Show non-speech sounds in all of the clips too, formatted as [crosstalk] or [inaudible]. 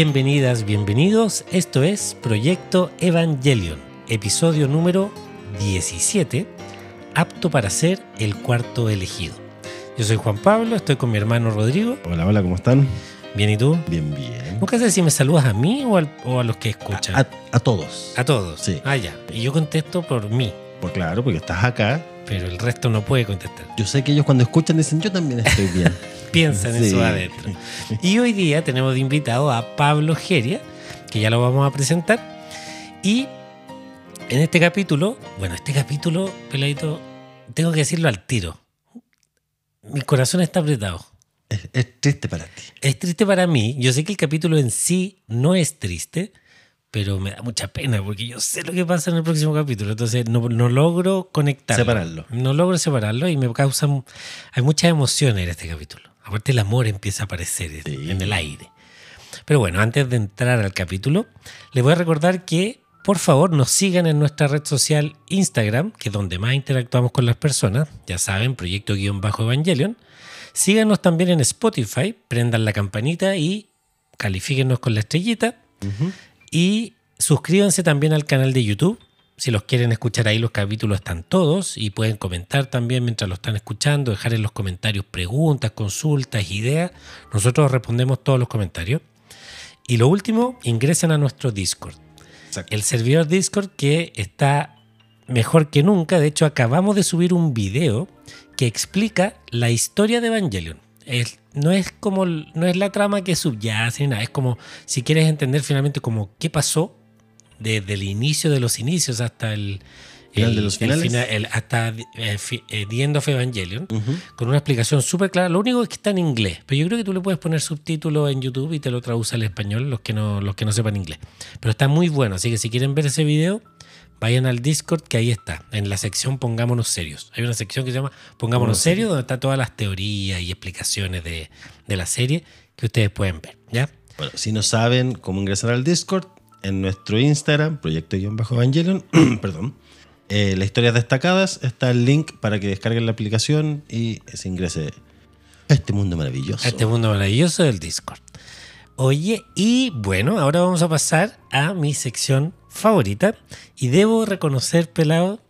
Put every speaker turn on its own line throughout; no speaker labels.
Bienvenidas, bienvenidos. Esto es Proyecto Evangelion, episodio número 17, apto para ser el cuarto elegido. Yo soy Juan Pablo, estoy con mi hermano Rodrigo.
Hola, hola, ¿cómo están?
Bien, ¿y tú?
Bien, bien.
Nunca sé si me saludas a mí o, al- o a los que escuchan.
A, a todos.
A todos.
Sí.
Ah, ya. Y yo contesto por mí,
Pues claro, porque estás acá.
pero el resto no puede contestar.
Yo sé que ellos cuando escuchan dicen, yo también estoy bien. [laughs]
Piensa en
Sí.
eso adentro. Y hoy día tenemos de invitado a Pablo Geria, que ya lo vamos a presentar. Y en este capítulo, bueno, este capítulo, peladito, tengo que decirlo al tiro. Mi corazón está apretado.
es, es triste para ti.
Es triste para mí. Yo sé que el capítulo en sí no es triste, pero me da mucha pena porque yo sé lo que pasa en el próximo capítulo. Entonces no, no logro conectarlo.
Separarlo.
No logro separarlo y me causa. Hay muchas emociones en este capítulo. Aparte, el amor empieza a aparecer en-
Sí.
en el aire. Pero bueno, antes de entrar al capítulo, les voy a recordar que por favor nos sigan en nuestra red social Instagram, que es donde más interactuamos con las personas. Ya saben, proyecto-evangelion. Síganos también en Spotify, prendan la campanita y califíquenos con la estrellita. Y suscríbanse también al canal de YouTube. Si los quieren escuchar ahí, los capítulos están todos y pueden comentar también mientras lo están escuchando, dejar en los comentarios preguntas, consultas, ideas. Nosotros respondemos todos los comentarios. Y lo último, ingresen a nuestro Discord.
Exacto.
El servidor Discord que está mejor que nunca. De hecho, acabamos de subir un video que explica la historia de Evangelion. Es- no es como no es la trama que subyace ni nada. Es como si quieres entender finalmente como qué pasó desde el inicio de los inicios hasta el
Final
el-
de los
el
finales.
final- el- hasta eh, fi- eh, The End of Evangelion con una explicación súper clara. Lo único es que está en inglés, pero yo creo que tú le puedes poner subtítulos en YouTube y te lo traduce al español los que no, los que no sepan inglés. Pero está muy bueno, así que si quieren ver ese video, vayan al Discord que ahí está, en la sección Pongámonos Serios. Hay una sección que se llama Pongámonos
Pongámonos
Serios, donde están todas las teorías y explicaciones de, de la serie que ustedes pueden ver. ¿ya?
Bueno, si no saben cómo ingresar al Discord, en nuestro Instagram, proyecto-evangelion, [clears throat] perdón, eh, las historias destacadas, está el link para que descarguen la aplicación y se ingrese a este mundo maravilloso.
a este mundo maravilloso del Discord. Oye, y bueno, ahora vamos a pasar a mi sección favorita. Y debo reconocer, pelado,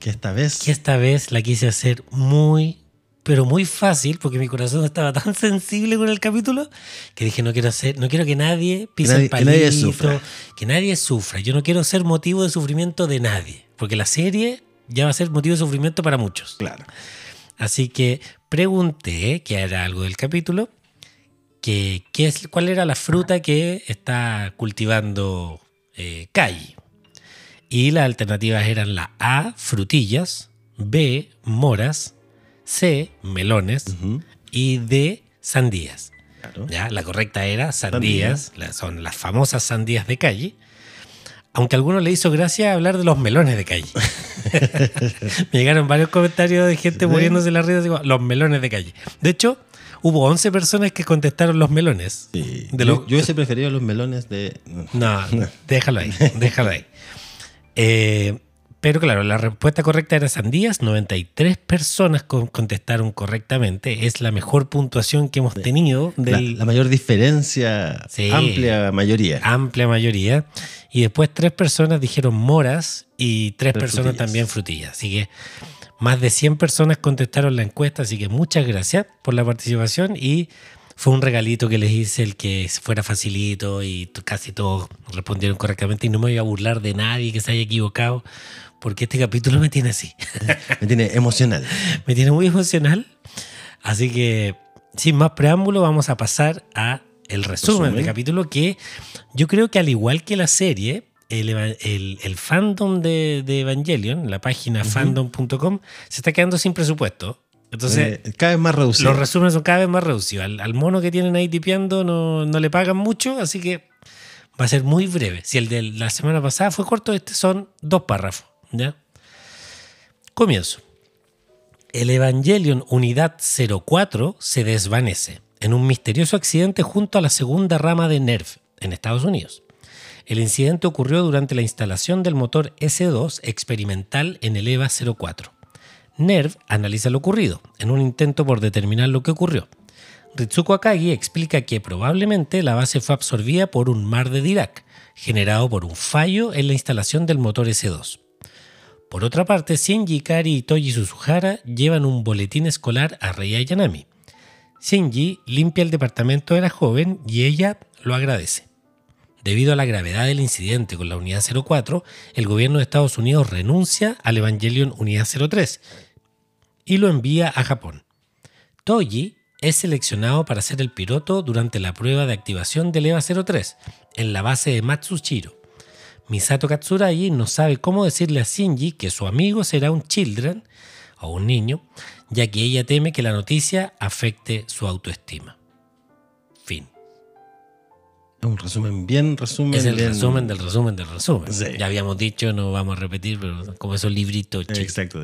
Que esta vez
que esta vez la quise hacer muy, pero muy fácil, porque mi corazón estaba [laughs] tan sensible con el capítulo que dije no quiero hacer, no quiero que nadie pise
nadie-
el
que
palito,
nadie sufra.
que nadie sufra. Yo no quiero ser motivo de sufrimiento de nadie, porque la serie ya va a ser motivo de sufrimiento para muchos.
Claro.
Así que pregunté, que era algo del capítulo, que, qué es, cuál era la fruta que está cultivando eh, Kai. Y las alternativas eran la A, frutillas, B, moras, C, melones y D, sandías.
Claro.
¿Ya? La correcta era sandías, la- son las famosas sandías de calle. Aunque a algunos le hizo gracia hablar de los melones de calle. [laughs] [laughs] Me llegaron varios comentarios de gente muriéndose de la risa, digo, los melones de calle. De hecho, hubo 11 personas que contestaron los melones.
Sí.
De
yo,
los-
yo hubiese preferido los melones de.
No, no, [laughs] déjalo ahí, déjalo ahí. Eh, pero claro, la respuesta correcta era sandías. 93 personas con- contestaron correctamente. Es la mejor puntuación que hemos tenido
La,
del,
la mayor diferencia,
Sí.
amplia mayoría.
amplia mayoría. Y después tres personas dijeron moras y tres,
Tres
personas
frutillas.
también frutillas. Así que más de 100 personas contestaron la encuesta. Así que muchas gracias por la participación y fue un regalito que les hice el que fuera facilito y casi todos respondieron correctamente. Y no me voy a burlar de nadie que se haya equivocado porque este capítulo me tiene así. [laughs]
Me tiene emocional. [laughs]
me tiene muy emocional. Así que, sin más preámbulo, vamos a pasar a el resumen
Resumen.
del capítulo que yo creo que al igual que la serie, el, el- el fandom de, de Evangelion, la página fandom.com, se está quedando sin presupuesto. Entonces,
Eh, cada vez más reducido.
los resúmenes son cada vez más reducidos. Al, al mono que tienen ahí tipeando no, no le pagan mucho, así que va a ser muy breve. Si el de la semana pasada fue corto, este son dos párrafos. Comienzo. El Evangelion Unidad 04 se desvanece en un misterioso accidente junto a la segunda rama de NERV en Estados Unidos. El incidente ocurrió durante la instalación del motor S2 experimental en el EVA 04. NERV analiza lo ocurrido en un intento por determinar lo que ocurrió. Ritsuko Akagi explica que probablemente la base fue absorbida por un mar de Dirac, generado por un fallo en la instalación del motor S2. Por otra parte, Shinji Ikari y Toji Suzuhara llevan un boletín escolar a Rei Ayanami. Shinji limpia el departamento de la joven y ella lo agradece. Debido a la gravedad del incidente con la Unidad 04, el gobierno de Estados Unidos renuncia al Evangelion Unidad 03 y lo envía a Japón. Toji es seleccionado para ser el piloto durante la prueba de activación del EVA 03 en la base de Matsushiro. Misato Katsuragi no sabe cómo decirle a Shinji que su amigo será un children o un niño, ya que ella teme que la noticia afecte su autoestima. Fin.
Es un resumen bien resumen.
Es el
bien-
resumen del resumen del resumen.
Sí.
Ya habíamos dicho, no vamos a repetir, pero como esos libritos chicos.
Exacto.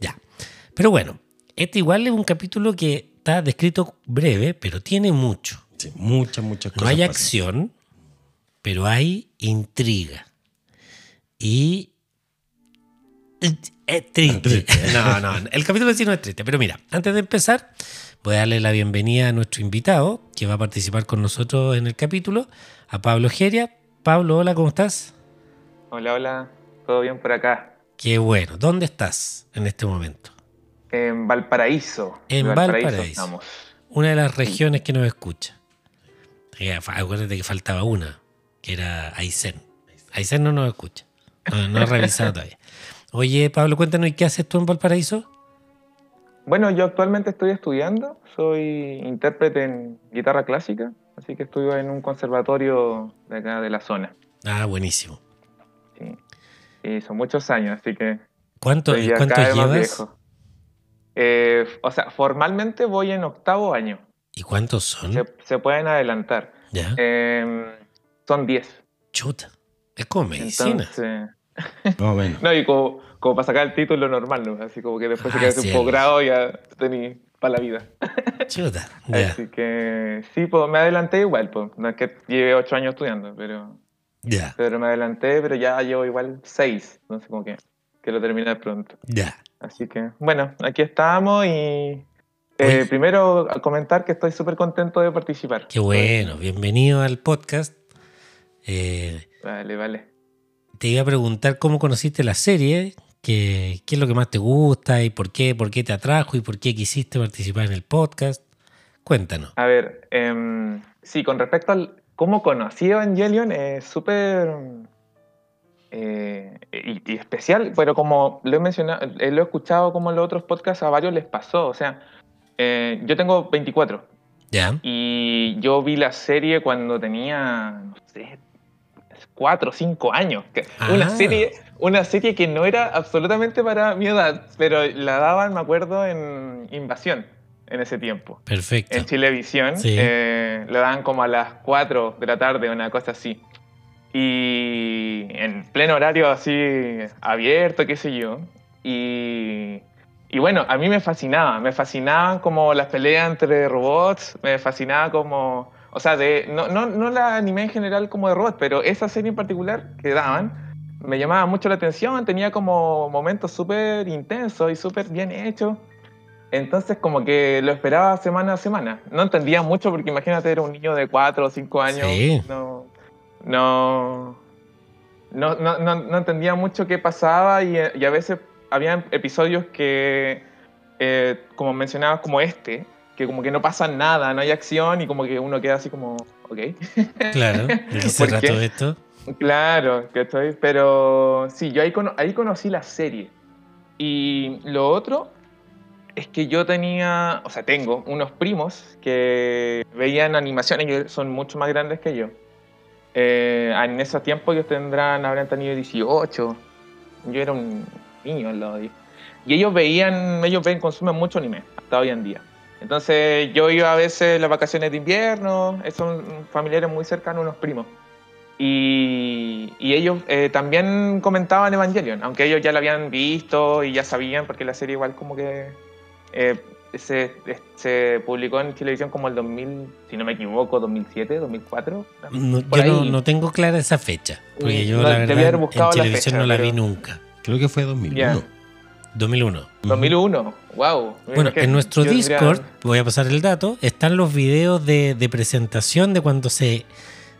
Ya. Pero bueno, este igual es un capítulo que está descrito breve, pero tiene mucho.
Sí, muchas, muchas cosas.
No hay
pasan.
acción, pero hay intriga. Y. Es triste. [laughs] No, no, el capítulo en sí no es triste. Pero mira, antes de empezar, voy a darle la bienvenida a nuestro invitado, que va a participar con nosotros en el capítulo, a Pablo Geria. Pablo, hola, ¿cómo estás?
Hola, hola, ¿todo bien por acá?
Qué bueno. ¿Dónde estás en este momento?
En Valparaíso.
En
De
Valparaíso.
estamos.
Una de las regiones que nos escucha. Eh, Acuérdate que faltaba una, que era Aysén. Aysén no nos escucha. No, no he revisado todavía. Oye, Pablo, cuéntanos, ¿y qué haces tú en Valparaíso?
Bueno, yo actualmente estoy estudiando, soy intérprete en guitarra clásica, así que estudio en un conservatorio de acá de la zona.
Ah, buenísimo.
Sí. Y son muchos años, así que
¿Cuánto, ¿Cuánto llevas?
Eh, o sea, formalmente voy en octavo año.
¿Y cuántos son?
Se, se pueden adelantar.
Ya.
Eh, son 10.
Chuta. Es como medicina.
Entonces, [laughs]
Más o menos.
No, y como, como para sacar el título normal, ¿no? Así como que después
Ah,
se queda un posgrado y ya tení para la vida. [laughs]
Chuta. [laughs]
Así que sí, pues me adelanté igual, pues. No es que lleve ocho años estudiando, pero,
Ya.
pero me adelanté, pero ya llevo igual seis. Entonces como que quiero terminar pronto.
Ya.
Así que, bueno, aquí estamos y eh, primero a comentar que estoy súper contento de participar.
Qué bueno. Bienvenido al podcast. Eh,
Vale, vale.
Te iba a preguntar cómo conociste la serie, qué, qué es lo que más te gusta y por qué, por qué te atrajo y por qué quisiste participar en el podcast. Cuéntanos.
A ver, em, sí, con respecto al cómo conocí Evangelion, es súper eh, y, y especial, pero como lo he mencionado, eh, lo he escuchado como en los otros podcasts, a varios les pasó. O sea, eh, yo tengo 24
Ya.
y yo vi la serie cuando tenía, no sé, 4 o 5 años. que-
Ah.
Una, serie, una serie que no era absolutamente para mi edad, pero la daban, me acuerdo, en Invasión en ese tiempo
Perfecto.
en Chilevisión.
Sí.
eh, lo daban como a las 4 de la tarde, una cosa así. Y en pleno horario así abierto, qué sé yo. Y, y bueno, a mí me fascinaba. Me fascinaban como las peleas entre robots. Me fascinaba como... O sea, de, no, no, no la anime en general como de robots, pero esa serie en particular que daban me llamaba mucho la atención. Tenía como momentos súper intensos y súper bien hechos. Entonces como que lo esperaba semana a semana. No entendía mucho porque imagínate era un niño de 4 o 5 años.
Sí.
No, no, no, no, no, no entendía mucho qué pasaba y, y a veces había episodios que, eh, como mencionabas, como este, que como que no pasa nada, no hay acción y como que uno queda así como, ok. [laughs]
Claro. ¿De qué se esto?
Claro, que estoy, pero sí, yo ahí, cono- ahí conocí la serie. Y lo otro es que yo tenía, o sea, tengo unos primos que veían animación, ellos son mucho más grandes que yo. Eh, en esos tiempos ellos tendrán, habrán tenido 18, yo era un niño al lado de ellos. Y ellos veían, ellos ven, consumen mucho anime, hasta hoy en día. Entonces yo iba a veces las vacaciones de invierno, eh, son familiares muy cercanos, unos primos. Y, y ellos eh, también comentaban Evangelion, aunque ellos ya la habían visto y ya sabían, porque la serie igual como que eh, se, se publicó en televisión como el 2000, si no me equivoco, 2007, 2004.
No, yo no, no tengo clara esa fecha. Porque yo,
no,
la verdad,
haber
en
buscado la
televisión
fecha,
no la
pero-
vi nunca.
Creo que fue 2001.
Ya.
2001.
2001, wow.
Bueno, en nuestro Discord, voy a pasar el dato, están los videos de, de presentación de cuando se,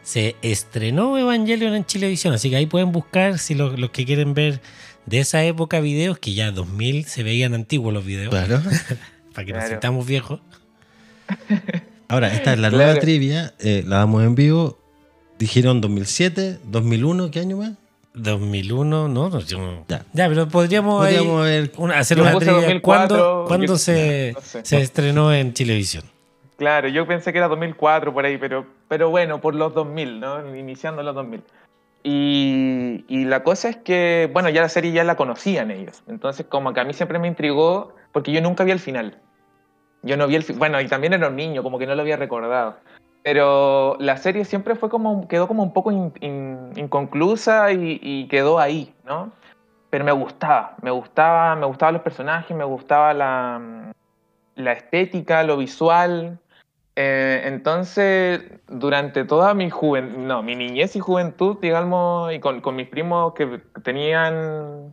se estrenó Evangelion en Chilevisión. Así que ahí pueden buscar si los, los que quieren ver de esa época videos, que ya 2000 se veían antiguos los videos.
Claro. [laughs]
para que nos
Claro.
sintamos viejos. [laughs]
Ahora, esta es la
Claro.
nueva trivia. eh, la damos en vivo. Dijeron 2007, 2001, ¿qué año más?
2001, no, no, yo
Ya.
Ya, pero podríamos, ahí
Podríamos ver.
una- hacer una trivia.
2004,
¿Cuándo, cuándo
yo-
se,
no sé.
se estrenó en Chilevisión?
Claro, yo pensé que era 2004 por ahí, pero, pero bueno, por los 2000, ¿no? Iniciando los 2000. Y, y la cosa es que, bueno, ya la serie ya la conocían ellos. Entonces, como que a mí siempre me intrigó, porque yo nunca vi el final. Yo no vi el Bueno, y también era un niño, como que no lo había recordado. Pero la serie siempre fue como, quedó como un poco in- in- inconclusa y, y quedó ahí, ¿no? Pero me gustaba, me gustaba, me gustaban los personajes, me gustaba la, la estética, lo visual. Eh, entonces, durante toda mi juventud, no, mi niñez y juventud, digamos, y con, con mis primos que tenían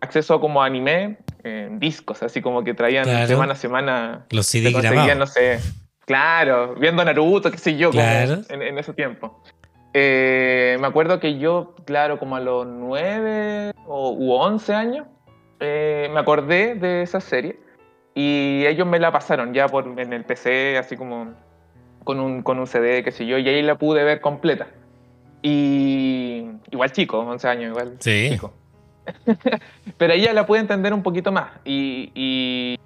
acceso como a anime, eh, discos, así como que traían
Claro.
semana a semana
Los CD grabados.
no sé, claro, viendo Naruto, qué sé yo, como
Claro.
en, en ese tiempo. Eh, me acuerdo que yo, claro, como a los nueve o, u 11 años, eh, me acordé de esa serie y ellos me la pasaron ya por, en el PC, así como con un, con un CD, qué sé yo, y ahí la pude ver completa. Y igual chico, 11 años, igual
Sí.
chico. [laughs] Pero ahí ya la pude entender un poquito más. Y, y,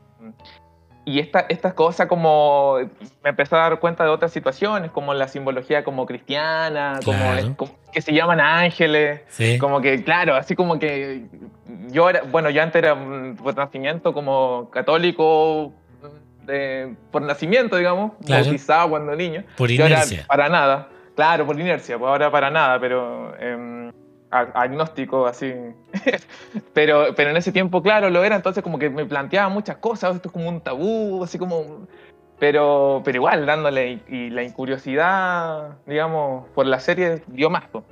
y esta, estas cosas como me empecé a dar cuenta de otras situaciones, como la simbología como cristiana, como,
Claro.
como que se llaman ángeles.
Sí.
Como que, claro, así como que yo era, bueno, yo antes era por nacimiento como católico de- por nacimiento, digamos,
Claro.
bautizado cuando niño.
Por
Yo
inercia.
para nada, claro, por inercia, pues ahora para nada, pero em, agnóstico así. [laughs] pero, pero en ese tiempo, claro, lo era, entonces como que me planteaba muchas cosas, esto es como un tabú, así como... Pero, pero igual, dándole y, y la curiosidad, digamos, por la serie dio más. po.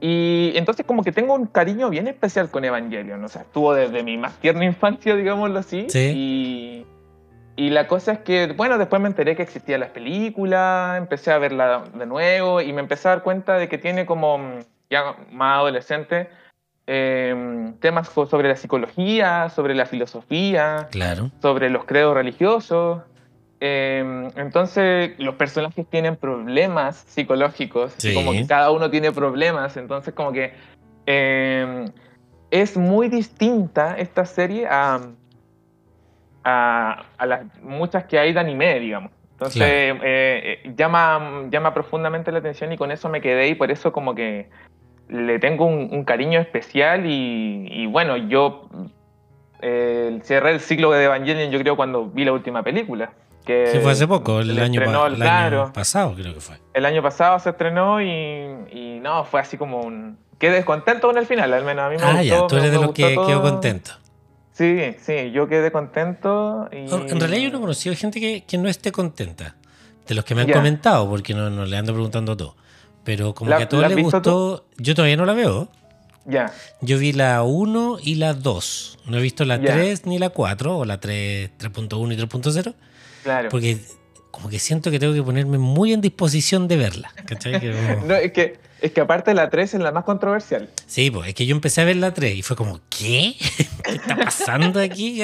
Y entonces como que tengo un cariño bien especial con Evangelion, o sea, estuvo desde mi más tierna infancia, digámoslo así,
Sí.
y, y la cosa es que, bueno, después me enteré que existían las películas, empecé a verla de nuevo y me empecé a dar cuenta de que tiene como, ya más adolescente, eh, temas sobre la psicología, sobre la filosofía,
Claro.
sobre los credos religiosos. Eh, entonces, los personajes tienen problemas psicológicos,
Sí.
como que cada uno tiene problemas, entonces como que eh, es muy distinta esta serie a, a, a las muchas que hay de anime, digamos. Entonces,
Claro.
eh, eh, llama, llama profundamente la atención y con eso me quedé y por eso como que le tengo un, un cariño especial y, y bueno, yo eh, cerré el ciclo de Evangelion yo creo cuando vi la última película. Que
Que fue hace poco, el, año,
estrenó,
pa- el año
claro,
pasado creo que fue.
el año pasado se estrenó y, y no, fue así como un... Quedé descontento con el final, al menos a mí me
Ah,
gustó.
ya, tú eres de los que quedó contento.
Sí, sí, yo quedé contento y...
En realidad yo no he conocido gente que, que no esté contenta. De los que me han comentado, porque no, no le ando preguntando todo. Pero como
¿La-
que a todos les gustó. Yo todavía no la veo.
Ya,
Yo vi la 1 y la 2. No he visto la
Ya.
3 ni la 4, o la 3, 3.1 y 3.0,
claro.
porque como que siento que tengo que ponerme muy en disposición de verla. ¿cachai? Que [laughs] como-
No, es que, es que aparte la 3 es la más controversial.
Sí, pues es que yo empecé a ver la 3 y fue como, ¿qué? [laughs] ¿Qué está pasando aquí?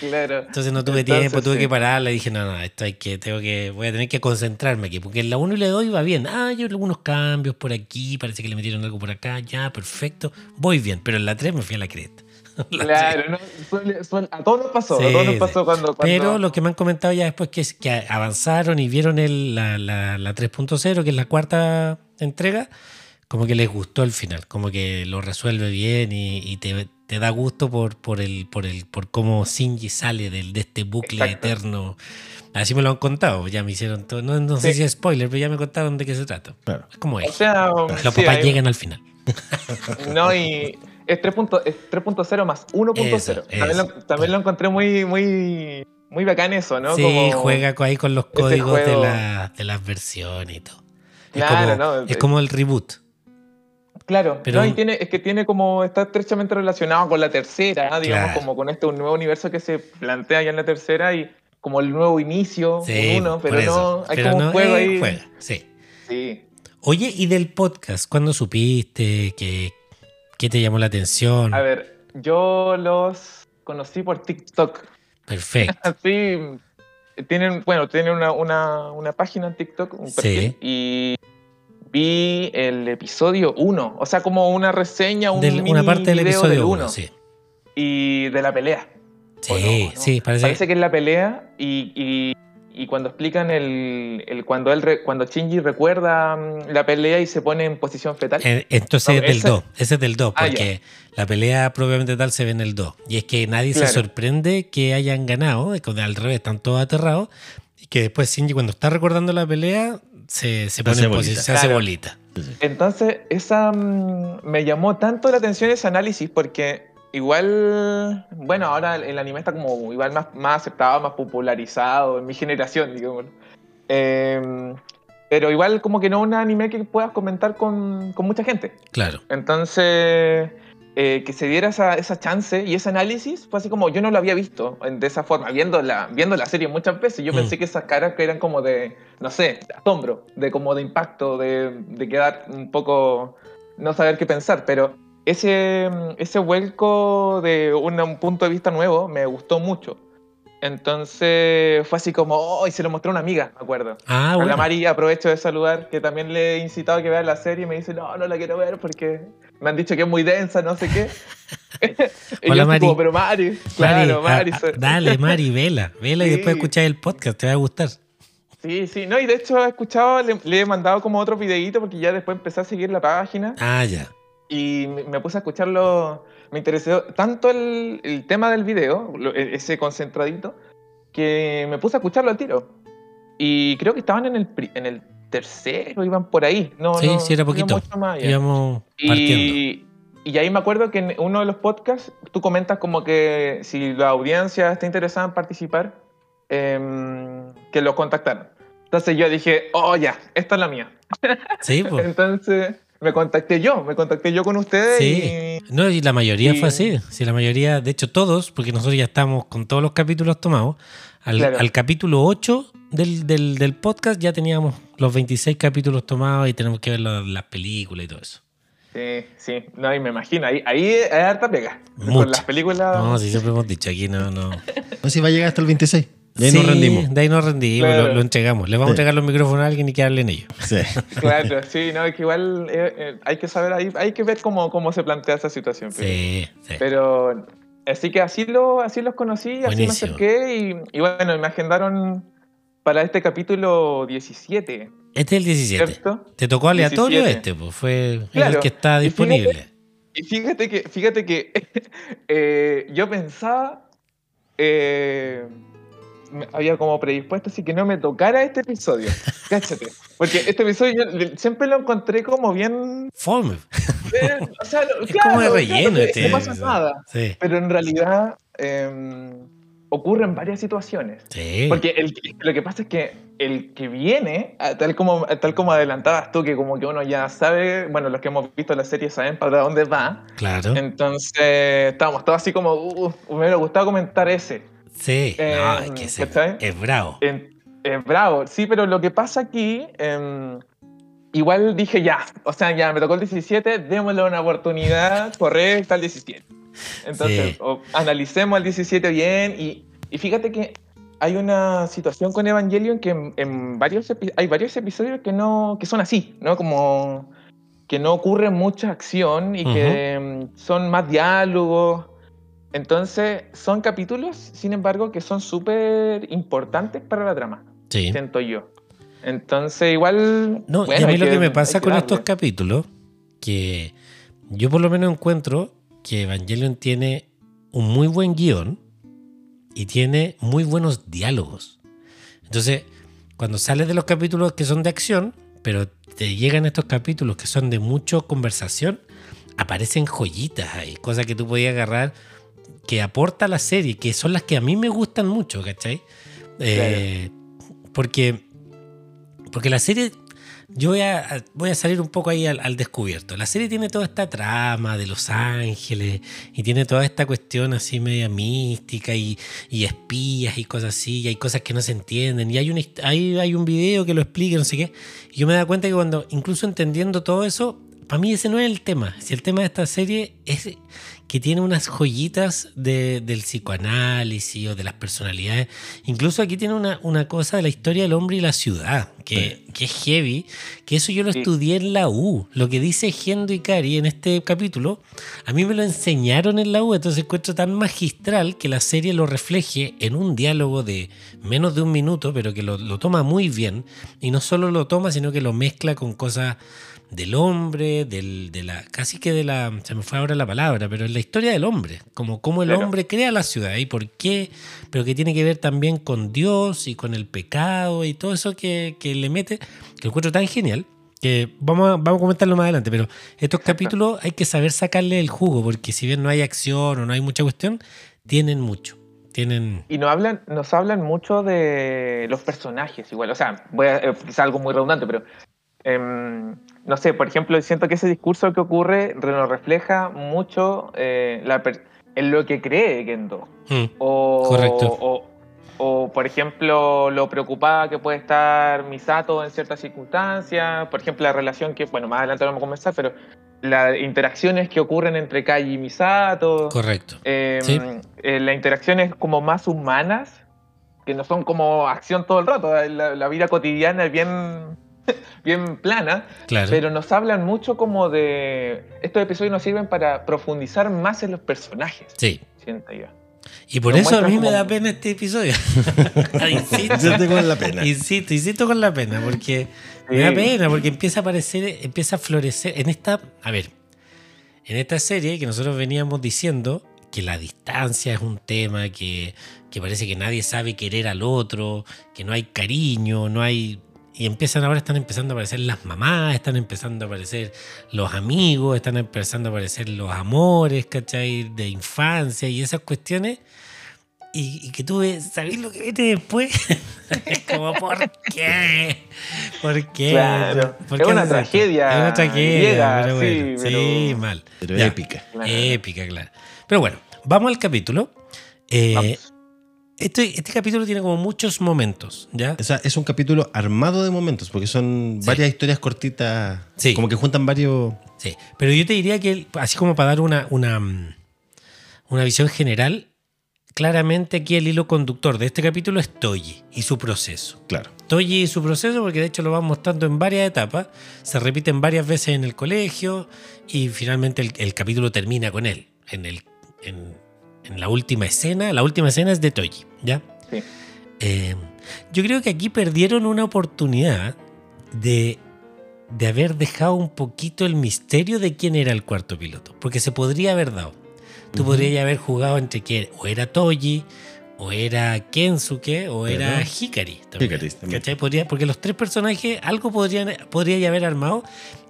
Claro.
Entonces no tuve
Entonces,
tiempo, tuve
sí.
que pararla y dije, no, no, esto hay que, tengo que, voy a tener que concentrarme aquí, porque en la 1 y la 2 iba bien. Ah, yo algunos cambios por aquí, parece que le metieron algo por acá, ya, perfecto, voy bien, pero en la 3 me fui a la cresta. [laughs] La
Claro, no, suele- suele- a todos nos pasó,
Sí,
a todos nos pasó cuando, cuando...
Pero lo que me han comentado ya después que, es que avanzaron y vieron el, la, la, la 3.0, que es la cuarta entrega, como que les gustó el final, como que lo resuelve bien y, y te, te da gusto por, por, el, por, el, por cómo Shinji sale del, de este bucle
Exacto.
eterno. Así me lo han contado, ya me hicieron todo. No, no sé
Sí.
si es spoiler, pero ya me contaron de qué se trata.
Claro.
Es como
O
es.
sea,
Los
sí,
papás
hay-
llegan al final.
No, y [laughs] es 3.0 es 3.0 más 1.0.
Eso,
También, lo, también lo encontré muy, muy, muy bacán eso, ¿no?
sí,
Como-
juega ahí con los
ese
códigos de, la- de las versiones y todo. Es,
Claro,
como,
¿no?
es como el reboot.
Claro,
Pero-
no, y tiene, es que tiene como, está estrechamente relacionado con la tercera, ¿no? digamos,
Claro.
como con este un nuevo universo que se plantea ya en la tercera y como el nuevo inicio,
Sí,
un uno, pero no, hay
Pero
como
no,
un juego
eh,
ahí.
juega, sí.
Sí.
Oye, ¿y del podcast? ¿Cuándo supiste? ¿Qué, qué te llamó la atención?
A ver, yo los conocí por TikTok.
Perfecto. [laughs]
Así, tienen, bueno, tienen una, una, una página en TikTok, un
Sí.
perfil, y vi el episodio 1, o sea, como una reseña, un
Del- una parte del episodio
uno,
1, sí.
y de la pelea.
Sí,
¿O no? ¿No?
sí, parece,
Parece que es la pelea y, y- y cuando explican el, el- cuando él re- cuando Shinji recuerda mm, la pelea y se pone en posición fetal.
Eh, Entonces
No,
es del
ese-
2, ese es del 2,
Ah,
porque la pelea propiamente tal se ve en el 2. Y es que nadie se sorprende que hayan ganado, al revés, están todos aterrados, y que después Shinji cuando está recordando la pelea se, se pone
hace
en
bolita.
posición, se hace
Claro.
bolita.
Entonces, esa mm, me llamó tanto la atención ese análisis porque igual, bueno, ahora el anime está como igual más, más aceptado, más popularizado en mi generación, digamos. Eh, pero igual como que no un anime que puedas comentar con, con mucha gente.
Claro.
Entonces, eh, que se diera esa, esa chance y ese análisis fue así como yo no lo había visto en- de esa forma, viendo la, viendo la serie muchas veces. Yo
Mm.
pensé que esas caras que eran como de, no sé, de asombro, de como de impacto, de, de quedar un poco, no saber qué pensar, pero ese, ese vuelco de un, un punto de vista nuevo me gustó mucho. Entonces fue así como, oh, y se lo mostré a una amiga, me acuerdo.
Ah,
A
bueno.
la Mari aprovecho de saludar, que también le he incitado a que vea la serie y me dice, no, no la quiero ver porque me han dicho que es muy densa, no sé qué. [laughs] y
Hola,
yo
Mari.
como, pero Mari, claro,
Mari, ah, ah, dale, Mari, [laughs] vela, vela y después escuchar el podcast, te va a gustar.
Sí, sí, no, y de hecho he escuchado, le, le he mandado como otro videíto porque ya después empecé a seguir la página
Ah, ya.
Y me, puse a escucharlo, me interesó tanto el, el tema del video, e- ese concentradito, que me puse a escucharlo al tiro. Y creo que estaban en el, en el tercero, iban por ahí. No,
Sí,
no,
sí, era poquito.
mucho más.
Íbamos partiendo.
Y, y ahí me acuerdo que en uno de los podcasts tú comentas como que si la audiencia está interesada en participar, em, que lo contactaron. Entonces yo dije, oh ya, esta es la mía.
Sí, [laughs] pues.
Entonces me contacté yo, me contacté yo con ustedes
Sí. No, y la mayoría
y-
fue así. Sí, la mayoría, de hecho todos, porque nosotros ya estamos con todos los capítulos tomados. Al,
Claro.
al capítulo 8 del, del, del podcast ya teníamos los 26 capítulos tomados y tenemos que ver la- las películas y todo eso.
y... Sí, sí, no, y me imagino, ahí, ahí hay harta pega.
Mucha.
Con las películas...
No, sí, siempre hemos dicho, aquí no, no.
No, si va a llegar hasta el 26. Y ahí
Sí,
nos rendimos.
De ahí nos rendimos,
Claro.
lo, lo entregamos. Le vamos a entregar los micrófonos a alguien y que hablen ellos.
Sí. [laughs]
Claro, sí, no, es que igual eh, eh, hay que saber, ahí, hay que ver cómo, cómo se plantea esa situación.
Sí, sí.
Pero así que así, lo, así los conocí, así me acerqué y, y bueno, me agendaron para este capítulo 17,
Este es el 17.
¿cierto?
¿Te tocó aleatorio
17.
este? Pues fue el que está
Y fíjate-
disponible.
Y fíjate que, fíjate que [laughs] eh, yo pensaba, eh, había como predispuesto así que no me tocara este episodio, [laughs] cáchate, porque este episodio yo siempre lo encontré como bien,
Fome.
eh, o sea, [laughs]
Es
claro,
como de
claro,
relleno
que
este.
no pasa nada,
Sí.
pero en realidad eh, ocurren varias situaciones.
Sí.
Porque el, lo que pasa es que el que viene, tal como, tal como adelantabas tú, que como que uno ya sabe, bueno, los que hemos visto la serie saben para dónde va,
Claro.
entonces estábamos todos así como, uh, me hubiera gustado comentar ese.
Sí.
eh,
no, es que
¿cachai?
es bravo.
Bravo, sí, pero lo que pasa aquí, em, igual dije ya, o sea, ya me tocó el 17, démosle una oportunidad correcta al 17. Entonces,
Sí.
o- analicemos el 17 bien y, y fíjate que hay una situación con Evangelion que en, en varios hay varios episodios que no que son así, ¿no? Como que no ocurre mucha acción y que em, son más diálogos. Entonces, son capítulos, sin embargo, que son súper importantes para la trama,
Sí.
siento yo. Entonces, igual.
No,
bueno,
y a mí lo que, me pasa
que
con
darle.
estos capítulos, que yo por lo menos encuentro que Evangelion tiene un muy buen guion y tiene muy buenos diálogos. Entonces, cuando sales de los capítulos que son de acción, pero te llegan estos capítulos que son de mucha conversación, aparecen joyitas ahí, cosas que tú podías agarrar que aporta la serie, que son las que a mí me gustan mucho, ¿cachai? Eh, porque, porque la serie yo voy a, voy a salir un poco ahí al, al descubierto. La serie tiene toda esta trama de Los Ángeles y tiene toda esta cuestión así media mística y, y espías y cosas así, y hay cosas que no se entienden. Y hay un, hay, hay un video que lo explica, no sé qué. Y yo me da cuenta que cuando, incluso entendiendo todo eso, para mí ese no es el tema. Si el tema de esta serie es que tiene unas joyitas de- del psicoanálisis o de las personalidades. Incluso aquí tiene una, una cosa de la historia del hombre y la ciudad, que, que es heavy, que eso yo lo
Sí.
estudié en la U. Lo que dice Gendo Ikari en este capítulo, a mí me lo enseñaron en la U, entonces encuentro tan magistral que la serie lo refleje en un diálogo de menos de un minuto, pero que lo, lo toma muy bien. Y no solo lo toma, sino que lo mezcla con cosas del hombre, del, de la, casi que de la, se me fue ahora la palabra, pero es la historia del hombre, como cómo el
Claro.
hombre crea la ciudad y por qué, pero que tiene que ver también con Dios y con el pecado y todo eso que, que le mete, que encuentro tan genial, que vamos a, vamos a comentarlo más adelante, pero estos capítulos hay que saber sacarle el jugo, porque si bien no hay acción o no hay mucha cuestión, tienen mucho, tienen...
Y nos hablan, nos hablan mucho de los personajes, igual. O sea, voy a, es algo muy redundante, pero em, no sé, por ejemplo, siento que ese discurso que ocurre re- nos refleja mucho eh, la en lo que cree Kendo.
Mm,
O,
Correcto.
O, o, por ejemplo, lo preocupada que puede estar Misato en ciertas circunstancias. Por ejemplo, la relación que, bueno, más adelante vamos a conversar, pero las interacciones que ocurren entre Kai y Misato.
correcto.
Eh,
Sí.
eh, las interacciones como más humanas, que no son como acción todo el rato, la, la vida cotidiana es bien, [laughs] bien plana,
Claro.
pero nos hablan mucho como de... Estos episodios nos sirven para profundizar más en los personajes,
Sí.
siento yo.
Y por eso a mí me da pena este episodio. [laughs] [laughs] insisto,
Yo tengo la pena.
insisto, insisto con la pena, porque me da pena, porque empieza a aparecer, empieza a florecer en esta, a ver, en esta serie que nosotros veníamos diciendo que la distancia es un tema, que, que parece que nadie sabe querer al otro, que no hay cariño, no hay... Y empiezan ahora, están empezando a aparecer las mamás, están empezando a aparecer los amigos, están empezando a aparecer los amores, ¿cachai? De infancia y esas cuestiones. Y, y que tú ves, ¿sabés lo que viene después? [laughs] es como, ¿por qué? ¿Por qué?
Claro.
¿Por
Es
qué
una tragedia
Es una tragedia,
griega,
pero bueno.
sí,
mal.
Pero
Ya.
épica.
Claro.
Épica, claro. Pero bueno, vamos al capítulo. Eh,
Vamos.
Este, este capítulo tiene como muchos momentos, ¿ya?
O sea, es un capítulo armado de momentos, porque son
Sí.
varias historias cortitas,
Sí.
como que juntan varios...
Sí, pero yo te diría que, así como para dar una, una, mm, una visión general, claramente aquí el hilo conductor de este capítulo es Toji y su proceso.
Claro.
Toji y su proceso, porque de hecho lo van mostrando en varias etapas, se repiten varias veces en el colegio y finalmente el, el capítulo termina con él, en, el, en, en la última escena. La última escena es de Toji, ¿ya?
Sí.
Eh, yo creo que aquí perdieron una oportunidad de, de haber dejado un poquito el misterio de quién era el cuarto piloto, porque se podría haber dado. Tú
Ujú.
podrías haber jugado entre quién, o era Toji, o era Kensuke, o era Hikari. también,
Hikari también.
¿cachai? Podría- porque los tres personajes algo podrían, podría haber armado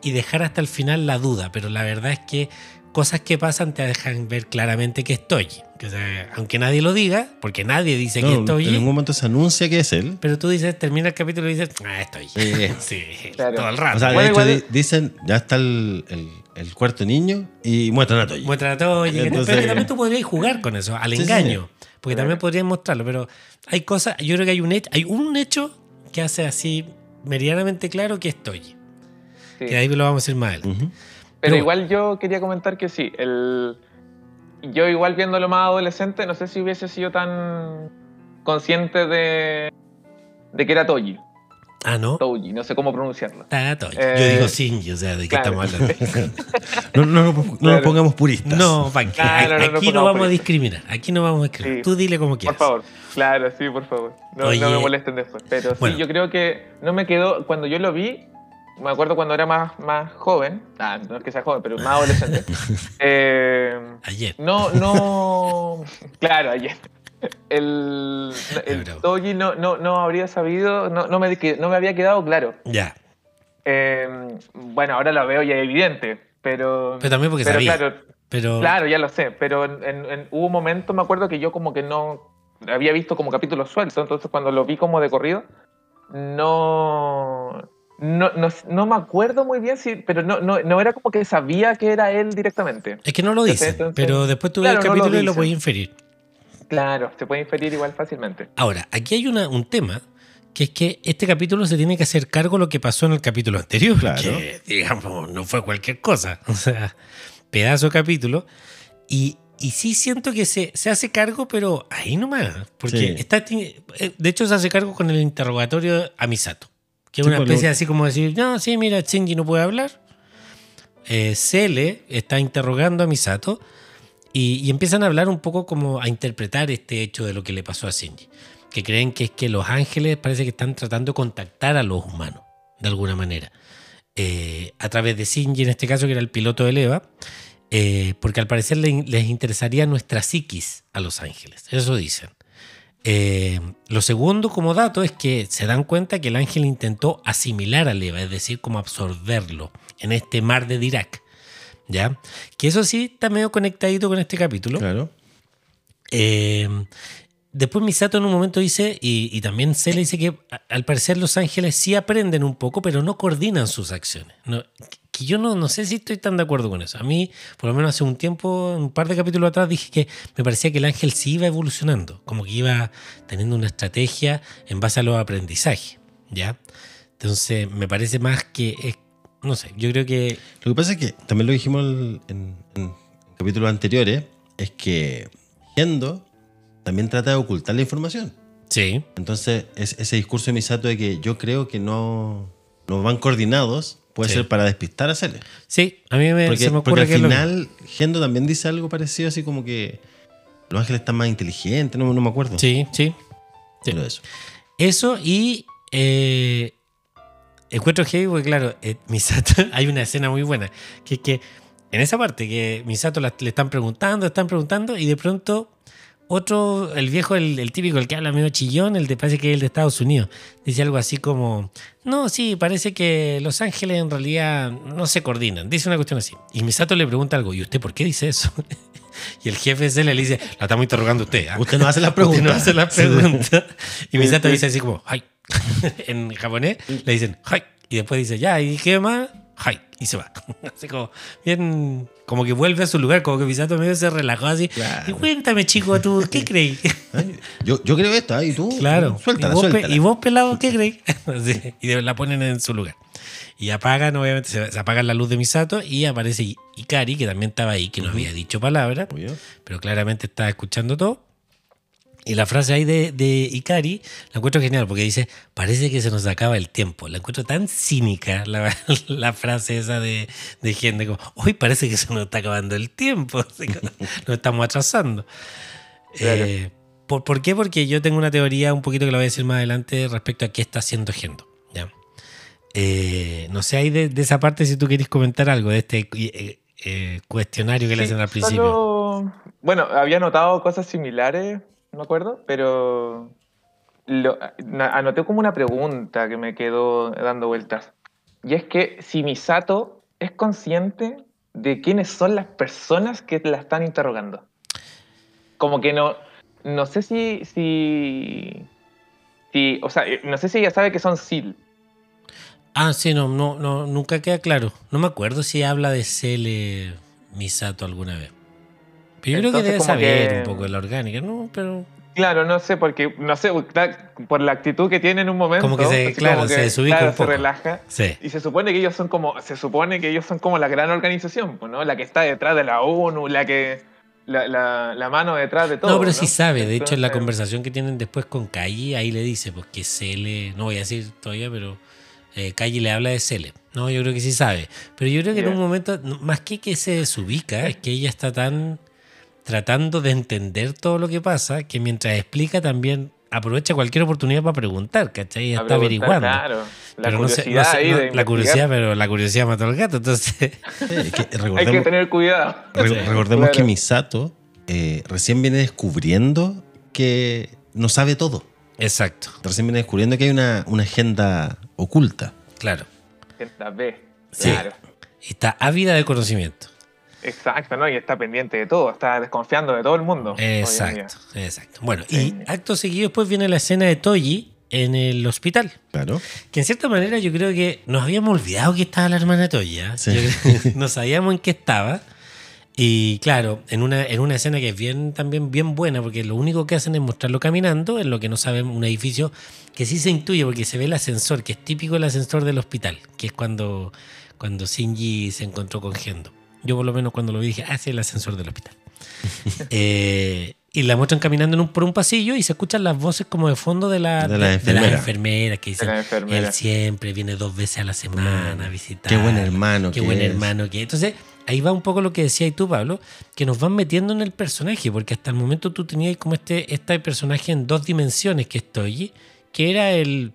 y dejar hasta el final la duda, pero la verdad es que cosas que pasan te dejan ver claramente que es Toji. Que, o sea, aunque nadie lo diga, porque nadie dice que
No,
es
en ningún momento se anuncia que es él.
Pero tú dices, termina el capítulo y dices, ah, estoy.
Sí. [laughs]
Sí,
Claro.
todo el rato.
O sea, de hecho dicen, ya está el, el- el cuarto niño y muestran a Toyi.
Muestra todo. y-
Entonces-
pero que también tú podrías jugar con eso, al
Sí, sí,
engaño. Porque
Claro.
también podrías mostrarlo. Pero hay cosas, yo creo que hay un hecho, hay un hecho que hace así medianamente claro que es Toji.
Sí.
Que ahí lo vamos a decir más adelante.
Pero
Pero
igual yo quería comentar que sí, el... yo igual viéndolo más adolescente, no sé si hubiese sido tan consciente de, de que era Toji,
Ah, ¿no?
Toji, no sé cómo pronunciarlo.
Está Toji.
Eh,
yo digo Shinji, o sea, ¿de qué
claro.
estamos hablando? [laughs]
No, no, no, no
Claro.
nos pongamos puristas.
no, pa' qué.
Claro, no, no
aquí no, vamos a
por-
discriminar. Aquí no vamos a discriminar.
Sí.
Tú dile como
Por
quieras.
favor, claro, sí, por favor. No me molesten después. Pero
Bueno.
sí, yo creo que no me quedó, cuando yo lo vi, me acuerdo cuando era más, más joven, ah, no es que sea joven, pero más adolescente, [laughs] eh,
Ayer.
no, no, claro, ayer. El, el. Toji no, no, no habría sabido, no, no, me, no me había quedado claro.
Ya.
Eh, bueno, ahora lo veo ya evidente, pero...
Pero también porque
pero
sabía.
claro,
Pero.
Claro, ya lo sé, pero en, en- en- hubo un momento, me acuerdo que yo como que no había visto como capítulos sueltos, entonces cuando lo vi como de corrido, no, No, no, no me acuerdo muy bien, si, pero no, no, no era como que sabía que era él directamente.
Es que no lo dice,
Entonces,
pero después tú ves
claro,
el
no lo
capítulo y lo
dicen.
puedes inferir.
Claro, se puede inferir igual fácilmente.
Ahora, aquí hay una, un tema, que es que este capítulo se tiene que hacer cargo de lo que pasó en el capítulo anterior,
Claro.
que digamos no fue cualquier cosa, [laughs] o sea, pedazo de capítulo, y, y sí siento que se, se hace cargo, pero ahí nomás, porque
Sí.
está, eh, de hecho se hace cargo con el interrogatorio a Misato, que es
Sí,
una
lo-
especie así como decir, no, sí, mira, Shinji no puede hablar, eh, Cele está interrogando a Misato, y, y empiezan a hablar un poco como a interpretar este hecho de lo que le pasó a Shinji. Que creen que es que los ángeles parece que están tratando de contactar a los humanos, de alguna manera. Eh, a través de Shinji, en este caso, que era el piloto de Eva, eh, porque al parecer le- les interesaría nuestra psiquis a los ángeles. Eso dicen. Eh, lo segundo como dato es que se dan cuenta que el ángel intentó asimilar a Eva, es decir, como absorberlo en este mar de Dirac. ¿Ya? Que eso sí está medio conectadito con este capítulo.
Claro.
Eh, después Misato en un momento dice, y, y también se le dice que a- al parecer los ángeles sí aprenden un poco, pero no coordinan sus acciones. No- que yo no, no sé si estoy tan de acuerdo con eso. A mí, por lo menos hace un tiempo, un par de capítulos atrás, dije que me parecía que el ángel sí iba evolucionando, como que iba teniendo una estrategia en base a los aprendizajes. ¿Ya? Entonces, me parece más que es, no sé, yo creo que
Lo que pasa es que también lo dijimos en capítulos anteriores, es que Gendo también trata de ocultar la información.
sí,
Entonces, es, ese discurso de Misato de que yo creo que no, no van coordinados puede
Sí.
ser para despistar a Cele.
sí, a mí me,
Porque,
se me
porque
ocurre
al
que es lo mismo.
final Gendo también dice algo parecido, así como que los ángeles están más inteligentes, no, no me acuerdo.
Sí, sí. sí.
Pero eso.
Eso y eh, encuentro heavy porque, claro, eh, Misato, [laughs] hay una escena muy buena, que es que en esa parte que Misato la- le están preguntando, están preguntando, y de pronto otro, el viejo, el, el típico, el que habla medio chillón, el de parece que es el de Estados Unidos, dice algo así como, no, sí, parece que Los Ángeles en realidad no se coordinan, dice una cuestión así. Y Misato le pregunta algo, ¿y usted por qué dice eso? [laughs] Y el jefe se le dice, la estamos interrogando usted. ¿ah?
Usted no hace las [laughs]
Usted no hace las preguntas. Y
Sí,
Misato dice así como, ¡ay! [laughs] en japonés le dicen, ¡ay! Y después dice, ya, ¿y qué más? ¡ay! Y se va. Así como, bien, como que vuelve a su lugar, como que Misato medio se relajó así.
Claro.
Y cuéntame, chico, ¿tú qué [laughs] crees?
Ay, Yo, yo creo esto, ¿eh? ¿y tú?
Claro.
Suéltala,
¿Y vos,
suéltala.
¿Y vos, pelado, qué crees? [laughs] Y la ponen en su lugar. Y apagan, obviamente, se, apaga la luz de Misato y aparece Ikari, que también estaba ahí, que no había dicho palabra,
Obvio.
pero claramente estaba escuchando todo. Y la frase ahí de, de Ikari la encuentro genial porque dice, parece que se nos acaba el tiempo. La encuentro tan cínica la, [laughs] la frase esa de, de gente como, hoy parece que se nos está acabando el tiempo, [laughs] nos estamos atrasando.
Claro.
Eh, ¿por, por qué? Porque yo tengo una teoría un poquito que la voy a decir más adelante respecto a qué está haciendo Gendo. ¿ya? Eh, no sé, ahí de, de esa parte si tú querés comentar algo de este eh, eh, cuestionario que le hacen al principio.
solo- Bueno, había notado cosas similares, no me acuerdo, pero lo- anoté como una pregunta que me quedó dando vueltas. Y es que si Misato es consciente de quiénes son las personas que la están interrogando. Como que no, no sé si, si, si, o sea, eh, no sé si ella sabe que son SEAL.
Ah, sí, no, no, no, nunca queda claro. No me acuerdo si habla de Cele Misato alguna vez. Yo creo que
Entonces,
debe
como
saber
que-
un poco de la orgánica, ¿no? Pero
Claro, no sé, porque, no sé, por la actitud que tiene en un momento.
Como que se- claro,
como
se desubica
claro,
un poco.
se relaja.
sí.
Y se supone que ellos son como, se supone que ellos son como la gran organización, pues, ¿no? La que está detrás de la ONU, la que, la, la- la mano detrás de todo.
no, pero sí sabe. De hecho, en la
Entonces,
conversación que tienen después con Calle, ahí le dice, pues que Cele, no voy a decir todavía, pero eh, Calle le habla de Cele. No, yo creo que sí sabe. Pero yo creo que en un momento, más que que se desubica, es que ella está tan tratando de entender todo lo que pasa, que mientras explica también aprovecha cualquier oportunidad para preguntar, ¿cachai? Está averiguando.
Claro, la
pero no sé-
curiosidad
no sé, no, la curiosidad, pero la curiosidad mató al gato, entonces.
Sí, [laughs] es que
Hay que tener cuidado.
re-
Sí,
recordemos
claro.
que Misato eh, recién viene descubriendo que no sabe todo.
Exacto,
Recién viene descubriendo que hay una, una agenda oculta.
claro.
La B.
Sí.
Claro.
Y está ávida de conocimiento.
Exacto, ¿no? Y está pendiente de todo, está desconfiando de todo el mundo. hoy en día.
Exacto, exacto. Bueno,
Sí.
y acto seguido después viene la escena de Toji en el hospital.
Claro.
Que en cierta manera yo creo que nos habíamos olvidado que estaba la hermana.
Sí.
Creo que no sabíamos en qué estaba. Y claro, en una, en una escena que es bien, también bien buena, porque lo único que hacen es mostrarlo caminando, en lo que no saben un edificio que sí se intuye, porque se ve el ascensor, que es típico el ascensor del hospital, que es cuando, cuando Shinji se encontró con Gendo. Yo por lo menos cuando lo vi dije, ah, sí, el ascensor del hospital. [laughs] Eh, y la muestran caminando en un, por un pasillo y se escuchan las voces como de fondo de, la,
De las
las
enfermeras.
enfermeras que dicen,
las enfermeras.
él siempre viene dos veces a la semana a visitar.
Qué buen hermano
Qué
que
buen
es.
hermano que es. Entonces, ahí va un poco lo que decías tú, Pablo, que nos van metiendo en el personaje, porque hasta el momento tú tenías como este, este personaje en dos dimensiones que estoy, que era el,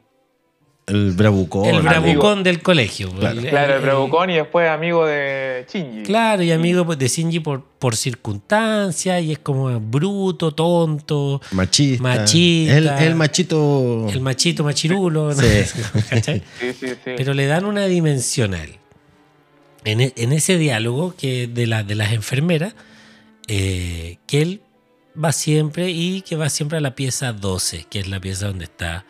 El bravucón.
el
amigo.
del colegio.
Claro.
Claro, el Bravucón y después amigo de Shinji.
Claro, y amigo pues, de Shinji por, por circunstancias, y es como bruto, tonto,
Machista.
Machista.
El, el machito.
el machito machirulo, ¿no?
Sí. [laughs]
¿Cachai? [laughs]
Sí, sí, sí.
Pero le dan una dimensión a él. En, e- en ese diálogo que de, la, de las enfermeras, eh, que él va siempre y que va siempre a la pieza 12, que es la pieza donde está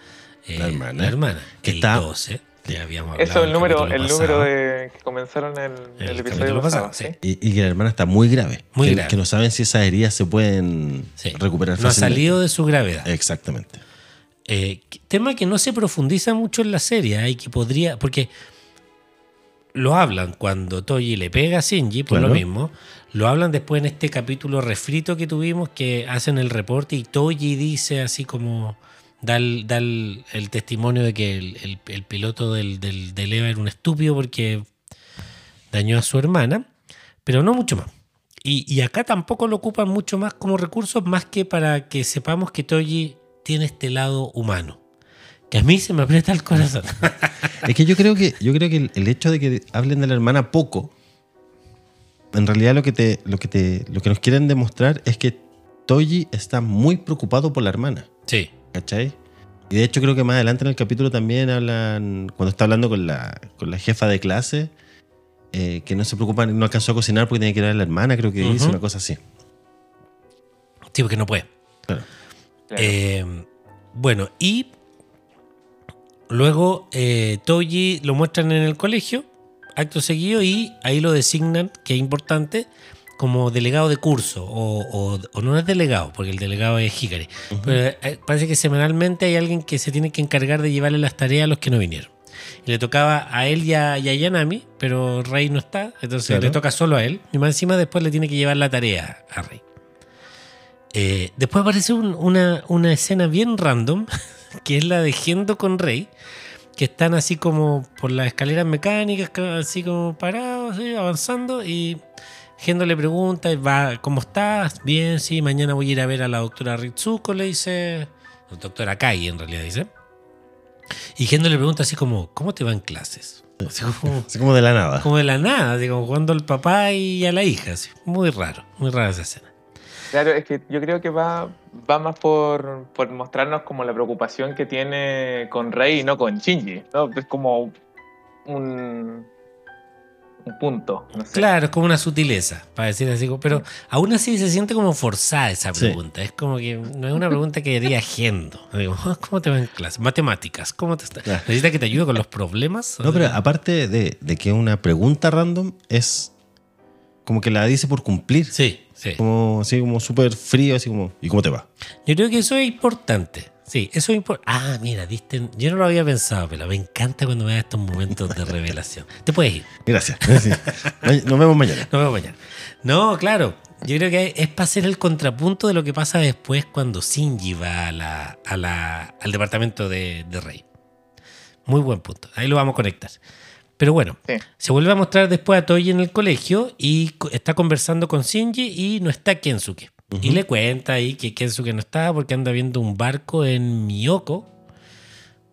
eh,
La hermana.
la hermana,
Que
el
está-
12. habíamos hablado
Eso es el número, el
pasado.
número de que comenzaron el, el,
El
episodio
capítulo
pasado.
pasado,
¿sí?
sí.
Y, y que la hermana está muy grave.
Muy
que,
grave.
que no saben si esas heridas se pueden
Sí.
recuperar
No ha salido de su gravedad.
Exactamente.
Eh, tema que no se profundiza mucho en la serie ¿eh? y que podría. Porque lo hablan cuando Toji le pega a Shinji, por
Claro.
lo mismo. Lo hablan después en este capítulo refrito que tuvimos, que hacen el reporte y Toji dice así como. Da el, da el- el testimonio de que el, piloto del, del, del EVA era un estúpido porque dañó a su hermana, pero no mucho más. Y, y acá tampoco lo ocupan mucho más como recursos, más que para que sepamos que Toji tiene este lado humano. Que a mí se me aprieta el corazón. [laughs]
Es que yo creo que, yo creo que el, el hecho de que hablen de la hermana poco, en realidad lo que te, lo que te, lo que nos quieren demostrar es que Toji está muy preocupado por la hermana.
Sí.
¿Cachai? Y de hecho creo que más adelante en el capítulo también hablan, cuando está hablando con la, con la jefa de clase, eh, que no se preocupa, no alcanzó a cocinar porque tiene que ir a la hermana, creo que dice
Ujú.
una cosa así.
Sí, porque no puede.
Claro.
Claro.
Eh, bueno, y luego eh, Toji lo muestran en el colegio, acto seguido, y ahí lo designan, que es importante, como delegado de curso. O, o- o no es delegado, porque el delegado es Hikari. Pero eh, parece que semanalmente hay alguien que se tiene que encargar de llevarle las tareas a los que no vinieron. Y le tocaba a él y a, y a Yanami, pero Rey no está, entonces
Claro.
le toca solo a él. Y más encima después le tiene que llevar la tarea a Rey. Eh, después aparece un- una, una escena bien random, [laughs] que es la de Gendo con Rey, que están así como por las escaleras mecánicas, ca- así como parados, avanzando, y Gendo le pregunta, va, ¿cómo estás? Bien, sí, mañana voy a ir a ver a la doctora Ritsuko, le dice, la doctora Kai en realidad dice. Y Gendo le pregunta así como, ¿cómo te van clases? Así como, [laughs]
Así como de la nada.
como de la nada, así como jugando al papá y a la hija, así. muy raro, muy rara esa escena.
Claro, es que yo creo que va, va más por, por mostrarnos como la preocupación que tiene con Rey y no con Shinji. ¿no? Es como un, un punto. No sé.
Claro, es como una sutileza, para decir así. Pero aún así se siente como forzada esa
Sí.
pregunta. Es como que no es una pregunta que haría Gendo. Digo, "Ah, ¿cómo te va en clase? Matemáticas, ¿cómo te está?
Claro.
¿Necesitas que te ayude con los problemas?
No, pero aparte de, de que una pregunta random es como que la dice por cumplir.
Sí, sí.
Como así como súper frío, así como, ¿y cómo te va?
Yo creo que eso es importante. Sí, eso es importante. Ah, mira, diste. Yo no lo había pensado, pero me encanta cuando me da estos momentos de [laughs] revelación. Te puedes ir.
Gracias. [laughs] Nos vemos mañana.
Nos vemos mañana. No, claro. Yo creo que es para hacer el contrapunto de lo que pasa después cuando Shinji va a la, a la- al departamento de, de Rey. Muy buen punto. Ahí lo vamos a conectar. Pero bueno,
Sí.
se vuelve a mostrar después a Toji en el colegio y está conversando con Shinji y no está Kensuke. Y le cuenta ahí que Kensuke no está porque anda viendo un barco en Miyoko.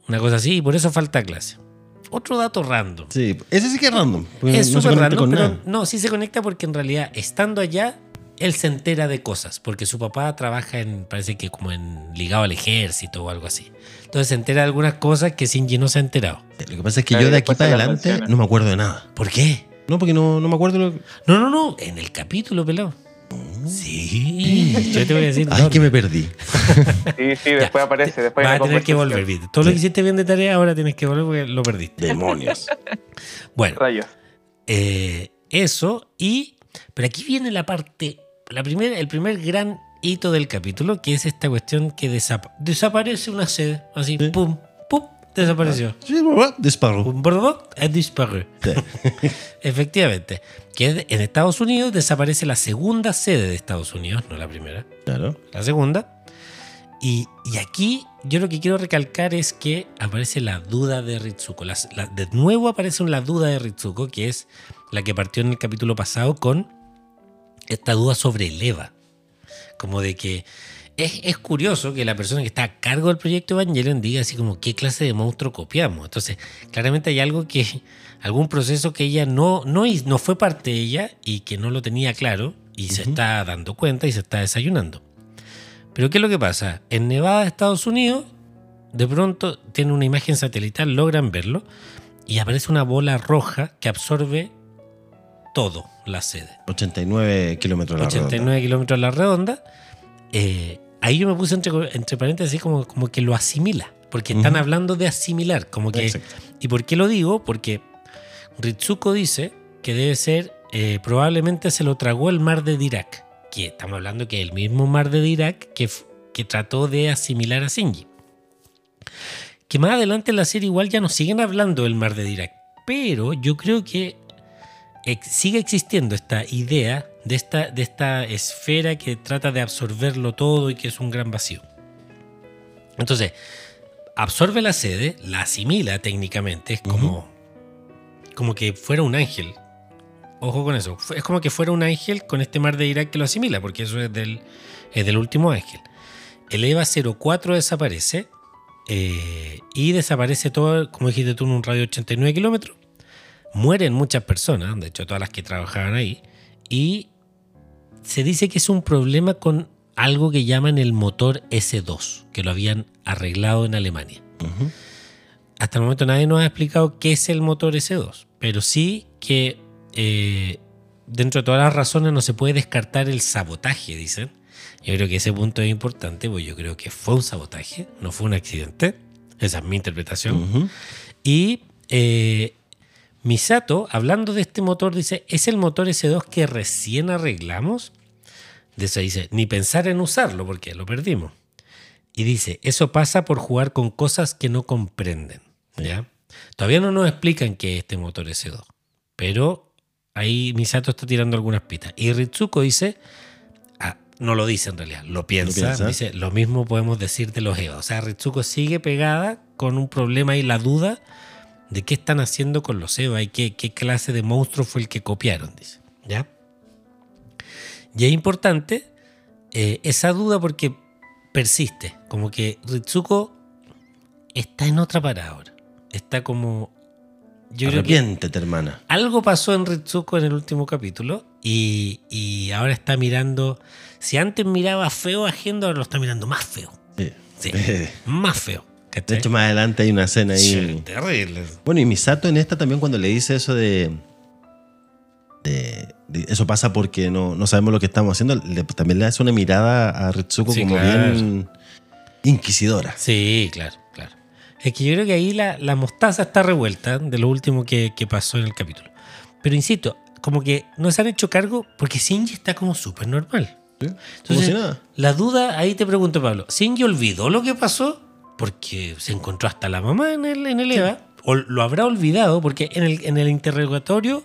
Una cosa así, y por eso falta clase. Otro dato random.
Sí, ese sí que es random.
Es
no
súper random,
con
pero
nada.
no, sí se conecta porque en realidad, estando allá, él se entera de cosas, porque su papá trabaja en, parece que como en ligado al ejército o algo así. Entonces se entera de algunas cosas que Shinji no se ha enterado.
Lo que pasa es que
Claro,
yo de aquí para adelante no me acuerdo de nada.
¿Por qué?
No, porque no, no me acuerdo. Lo...
No, no, no, en el capítulo, pelado. Sí, yo te voy a decir.
Ay,
dónde.
que me perdí.
Sí, sí, [laughs] después aparece. Después
Vas
hay
a tener que volver, ¿viste? Todo lo que hiciste bien de tarea, ahora tienes que volver porque lo perdiste.
Demonios.
Bueno,
Rayos.
eh, eso y... Pero aquí viene la parte, la primera, el primer gran hito del capítulo, que es esta cuestión que desapa- desaparece una sede, así,
Sí.
pum, pum, desapareció.
Sí, mamá, Disparó. Sí. [laughs]
Efectivamente, que en Estados Unidos desaparece la segunda sede de Estados Unidos, no la primera,
Claro.
la segunda. Y, y aquí yo lo que quiero recalcar es que aparece la duda de Ritsuko. La- de nuevo aparece la duda de Ritsuko, que es la que partió en el capítulo pasado con esta duda sobre el EVA. Como de que es, es curioso que la persona que está a cargo del proyecto Evangelion diga así como qué clase de monstruo copiamos. Entonces, claramente hay algo que, algún proceso que ella no, no, no fue parte de ella y que no lo tenía claro y se está dando cuenta y se está desayunando. Pero ¿qué es lo que pasa? En Nevada, Estados Unidos, de pronto tiene una imagen satelital, logran verlo y aparece una bola roja que absorbe todo la sede.
89 kilómetros a la
89 kilómetros a la redonda. Eh, ahí yo me puse entre, entre paréntesis como, como que lo asimila. Porque están hablando de asimilar. Como que,
Exacto.
¿Y por qué lo digo? Porque Ritsuko dice que debe ser, eh, probablemente se lo tragó el mar de Dirac. Que estamos hablando que el mismo mar de Dirac que, que trató de asimilar a Shinji. Que más adelante en la serie igual ya nos siguen hablando del mar de Dirac. Pero yo creo que ex- sigue existiendo esta idea de esta, de esta esfera que trata de absorberlo todo y que es un gran vacío. Entonces, absorbe la sede, la asimila técnicamente, es como, como que fuera un ángel. Ojo con eso, es como que fuera un ángel con este mar de Irak que lo asimila, porque eso es del, es del último ángel. El EVA 04 desaparece eh, y desaparece todo, como dijiste tú, en un radio de 89 kilómetros. Mueren muchas personas, de hecho todas las que trabajaban ahí, y se dice que es un problema con algo que llaman el motor S2, que lo habían arreglado en Alemania. Hasta el momento nadie nos ha explicado qué es el motor S2, pero sí que eh, dentro de todas las razones no se puede descartar el sabotaje, dicen. Yo creo que ese punto es importante, porque yo creo que fue un sabotaje, no fue un accidente. Esa es mi interpretación. Y eh, Misato, hablando de este motor, dice, ¿es el motor S2 que recién arreglamos? De eso dice, ni pensar en usarlo porque lo perdimos. Y dice, eso pasa por jugar con cosas que no comprenden. ¿ya? Todavía no nos explican qué es este motor S2, pero ahí Misato está tirando algunas pistas. Y Ritsuko dice, ah, no lo dice en realidad, lo piensa,
piensa.
dice, lo mismo podemos decir de los EVA. O sea, Ritsuko sigue pegada con un problema y la duda de qué están haciendo con los EVA y qué, qué clase de monstruo fue el que copiaron, dice. ¿Ya? Y es importante eh, esa duda porque persiste. Como que Ritsuko está en otra parada ahora. Está como. Yo creo que
Arrepiéntete, hermana.
algo pasó en Ritsuko en el último capítulo y, y ahora está mirando. Si antes miraba feo a Gendo, ahora lo está mirando más feo.
Sí.
Sí, [laughs] más feo.
De hecho, más adelante hay una escena ahí.
Sí, terrible.
Bueno, y Misato en esta también cuando le dice eso de... de- de- eso pasa porque no, no sabemos lo que estamos haciendo, le- también le hace una mirada a Ritsuko
Sí,
como
claro.
bien inquisidora.
Sí, claro, claro. Es que yo creo que ahí la, la mostaza está revuelta de lo último que, que pasó en el capítulo. Pero insisto, como que no se han hecho cargo porque Shinji está como súper normal.
Como
Entonces,
si nada.
La duda, ahí te pregunto, Pablo, ¿Shinji olvidó lo que pasó? Porque se encontró hasta la mamá en el, en el EVA. ¿O lo habrá olvidado? Porque en el, en el interrogatorio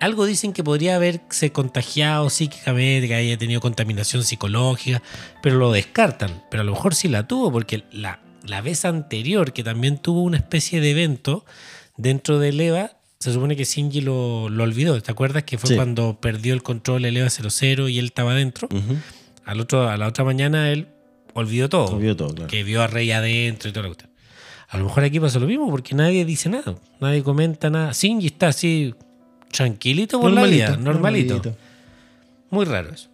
algo dicen que podría haberse contagiado psíquicamente, que haya tenido contaminación psicológica, pero lo descartan. Pero a lo mejor sí la tuvo, porque la, la vez anterior, que también tuvo una especie de evento dentro del EVA, se supone que Shinji lo, lo olvidó. ¿Te acuerdas que fue
Sí.
cuando perdió el control del EVA 00 y él estaba adentro? Al otro, a la otra mañana él olvidó todo.
Olvidó todo, claro.
Que vio a Rey adentro y toda la cuestión. A lo mejor aquí pasa lo mismo porque nadie dice nada. Nadie comenta nada. Shinji está así tranquilito por la vida, normalito. Muy raro eso.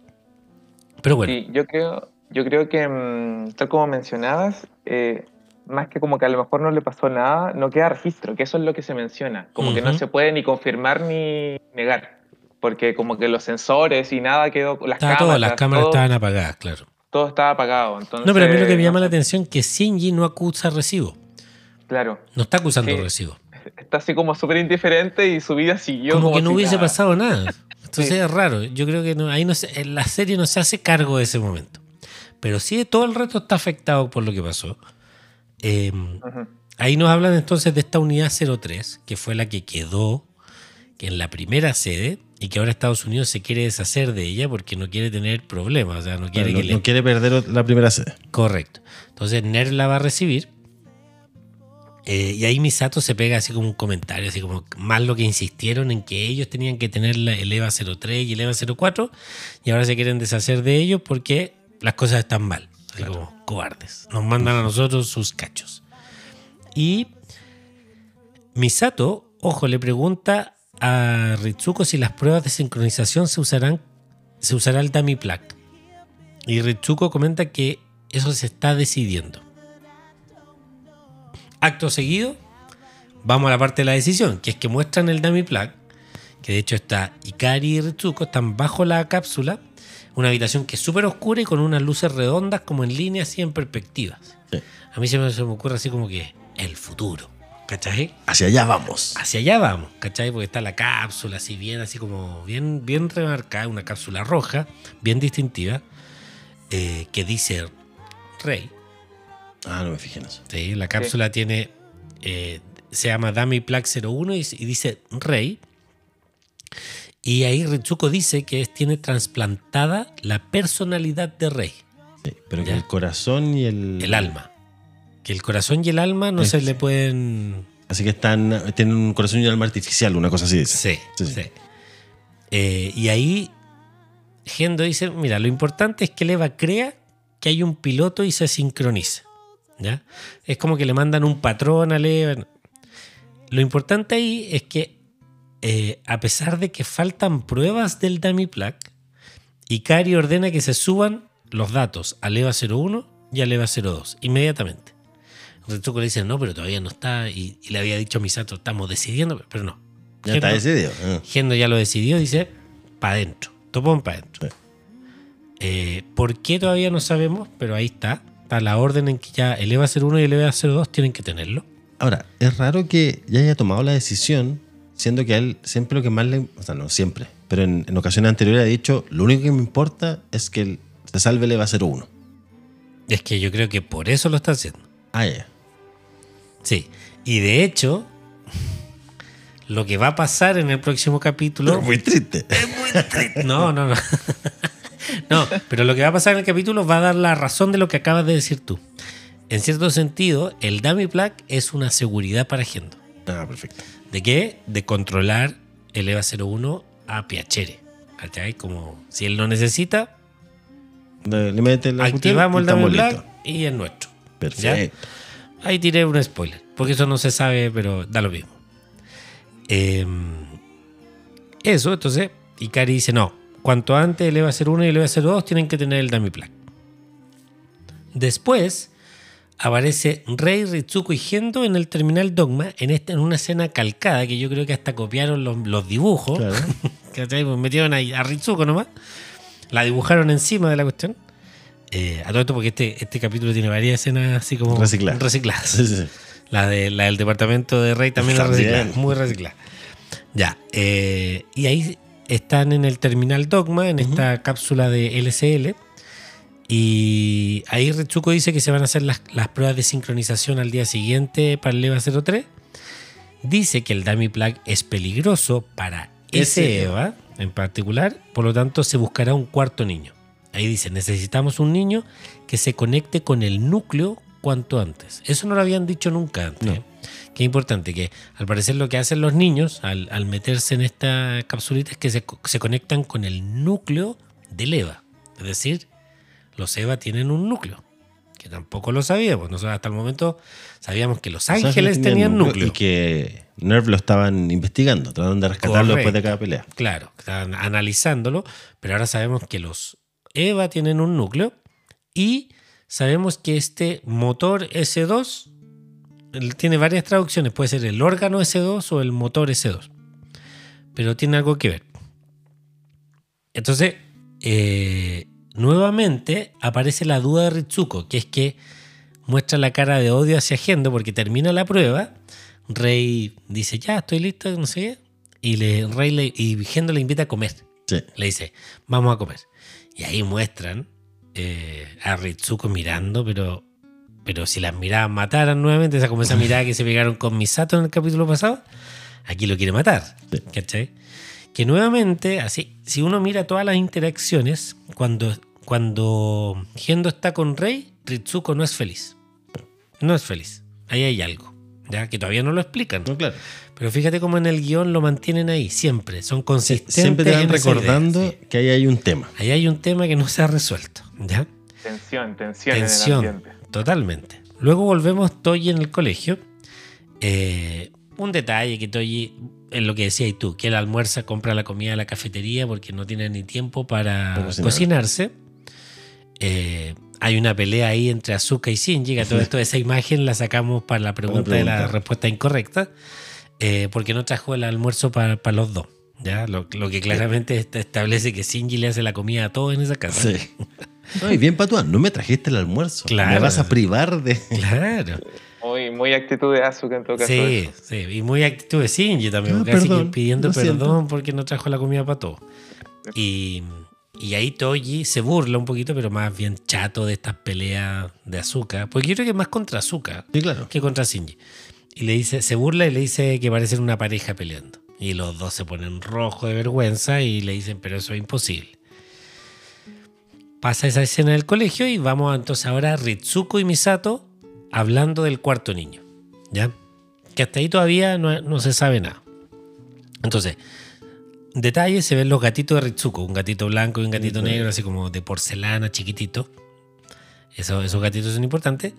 Pero bueno,
Sí, yo creo, yo creo que, mm, tal como mencionabas, eh, más que como que a lo mejor no le pasó nada, no queda registro, que eso es lo que se menciona. Como que no se puede ni confirmar ni negar. porque como que los sensores y nada quedó, las
Estaba
cámaras,
todo, las cámaras
todo,
estaban apagadas, claro.
Todo estaba apagado. Entonces,
No, pero a mí lo que me
no
llama la atención es que Shinji no acusa recibo.
Claro,
No está acusando
Sí.
recibo.
está así como súper indiferente y su vida siguió
Como que no
si
hubiese
nada.
pasado nada. [laughs] Entonces
Sí.
es raro. Yo creo que no, ahí no se- la serie no se hace cargo de ese momento. Pero sí, todo el resto está afectado por lo que pasó. Eh,
Ujú.
ahí nos hablan entonces de esta unidad 03, que fue la que quedó en la primera sede y que ahora Estados Unidos se quiere deshacer de ella porque no quiere tener problemas. O sea, no quiere
no,
que le
no quiere perder la primera sede.
Correcto. Entonces Ner la va a recibir. eh, y ahí Misato se pega así como un comentario, así como más lo que insistieron en que ellos tenían que tener la, el EVA 03 y el EVA 04 y ahora se quieren deshacer de ellos porque las cosas están mal. Así como cobardes. Nos mandan a nosotros sus cachos. Y Misato, ojo, le pregunta a Ritsuko si las pruebas de sincronización se usarán, se usará el dummy plug. Y Ritsuko comenta que eso se está decidiendo. Acto seguido, vamos a la parte de la decisión, que es que muestran el dummy plug, que de hecho está Ikari y Ritsuko, están bajo la cápsula, una habitación que es súper oscura y con unas luces redondas como en línea, así en perspectivas.
Sí.
A mí se me, se me ocurre así como que el futuro, ¿cachai?
Hacia allá vamos.
hacia allá vamos, ¿cachai? Porque está la cápsula, así bien, así como bien, bien remarcada, una cápsula roja, bien distintiva, eh, que dice Rey.
Ah, no me fijé en eso.
¿sí? La cápsula tiene, eh, se llama Dummy Plug 01 y, y dice Rey. Y ahí Ritsuko dice que es- tiene trasplantada la personalidad de Rey,
Sí, pero que el corazón y el.
el alma. Que el corazón y el alma no se le pueden
Así que están, tienen un corazón y un alma artificial, una cosa así. dice.
Sí,
Sí, sí.
sí. Eh, y ahí Gendo dice, mira, lo importante es que Leva crea que hay un piloto y se sincroniza. ¿ya? Es como que le mandan un patrón a Leva. Lo importante ahí es que eh, a pesar de que faltan pruebas del dummy plug, Ikari ordena que se suban los datos a Leva 01 y a Leva 02 inmediatamente. Retsuko le dice, no, pero todavía no está. Y, y le había dicho a Misato, estamos decidiendo, pero no.
Ya está decidido. Ah.
Gendo ya lo decidió, dice, para adentro, topón para adentro. Eh, ¿Por qué todavía no sabemos? Pero ahí está. Está la orden en que ya el EVA 01 y el EVA 02 tienen que tenerlo.
Ahora, es raro que ya haya tomado la decisión, siendo que a él siempre lo que más le. O sea, no siempre, pero en, en ocasiones anteriores ha dicho: lo único que me importa es que el- se salve el EVA 01.
Es que yo creo que por eso lo está haciendo.
Ah, ya.
Sí. Y de hecho, lo que va a pasar en el próximo capítulo.
Muy triste.
No, no, no. No, pero lo que va a pasar en el capítulo va a dar la razón de lo que acabas de decir tú. En cierto sentido, el dummy plug es una seguridad para Gendo.
Ah, perfecto.
¿De qué? De controlar el EVA 01 a Piacere. ¿Cachai? Como si él lo necesita,
Le, mete la
activamos el dummy plug y es nuestro.
Perfecto.
Ahí tiré un spoiler, porque eso no se sabe, pero da lo mismo. Eh, eso, entonces, Ikari dice, no, cuanto antes el EVA 01 y el EVA 02 tienen que tener el dummy plug. Después aparece Rei, Ritsuko y Gendo en el terminal Dogma en, esta, en una escena calcada que yo creo que hasta copiaron los, los dibujos. [laughs] Pues metieron ahí a Ritsuko nomás. La dibujaron encima de la cuestión. Eh, a todo esto porque este, este capítulo tiene varias escenas así como
Recicladas.
recicladas.
Sí, sí, sí.
La, de, la del departamento de Rey también es
También.
reciclada, muy reciclada. Ya, eh, y ahí están en el terminal Dogma, en esta cápsula de LCL. Y ahí Retsuko dice que se van a hacer las, las pruebas de sincronización al día siguiente para el EVA 03. Dice que el dummy plug es peligroso para ese
Ese
EVA en particular, por lo tanto se buscará un cuarto niño. Ahí dice, necesitamos un niño que se conecte con el núcleo cuanto antes. Eso no lo habían dicho nunca antes.
No.
¿eh? Qué importante, que al parecer lo que hacen los niños al, al meterse en esta capsulita es que se, se conectan con el núcleo del EVA. Es decir, los EVA tienen un núcleo, que tampoco lo sabíamos. Nosotros hasta el momento sabíamos que los ángeles tenían núcleo.
Y que Nerv lo estaban investigando, tratando de rescatarlo después de cada pelea.
Claro, estaban analizándolo, pero ahora sabemos que los EVA tienen un núcleo y sabemos que este motor S2 él tiene varias traducciones, puede ser el órgano S2 o el motor S2, pero tiene algo que ver. Entonces, eh, nuevamente aparece la duda de Ritsuko, que es que muestra la cara de odio hacia Gendo porque termina la prueba. Rey dice, ya, estoy listo, no sé qué. Y, le, Rey le- y Gendo le invita a comer.
Sí.
Le dice, vamos a comer. Y ahí muestran eh, a Ritsuko mirando, pero, pero si las miradas mataran nuevamente, esa como esa [laughs] mirada que se pegaron con Misato en el capítulo pasado, aquí lo quiere matar. ¿Cachai? Que nuevamente, así, si uno mira todas las interacciones, cuando, cuando Gendo está con Rey, Ritsuko no es feliz. No es feliz. Ahí hay algo. ¿ya? Que todavía no lo explican.
No, claro.
Pero fíjate cómo en el guion lo mantienen ahí, siempre. Son consistentes.
Siempre te van
idea,
recordando
sí.
que ahí hay un tema.
Ahí hay un tema que no se ha resuelto. ¿Ya?
Tensión, tensión,
Tensión.
en el ambiente.
Totalmente. Luego volvemos Toyi en el colegio. Eh, un detalle que Toyi, en lo que decías tú, que él almuerza, compra la comida de la cafetería porque no tiene ni tiempo para
Para cocinar.
cocinarse. Eh, hay una pelea ahí entre Azuka y Shinji, que a todo [laughs] esto esa imagen la sacamos para la pregunta de la
pregunta.
respuesta incorrecta, eh, porque no trajo el almuerzo para, para los dos. ¿ya? Lo, lo que claramente est- establece que Shinji le hace la comida a todos en esa casa.
Sí. [laughs] No, y bien patúan, no me trajiste el almuerzo.
Claro.
Me vas a privar de. [laughs] [laughs]
Claro.
Muy, muy actitud de Asuka en todo caso.
Sí, sí, y muy actitud de Shinji también,
Ah,
casi que pidiendo perdón
siento.
porque no trajo la comida para todos. Y, y ahí Toji se burla un poquito, pero más bien chato de estas peleas de Azuka, porque yo creo que más contra Azuka
Sí, claro.
que contra Shinji. Y le dice, se burla y le dice que parecen una pareja peleando. Y los dos se ponen rojo de vergüenza y le dicen, pero eso es imposible. Pasa esa escena del colegio y vamos entonces ahora a Ritsuko y Misato hablando del cuarto niño. ¿Ya? Que hasta ahí todavía no, no se sabe nada. Entonces, detalle, se ven los gatitos de Ritsuko, un gatito blanco y un gatito negro, así como de porcelana, chiquitito. Eso- esos gatitos son importantes.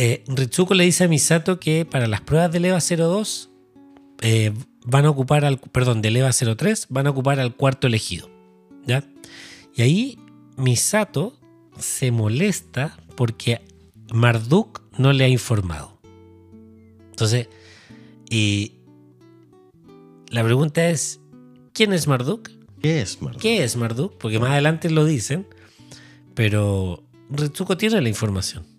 Eh, Ritsuko le dice a Misato que para las pruebas del EVA 02 eh, van a ocupar al, perdón, del EVA 03 van a ocupar al cuarto elegido. ¿Ya? Y ahí Misato se molesta porque Marduk no le ha informado. Entonces, y la pregunta es, ¿quién es Marduk?
¿Qué es, Marta?
¿Qué es Marduk? Porque más adelante lo dicen, pero Ritsuko tiene la información.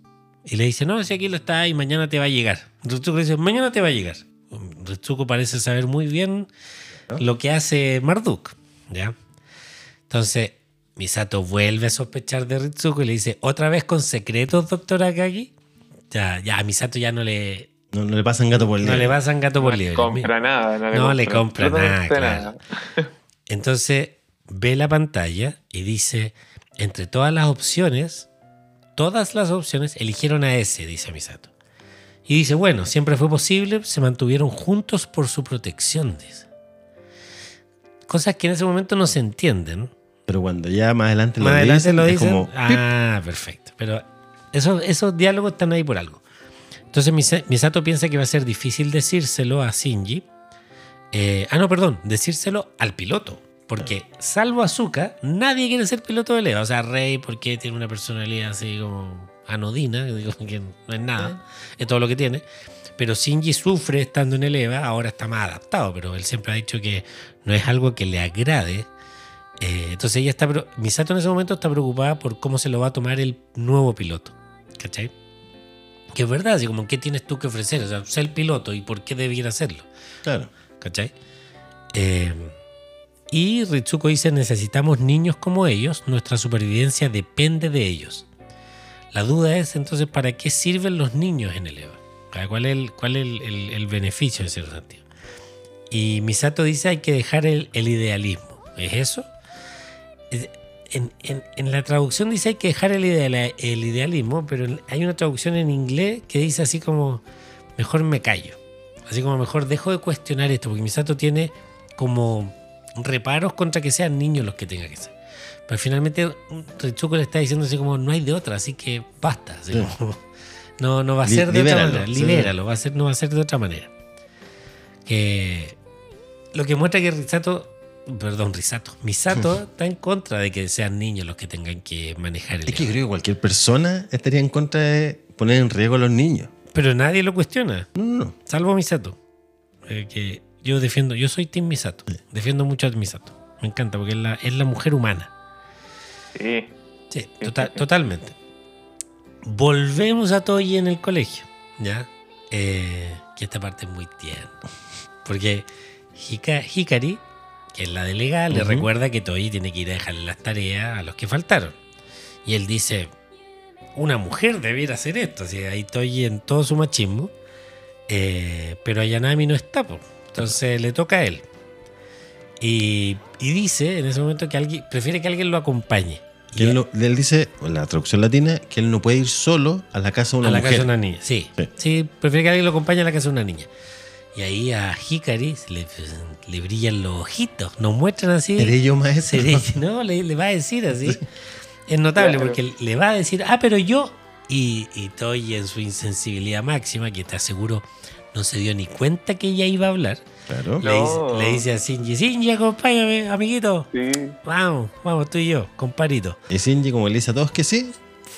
Y le dice, no, si aquí lo está y mañana te va a llegar. Ritsuko le dice, mañana te va a llegar. Ritsuko parece saber muy bien lo que hace Marduk. ¿ya? Entonces, Misato vuelve a sospechar de Ritsuko y le dice, ¿otra vez con secretos, doctor Akagi? Ya, ya, a Misato ya no le,
No, no le pasan gato por el
no le pasan gato por
No le compra nada. No le
No le
compra,
compra nada, claro. Entonces ve la pantalla y dice, entre todas las opciones, todas las opciones eligieron a ese, dice Misato. Y dice, bueno, siempre fue posible, se mantuvieron juntos por su protección, dice. Cosas que en ese momento no se entienden.
Pero cuando ya más adelante lo
Más adelante
dicen,
lo
es
dicen.
como.
ah, perfecto. Pero esos, esos diálogos están ahí por algo. Entonces Misa- Misato piensa que va a ser difícil decírselo a Shinji. Eh, ah, no, perdón, decírselo al piloto. Porque salvo Azuka, nadie quiere ser piloto de Leva. O sea, Rey, porque tiene una personalidad así como anodina, que no es nada, es todo lo que tiene. Pero Shinji sufre estando en el EVA, ahora está más adaptado, pero él siempre ha dicho que no es algo que le agrade. Eh, entonces ella está, Misato en ese momento está preocupada por cómo se lo va a tomar el nuevo piloto. ¿Cachai? Que es verdad, así como, ¿qué tienes tú que ofrecer? O sea, sé el piloto y por qué debiera hacerlo.
Claro.
¿Cachai? Eh, y Ritsuko dice, necesitamos niños como ellos, nuestra supervivencia depende de ellos. La duda es entonces, ¿para qué sirven los niños en el EVA? ¿Para ¿Cuál es, el, cuál es el, el- beneficio en cierto sentido? Y Misato dice, hay que dejar el, idealismo. ¿Es eso? Es- En, la traducción dice hay que dejar el, el idealismo, pero hay una traducción en inglés que dice así como, mejor me callo. Así como mejor dejo de cuestionar esto, porque Misato tiene como reparos contra que sean niños los que tenga que ser. Pero finalmente Ritsuko le está diciendo así como no hay de otra, así que basta. así
Sí.
como, [laughs] no, no va a ser de
libéralo,
otra manera.
sí.
Libéralo, va a ser, no va a ser de otra manera. Que lo que muestra que Risato, perdón, Risato, Misato [laughs] está en contra de que sean niños los que tengan que manejar el
Es que creo que cualquier persona estaría en contra de poner en riesgo a los niños.
Pero nadie lo cuestiona.
No, no, no.
Salvo Misato. Eh, que yo defiendo, yo soy Team Misato. Defiendo mucho a Misato. Me encanta porque es la, es la mujer humana.
Sí.
Sí, tota- totalmente. Volvemos a Toyi en el colegio, ¿ya? Eh, que esta parte es muy tierna. Porque Hika- Hikari, que es la delegada, le recuerda que Toyi tiene que ir a dejarle las tareas a los que faltaron. Y él dice, una mujer debiera hacer esto. Así, ahí Toyi en todo su machismo. Eh, pero Ayanami no está, po. Entonces le toca a él. Y, y dice en ese momento que alguien prefiere que alguien lo acompañe.
Que él, no- él dice, en la traducción latina, que él no puede ir solo a la casa de una
a la
mujer.
casa de una niña, sí.
Sí.
sí. prefiere que alguien lo acompañe a la casa de una niña. Y ahí a Hikari le, le brillan los ojitos, nos muestran así.
¿Seré yo maestro?
seré- no, le, le va a decir así. Es notable
Claro.
porque le va a decir, ah, pero yo. Y, y Toy en su insensibilidad máxima, que te aseguro no se dio ni cuenta que ella iba a hablar,
Claro.
le, dice,
No.
le dice a Shinji, Shinji, acompáñame, amiguito.
Sí.
Vamos, vamos, tú y yo, comparito.
Y Shinji, como le dice a todos que sí,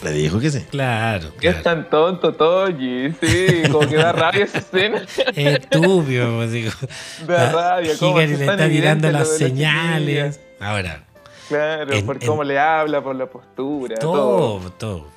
le dijo que sí.
Claro.
Es
claro.
tan tonto Toji, sí, como que da rabia esa escena. [laughs]
Estúpido, pues, digo.
Da
Ah,
rabia, es
le está tirando las
la
señales. Ahora,
Claro,
En-
por
en-
cómo le habla, por la postura, todo.
todo, todo.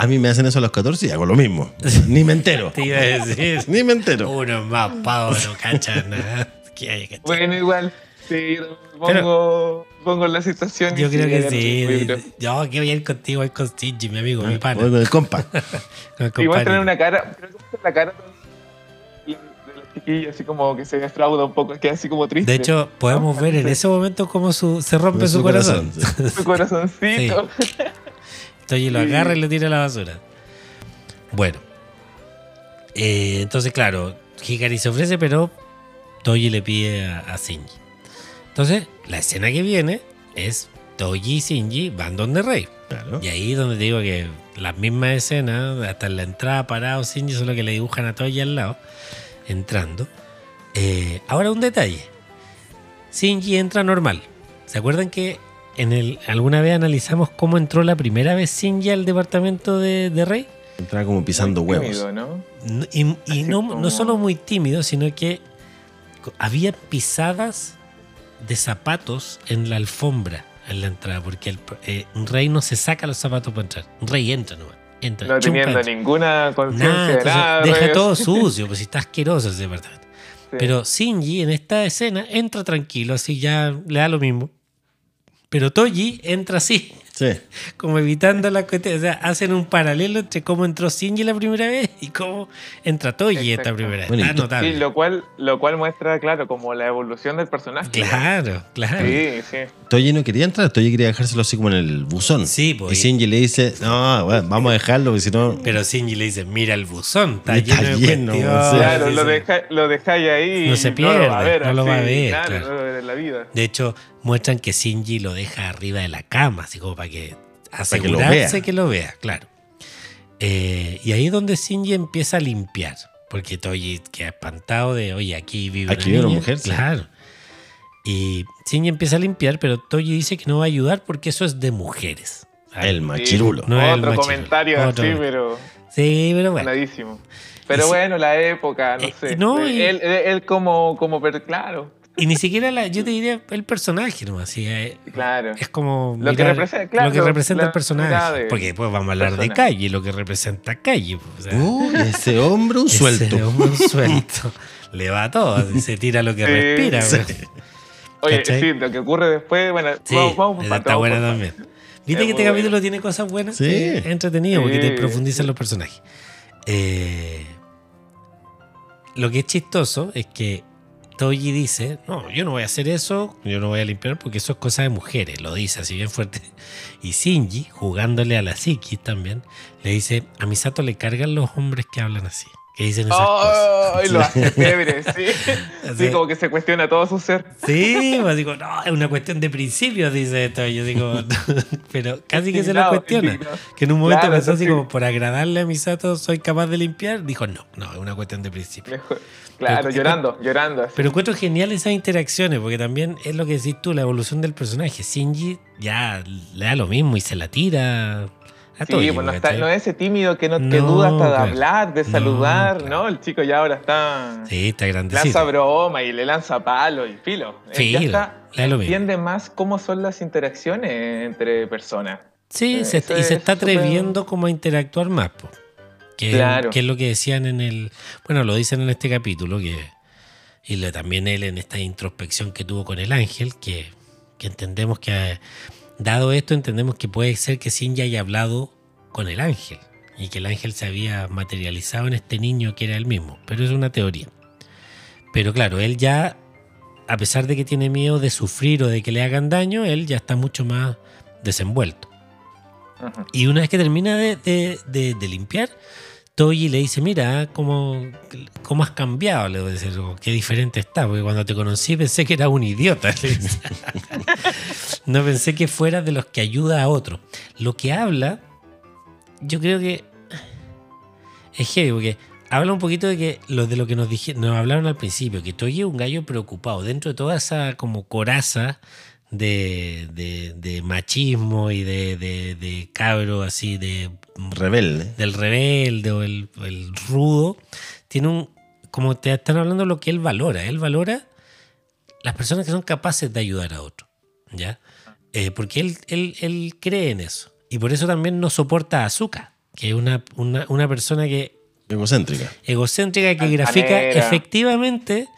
A mí me hacen eso a los 14 y hago lo mismo. [laughs] Ni me entero.
Te iba a decir. [laughs]
Ni me entero.
Uno más pavo, no cachan nada. ¿Qué?
Bueno, igual, sí, pongo, pongo la situación. y
Yo creo que sí.
yo
que a ir contigo, voy con Shinji, mi amigo, mi pana.
Con el compa. [laughs]
con el
Igual tener una cara, creo que la cara de la chiquilla, así como que se defrauda un poco, queda así como triste.
De hecho, podemos
¿no?
ver en ese momento cómo su- se rompe su, corazón.
sí.
su corazoncito.
Entonces lo agarra y lo tira a la basura. Bueno. Eh, entonces, claro, Hikari se ofrece, pero Toji le pide a, a Shinji. Entonces, la escena que viene es Toji y Shinji van donde Rey.
Claro.
Y ahí donde te digo que las mismas escenas, hasta en la entrada parado Shinji, solo que le dibujan a Toji al lado, entrando. Eh, ahora un detalle. Shinji entra normal. ¿Se acuerdan que en el, alguna vez analizamos cómo entró la primera vez Shinji al departamento de, de Rey?
Entraba como pisando
Muy
huevos.
tímido, ¿no?
Y, y no,
como-
no solo muy tímido, sino que había pisadas de zapatos en la alfombra en la entrada, porque el, eh, un rey no se saca los zapatos para entrar. Un rey entra nomás. Entra,
No teniendo
entra.
ninguna conciencia de nada.
deja
Reyes.
todo sucio, pues si está asqueroso ese departamento.
Sí.
Pero Shinji en esta escena entra tranquilo, así ya le da lo mismo. Pero Toji entra así,
Sí.
como evitando la cuestión. O sea, hacen un paralelo entre cómo entró Shinji la primera vez y cómo entra Toji esta primera vez. Está notable.
Sí, lo cual, lo cual muestra, claro, como la evolución del personaje.
Claro, claro.
Sí, sí.
Toji no quería entrar, Toji quería dejárselo así como en el buzón.
Sí, pues,
Y Shinji le dice, no, bueno, vamos a dejarlo, porque si no...
Pero Shinji le dice, mira el buzón, está
Está
lleno
lleno,
cuestiones".
sí.
Claro,
Sí,
lo, deja, lo dejáis ahí.
No se
lo
pierde,
va a ver,
no lo va a ver,
Claro,
claro.
En la vida.
De hecho, muestran que Shinji lo deja arriba de la cama, así como para que
que lo
asegurarse que lo
vea.
claro. Eh, y ahí es donde Shinji empieza a limpiar, porque Toji queda espantado de, oye, aquí vive
Aquí
una
vive una
niña".
mujer, sí.
Claro. Y Shinji empieza a limpiar, pero Toji dice que no va a ayudar porque eso es de mujeres. ¿sabes?
El machirulo.
No es el
Otro
machirulo.
comentario
Otro.
así, pero
Sí, pero bueno.
Pero bueno, la época, no
Eh,
sé.
no, y-
él, él, él como, como, claro,
Y ni siquiera la, yo te diría el personaje nomás. sí, eh,
claro.
Es como
Lo que representa, claro,
lo que representa
la
el personaje. porque después vamos a hablar de calle, lo que representa calle. pues, o sea,
Uy, ese hombre un
ese
suelto.
hombre [laughs] suelto. Le va todo, así se tira lo que
Sí,
respira.
sí.
Oye,
¿cachai?
sí, lo que ocurre después, bueno,
Sí,
vamos, vamos
está
vamos
buena también. ¿Viste
Es
que este capítulo tiene cosas buenas?
Sí.
Es entretenido porque te profundizan los personajes. Eh, lo que es chistoso es que Toji dice, no, yo no voy a hacer eso, yo no voy a limpiar porque eso es cosa de mujeres, lo dice así bien fuerte. Y Shinji, jugándole a la Psiquis también, le dice, a Misato le cargan los hombres que hablan así, que dicen esas cosas.
¡Ay! lo hace [laughs] sí.
Así-
Sí, como que se cuestiona todo su ser.
Sí, pues digo, no, es una cuestión de principios, dice esto. Yo digo, [laughs] pero casi que se lo
Indignado,
cuestiona. Que en un momento
Claro,
pensó así
sí.
como, por agradarle a Misato, soy capaz de limpiar. Dijo, no, no, es una cuestión de principios.
Claro,
Pero-
llorando, llorando. así.
Pero encuentro genial esas interacciones, porque también es lo que decís tú, la evolución del personaje. Shinji ya le da lo mismo y se la tira
Sí,
Toji,
pues no,
¿cachai?
está, no es ese tímido que, no, que
No,
duda hasta de
claro.
hablar, de
No,
saludar,
claro.
¿no? El chico ya ahora está...
Sí, está
lanza
grandecito.
broma y le lanza palo y filo.
Filo,
ya está, entiende más cómo son las interacciones entre personas.
Sí,
Eh,
se- y se
es
está atreviendo como a interactuar más, po. Que,
Claro.
que es lo que decían en el... Bueno, lo dicen en este capítulo, que y lo- también él en esta introspección que tuvo con el ángel, que, que entendemos que, eh, dado esto, entendemos que puede ser que Shinji haya hablado con el ángel y que el ángel se había materializado en este niño que era el mismo, pero es una teoría. Pero claro, él ya, a pesar de que tiene miedo de sufrir o de que le hagan daño, él ya está mucho más desenvuelto. Y una vez que termina de, de- de- de limpiar, Toji le dice, mira, ¿cómo, cómo has cambiado? Le voy a decir, o qué diferente está, porque cuando te conocí pensé que era un idiota. [laughs] no pensé que fueras de los que ayuda a otros. Lo que habla, yo creo que es heavy, porque habla un poquito de que lo de lo que nos, dije, nos hablaron al principio, que Toji es un gallo preocupado dentro de toda esa como coraza de, de- de machismo y de, de, de cabro así de
Rebelde.
del rebelde o el, el rudo, tiene un, como te están hablando lo que él valora, él valora las personas que son capaces de ayudar a otro, ¿ya? Eh, porque él, él, él cree en eso. Y por eso también no soporta a Azuka, que es una, una, una persona que
Egocéntrica.
egocéntrica que
Altanera.
grafica efectivamente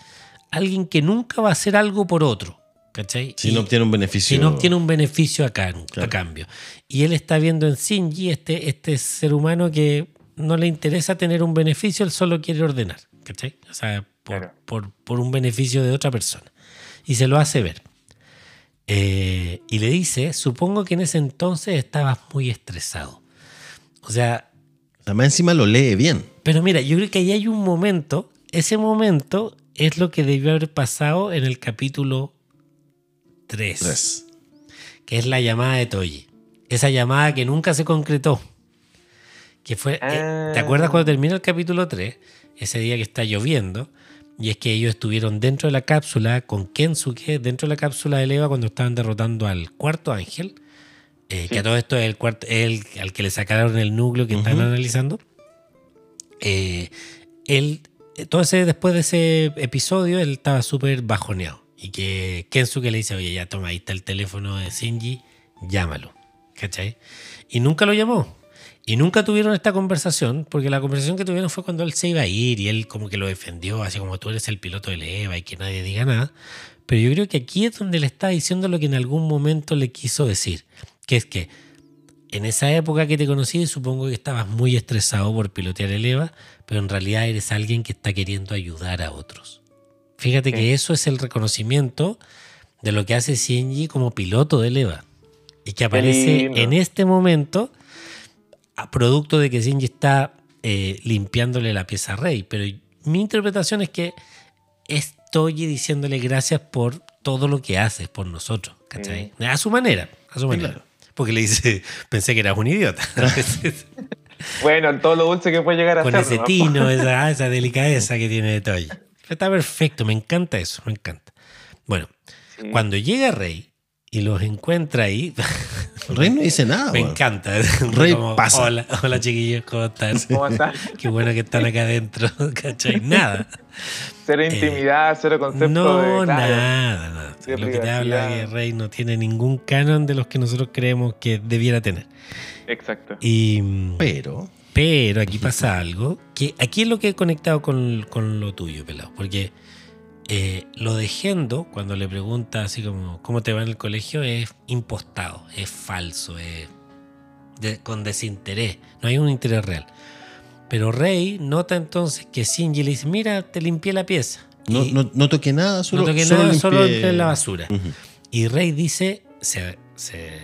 alguien que nunca va a hacer algo por otro. ¿Cachai?
Si
Y-
no obtiene un beneficio.
si no obtiene un beneficio a, can- a cambio. Y él está viendo en Shinji este, este ser humano que no le interesa tener un beneficio, él solo quiere ordenar. ¿Cachai? O sea, por,
Claro.
por- por un beneficio de otra persona. Y se lo hace ver. Eh, y le dice, supongo que en ese entonces estabas muy estresado. O sea,
Además, encima lo lee bien.
pero mira, yo creo que ahí hay un momento, ese momento es lo que debió haber pasado en el capítulo 3
Tres.
que es la llamada de Toji. Esa llamada que nunca se concretó. Que fue. eh,
Ah.
¿Te acuerdas cuando termina el capítulo 3? Ese día que está lloviendo. Y es que ellos estuvieron dentro de la cápsula con Kensuke, dentro de la cápsula de Eva cuando estaban derrotando al cuarto ángel. eh, Que a todo esto es el cuarto, el al que le sacaron el núcleo que están
Ujú.
analizando. Eh, él, todo ese, después de ese episodio, él estaba súper bajoneado. Y que Kensuke le dice, oye, ya toma, ahí está el teléfono de Shinji, llámalo. ¿Cachai? Y nunca lo llamó. Y nunca tuvieron esta conversación, porque la conversación que tuvieron fue cuando él se iba a ir y él como que lo defendió, así como tú eres el piloto de Eva y que nadie diga nada. Pero yo creo que aquí es donde le está diciendo lo que en algún momento le quiso decir, que es que en esa época que te conocí supongo que estabas muy estresado por pilotear el EVA, pero en realidad eres alguien que está queriendo ayudar a otros. Fíjate
Sí.
que eso es el reconocimiento de lo que hace Shinji como piloto del EVA. Y que aparece en este momento a producto de que Shinji está eh, limpiándole la pieza a Rey. Pero mi interpretación es que estoy diciéndole gracias por todo lo que haces por nosotros. ¿cachai? A su manera. A su manera.
claro.
Porque le dice, [laughs] pensé que eras un idiota. [laughs]
Bueno, todo lo dulce que puede llegar a
Con
ser.
ese
¿no?
tino, [laughs] esa, esa delicadeza que tiene de Toy. Está perfecto, me encanta eso, me encanta. Bueno,
Sí.
cuando llega Rey y los encuentra ahí,
El [laughs] rey no dice nada. [laughs]
me encanta.
Rey
Como,
pasa.
Hola, hola chiquillos, ¿cómo están?
¿Cómo está? [laughs]
Qué bueno que están acá adentro, ¿cachai? Nada.
Cero intimidad, cero concepto
Eh, No,
de. claro.
nada, nada.
De
Lo que te habla
privacidad.
que Rey no tiene ningún canon de los que nosotros creemos que debiera tener.
Exacto.
Y,
Pero.
Pero aquí pasa algo que aquí es lo que he conectado con, con lo tuyo, pelado. Porque eh, lo de Gendo, cuando le pregunta así como cómo te va en el colegio, es impostado, es falso, es de- con desinterés. No hay un interés real. Pero Rey nota entonces que Shinji le dice, mira, te limpié la pieza.
No, no, no toqué nada, solo,
no toqué
solo
nada,
limpié-
solo en la basura. Y Rey dice, se, se,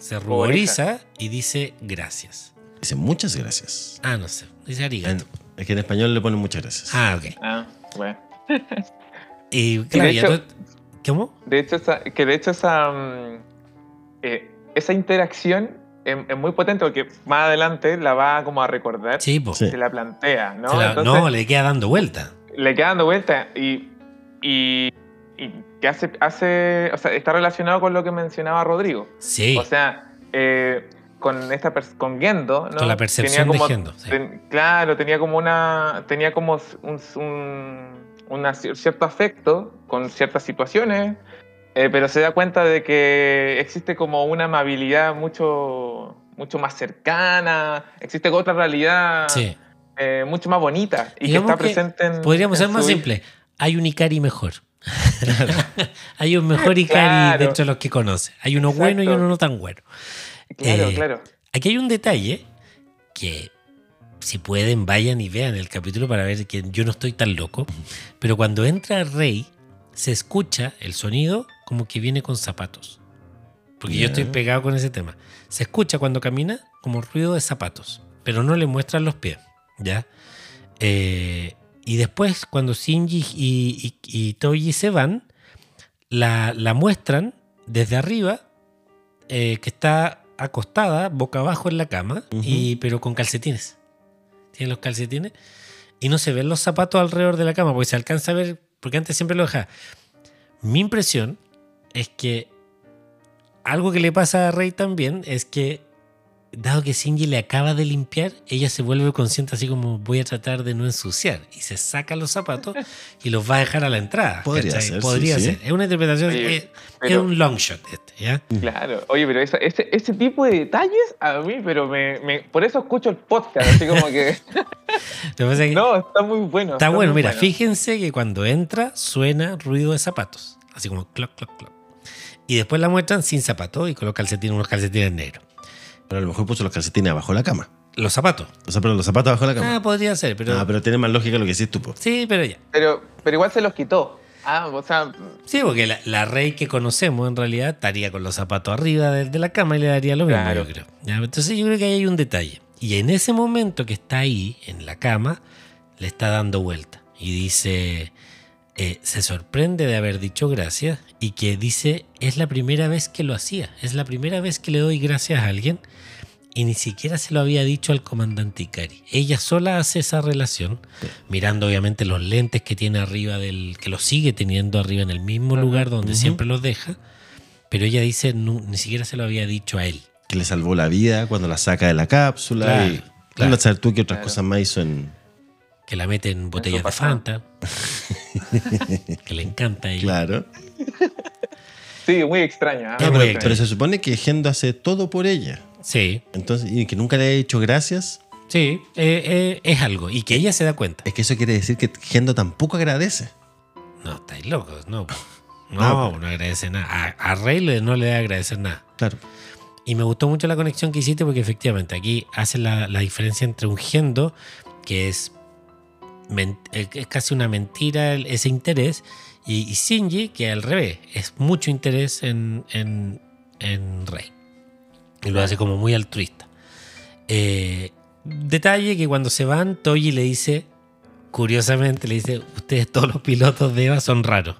se ruboriza y dice gracias.
Dice muchas gracias.
Ah, no sé, dice
En-
arigato.
es que en español le ponen muchas gracias.
Ah, ok.
Ah, bueno.
Y claro,
de
ya
hecho-
tú- ¿Cómo?
De hecho, esa, que de hecho esa, mm, eh, esa interacción es, es muy potente porque más adelante la va como a recordar.
Sí, pues.
Se la plantea, ¿no?
Se la-
Entonces,
no, le queda dando vuelta.
le queda dando vuelta y, y, y que hace, hace, o sea, está relacionado con lo que mencionaba Rodrigo.
Sí.
O sea, eh, con esta con Gendo, ¿no?
Con la percepción de Gendo, sí.
ten- claro, tenía como una tenía como un, un una cier- cierto afecto con ciertas situaciones, eh, pero se da cuenta de que existe como una amabilidad mucho mucho más cercana, existe otra realidad
Sí.
eh, mucho más bonita y
Digamos
que está
que
presente en
Podríamos
en
ser más simple. Hay un Ikari mejor. [laughs] Hay un mejor Ikari
Claro.
dentro de los que conoce. Hay uno bueno y uno no tan bueno.
Claro,
Eh,
claro.
Aquí hay un detalle que si pueden vayan y vean el capítulo para ver que yo no estoy tan loco. Pero cuando entra Rey se escucha el sonido como que viene con zapatos. Porque yo estoy pegado con ese tema. Se escucha cuando camina como ruido de zapatos, pero no le muestran los pies. ¿Ya? Eh, y después, cuando Shinji y, y, y Toji se van, la, la muestran desde arriba, eh, que está acostada, boca abajo en la cama, y, pero con calcetines. Tiene los calcetines. Y no se ven los zapatos alrededor de la cama, porque se alcanza a ver, porque antes siempre lo dejaba. Mi impresión es que algo que le pasa a Rey también es que, dado que Shinji le acaba de limpiar, ella se vuelve consciente así como voy a tratar de no ensuciar. Y se saca los zapatos [laughs] y los va a dejar a la entrada.
Podría
¿cachai?
ser,
Podría
sí,
ser.
sí.
Es una interpretación,
Oye,
es, es
pero-
un long shot este, ¿ya?
Claro, oye, pero esa- ese, ese tipo de detalles a mí, pero me, me- por eso escucho el podcast, así como que, [laughs]
es
no, está muy bueno.
está bueno,
muy
mira, fíjense que cuando entra suena ruido de zapatos, así como cloc, cloc, cloc. Y después la muestran sin zapatos y con los calcetines, unos calcetines negros.
Pero a lo mejor puso los calcetines abajo de la cama.
Los zapatos.
O sea, pero los zapatos abajo de la
Ah,
cama.
podría ser, pero.
Ah, pero tiene más lógica lo que hiciste tú, po.
Sí, pero ya.
Pero, pero igual se los quitó. Ah, o sea,
Sí, porque la, la rey que conocemos en realidad estaría con los zapatos arriba de, de la cama y le daría lo mismo,
Claro.
yo creo. Ya, Entonces yo creo que ahí hay un detalle. Y en ese momento que está ahí, en la cama, le está dando vuelta. Y dice, eh, se sorprende de haber dicho gracias y que dice, es la primera vez que lo hacía. Es la primera vez que le doy gracias a alguien. Y ni siquiera se lo había dicho al comandante Ikari. Ella sola hace esa relación, mirando obviamente los lentes que tiene arriba del. que los sigue teniendo arriba en el mismo lugar donde siempre los deja. Pero ella dice, "Nu- ni siquiera se lo había dicho a él.
Que le salvó la vida cuando la saca de la cápsula.
Claro,
y
claro.
saber tú qué otras
Claro.
cosas más hizo en.
Que la mete en botellas de. Fanta. [laughs] que le encanta a ella.
Claro.
sí, muy extraña.
Es
ah,
muy extraño.
Pero se supone que Gendo hace todo por ella.
Sí,
Entonces, y que nunca le haya dicho gracias.
sí, eh, eh, es algo. Y que ella se da cuenta.
Es que eso quiere decir que Gendo tampoco agradece.
No, estáis locos, no. [laughs]
No,
No, no agradece nada. A, a Rey le- no le da agradecer nada.
Claro.
Y me gustó mucho la conexión que hiciste porque efectivamente aquí hace la, la diferencia entre un gendo, que es, es casi una mentira ese interés, y, y Shinji, que al revés, es mucho interés en, en, en Rey. Y lo hace como muy altruista. Eh, detalle que cuando se van, Toji le dice, curiosamente, le dice, ustedes todos los pilotos de Eva son raros.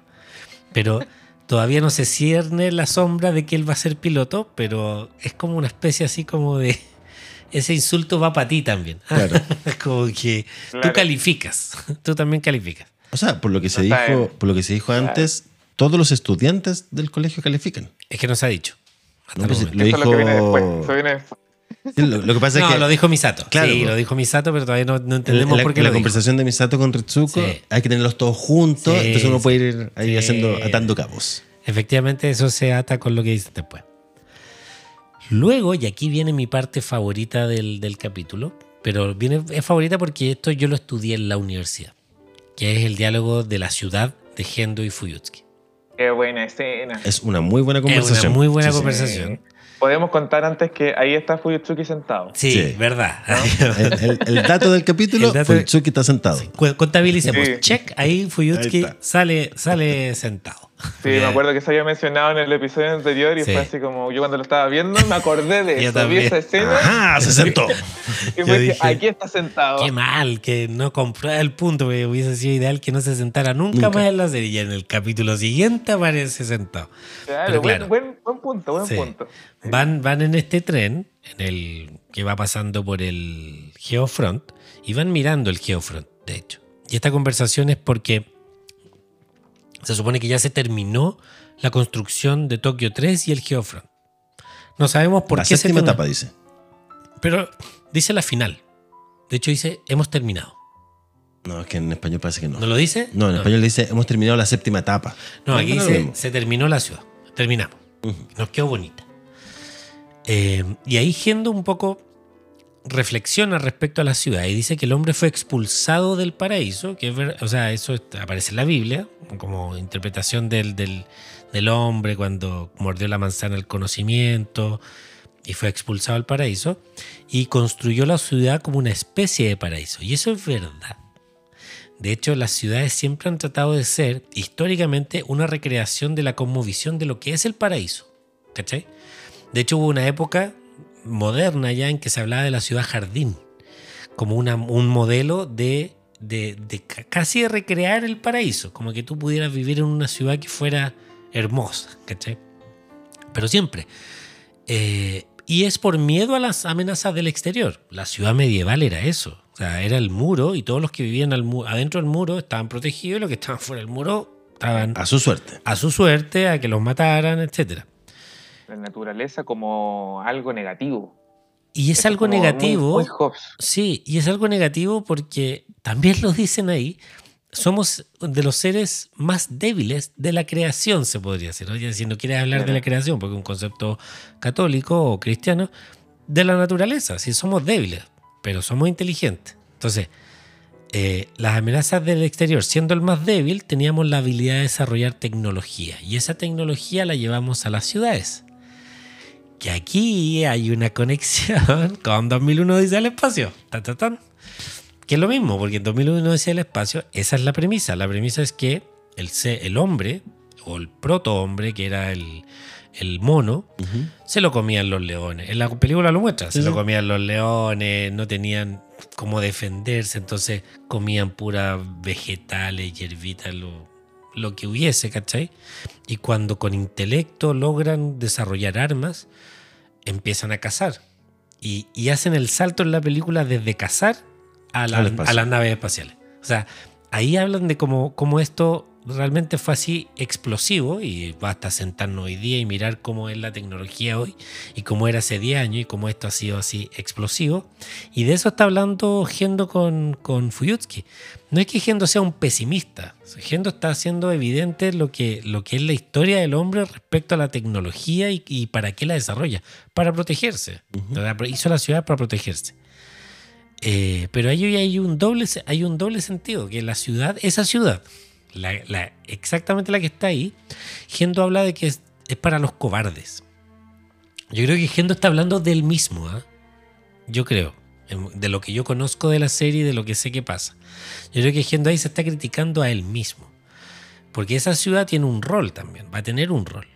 Pero todavía no se cierne la sombra de que él va a ser piloto, pero es como una especie así como de... Ese insulto va para ti también. [laughs]
Claro.
Es como que tú
Claro.
calificas, tú también calificas.
O sea, por lo que se
No
dijo, por lo que se dijo
Claro.
antes, todos los estudiantes del colegio califican.
Es que no se ha dicho.
No, pues, lo
Eso es lo que viene
dijo-
después. Eso viene después.
Sí, Lo, lo que pasa
no,
es que
lo dijo Misato.
Claro,
sí, lo dijo Misato, pero todavía no, no
en
entendemos
la,
por qué
la
lo dijo.
conversación de Misato con Ritsuko
Sí.
hay que tenerlos todos juntos,
Sí,
entonces uno
sí.
puede ir ahí
Sí.
haciendo, atando cabos.
Efectivamente, eso se ata con lo que dices después. Luego, y aquí viene mi parte favorita del, del capítulo, pero viene, es favorita porque esto yo lo estudié en la universidad, que es el diálogo de la ciudad de Gendo y Fuyutsuki.
Qué buena escena.
Es una muy buena
Es
conversación.
una muy buena
Sí,
conversación.
Podemos contar antes que ahí está Fuyutsuki sentado.
Sí,
Sí.
verdad.
El, el- el [laughs] dato del capítulo,
dato de-
Futsuki está sentado.
Contabilicemos.
Sí.
Check, ahí Fuyutsuki
Ahí
sale, sale sentado.
Sí, me acuerdo que se había mencionado en el episodio anterior y
Sí.
fue así como yo cuando lo estaba viendo me acordé de [laughs] eso, vi esa escena
¡Ajá! Se sentó. [laughs]
y fue
dije,
aquí está sentado.
Qué mal que no compró el punto, porque hubiese sido ideal que no se sentara nunca,
Nunca.
más en la serie. Y en el capítulo siguiente aparece sentado.
Claro,
Pero
buen,
claro.
buen, buen punto, buen
Sí.
punto.
Van, van en este tren, en el que va pasando por el Geofront, y van mirando el Geofront, de hecho. Y esta conversación es porque se supone que ya se terminó la construcción de Tokio 3 y el Geofront. No sabemos por
la
qué se
séptima etapa, dice.
Pero dice la final. De hecho, dice, hemos terminado.
No, es que en español parece que no.
¿No lo dice?
No, en español dice, hemos terminado la séptima etapa.
No, aquí
no
dice, se terminó la ciudad. Terminamos. Nos quedó bonita. Eh, y ahí Gendo un poco reflexiona respecto a la ciudad y dice que el hombre fue expulsado del paraíso, que es o sea, eso aparece en la Biblia, como interpretación del, del- del hombre cuando mordió la manzana del conocimiento y fue expulsado del paraíso, y construyó la ciudad como una especie de paraíso. Y eso es verdad. De hecho, las ciudades siempre han tratado de ser, históricamente, una recreación de la cosmovisión de lo que es el paraíso. ¿Cachai? De hecho, hubo una época moderna ya en que se hablaba de la ciudad jardín, como una- un modelo de, de- de ca- casi de recrear el paraíso, como que tú pudieras vivir en una ciudad que fuera hermosa, ¿cachai? Pero siempre. Eh, y es por miedo a las amenazas del exterior. La ciudad medieval era eso. O sea, era el muro y todos los que vivían al adentro del muro estaban protegidos y los que estaban fuera del muro estaban
A su suerte.
a su suerte, a que los mataran, etcétera.
La naturaleza como algo negativo.
Y es
Esto
algo
muy-
negativo.
muy Hobbes.
Sí, y es algo negativo porque también lo dicen ahí. Somos de los seres más débiles de la creación, se podría decir. Oye, si no quieres hablar de
Claro.
la creación, porque es un concepto católico o cristiano, de la naturaleza. Si somos débiles, pero somos inteligentes. Entonces, eh, las amenazas del exterior, siendo el más débil, teníamos la habilidad de desarrollar tecnología. Y esa tecnología la llevamos a las ciudades. Que aquí hay una conexión [laughs] con 2001 dice el espacio. Tan, tan, tan. Que es lo mismo, porque en 2001 dice el espacio, esa es la premisa. La premisa es que el, el hombre, o el proto-hombre, que era el, el mono, se lo comían los leones. En la película lo muestra, se lo comían los leones, no tenían cómo defenderse, entonces comían puras vegetales, hierbitas, lo, lo que hubiese, ¿cachai? Y cuando con intelecto logran desarrollar armas, empiezan a cazar. Y, y hacen el salto en la película desde cazar a, la- a las naves espaciales. O sea, ahí hablan de cómo, cómo esto realmente fue así explosivo y basta sentarnos hoy día y mirar cómo es la tecnología hoy y cómo era hace 10 años y cómo esto ha sido así explosivo. Y de eso está hablando Gendo con, con Fuyutsuki. No es que Gendo sea un pesimista, Gendo está haciendo evidente lo que, lo que es la historia del hombre respecto a la tecnología y, y para qué la desarrolla, para protegerse. Hizo la ciudad para protegerse. Eh, pero ahí hay un, doble, hay un doble sentido, que la ciudad, esa ciudad, la, la- exactamente la que está ahí, Gendo habla de que es, es para los cobardes. Yo creo que Gendo está hablando del mismo, ¿ah? yo creo, de lo que yo conozco de la serie y de lo que sé que pasa. Yo creo que ahí se está criticando a él mismo, porque esa ciudad tiene un rol también, va a tener un rol.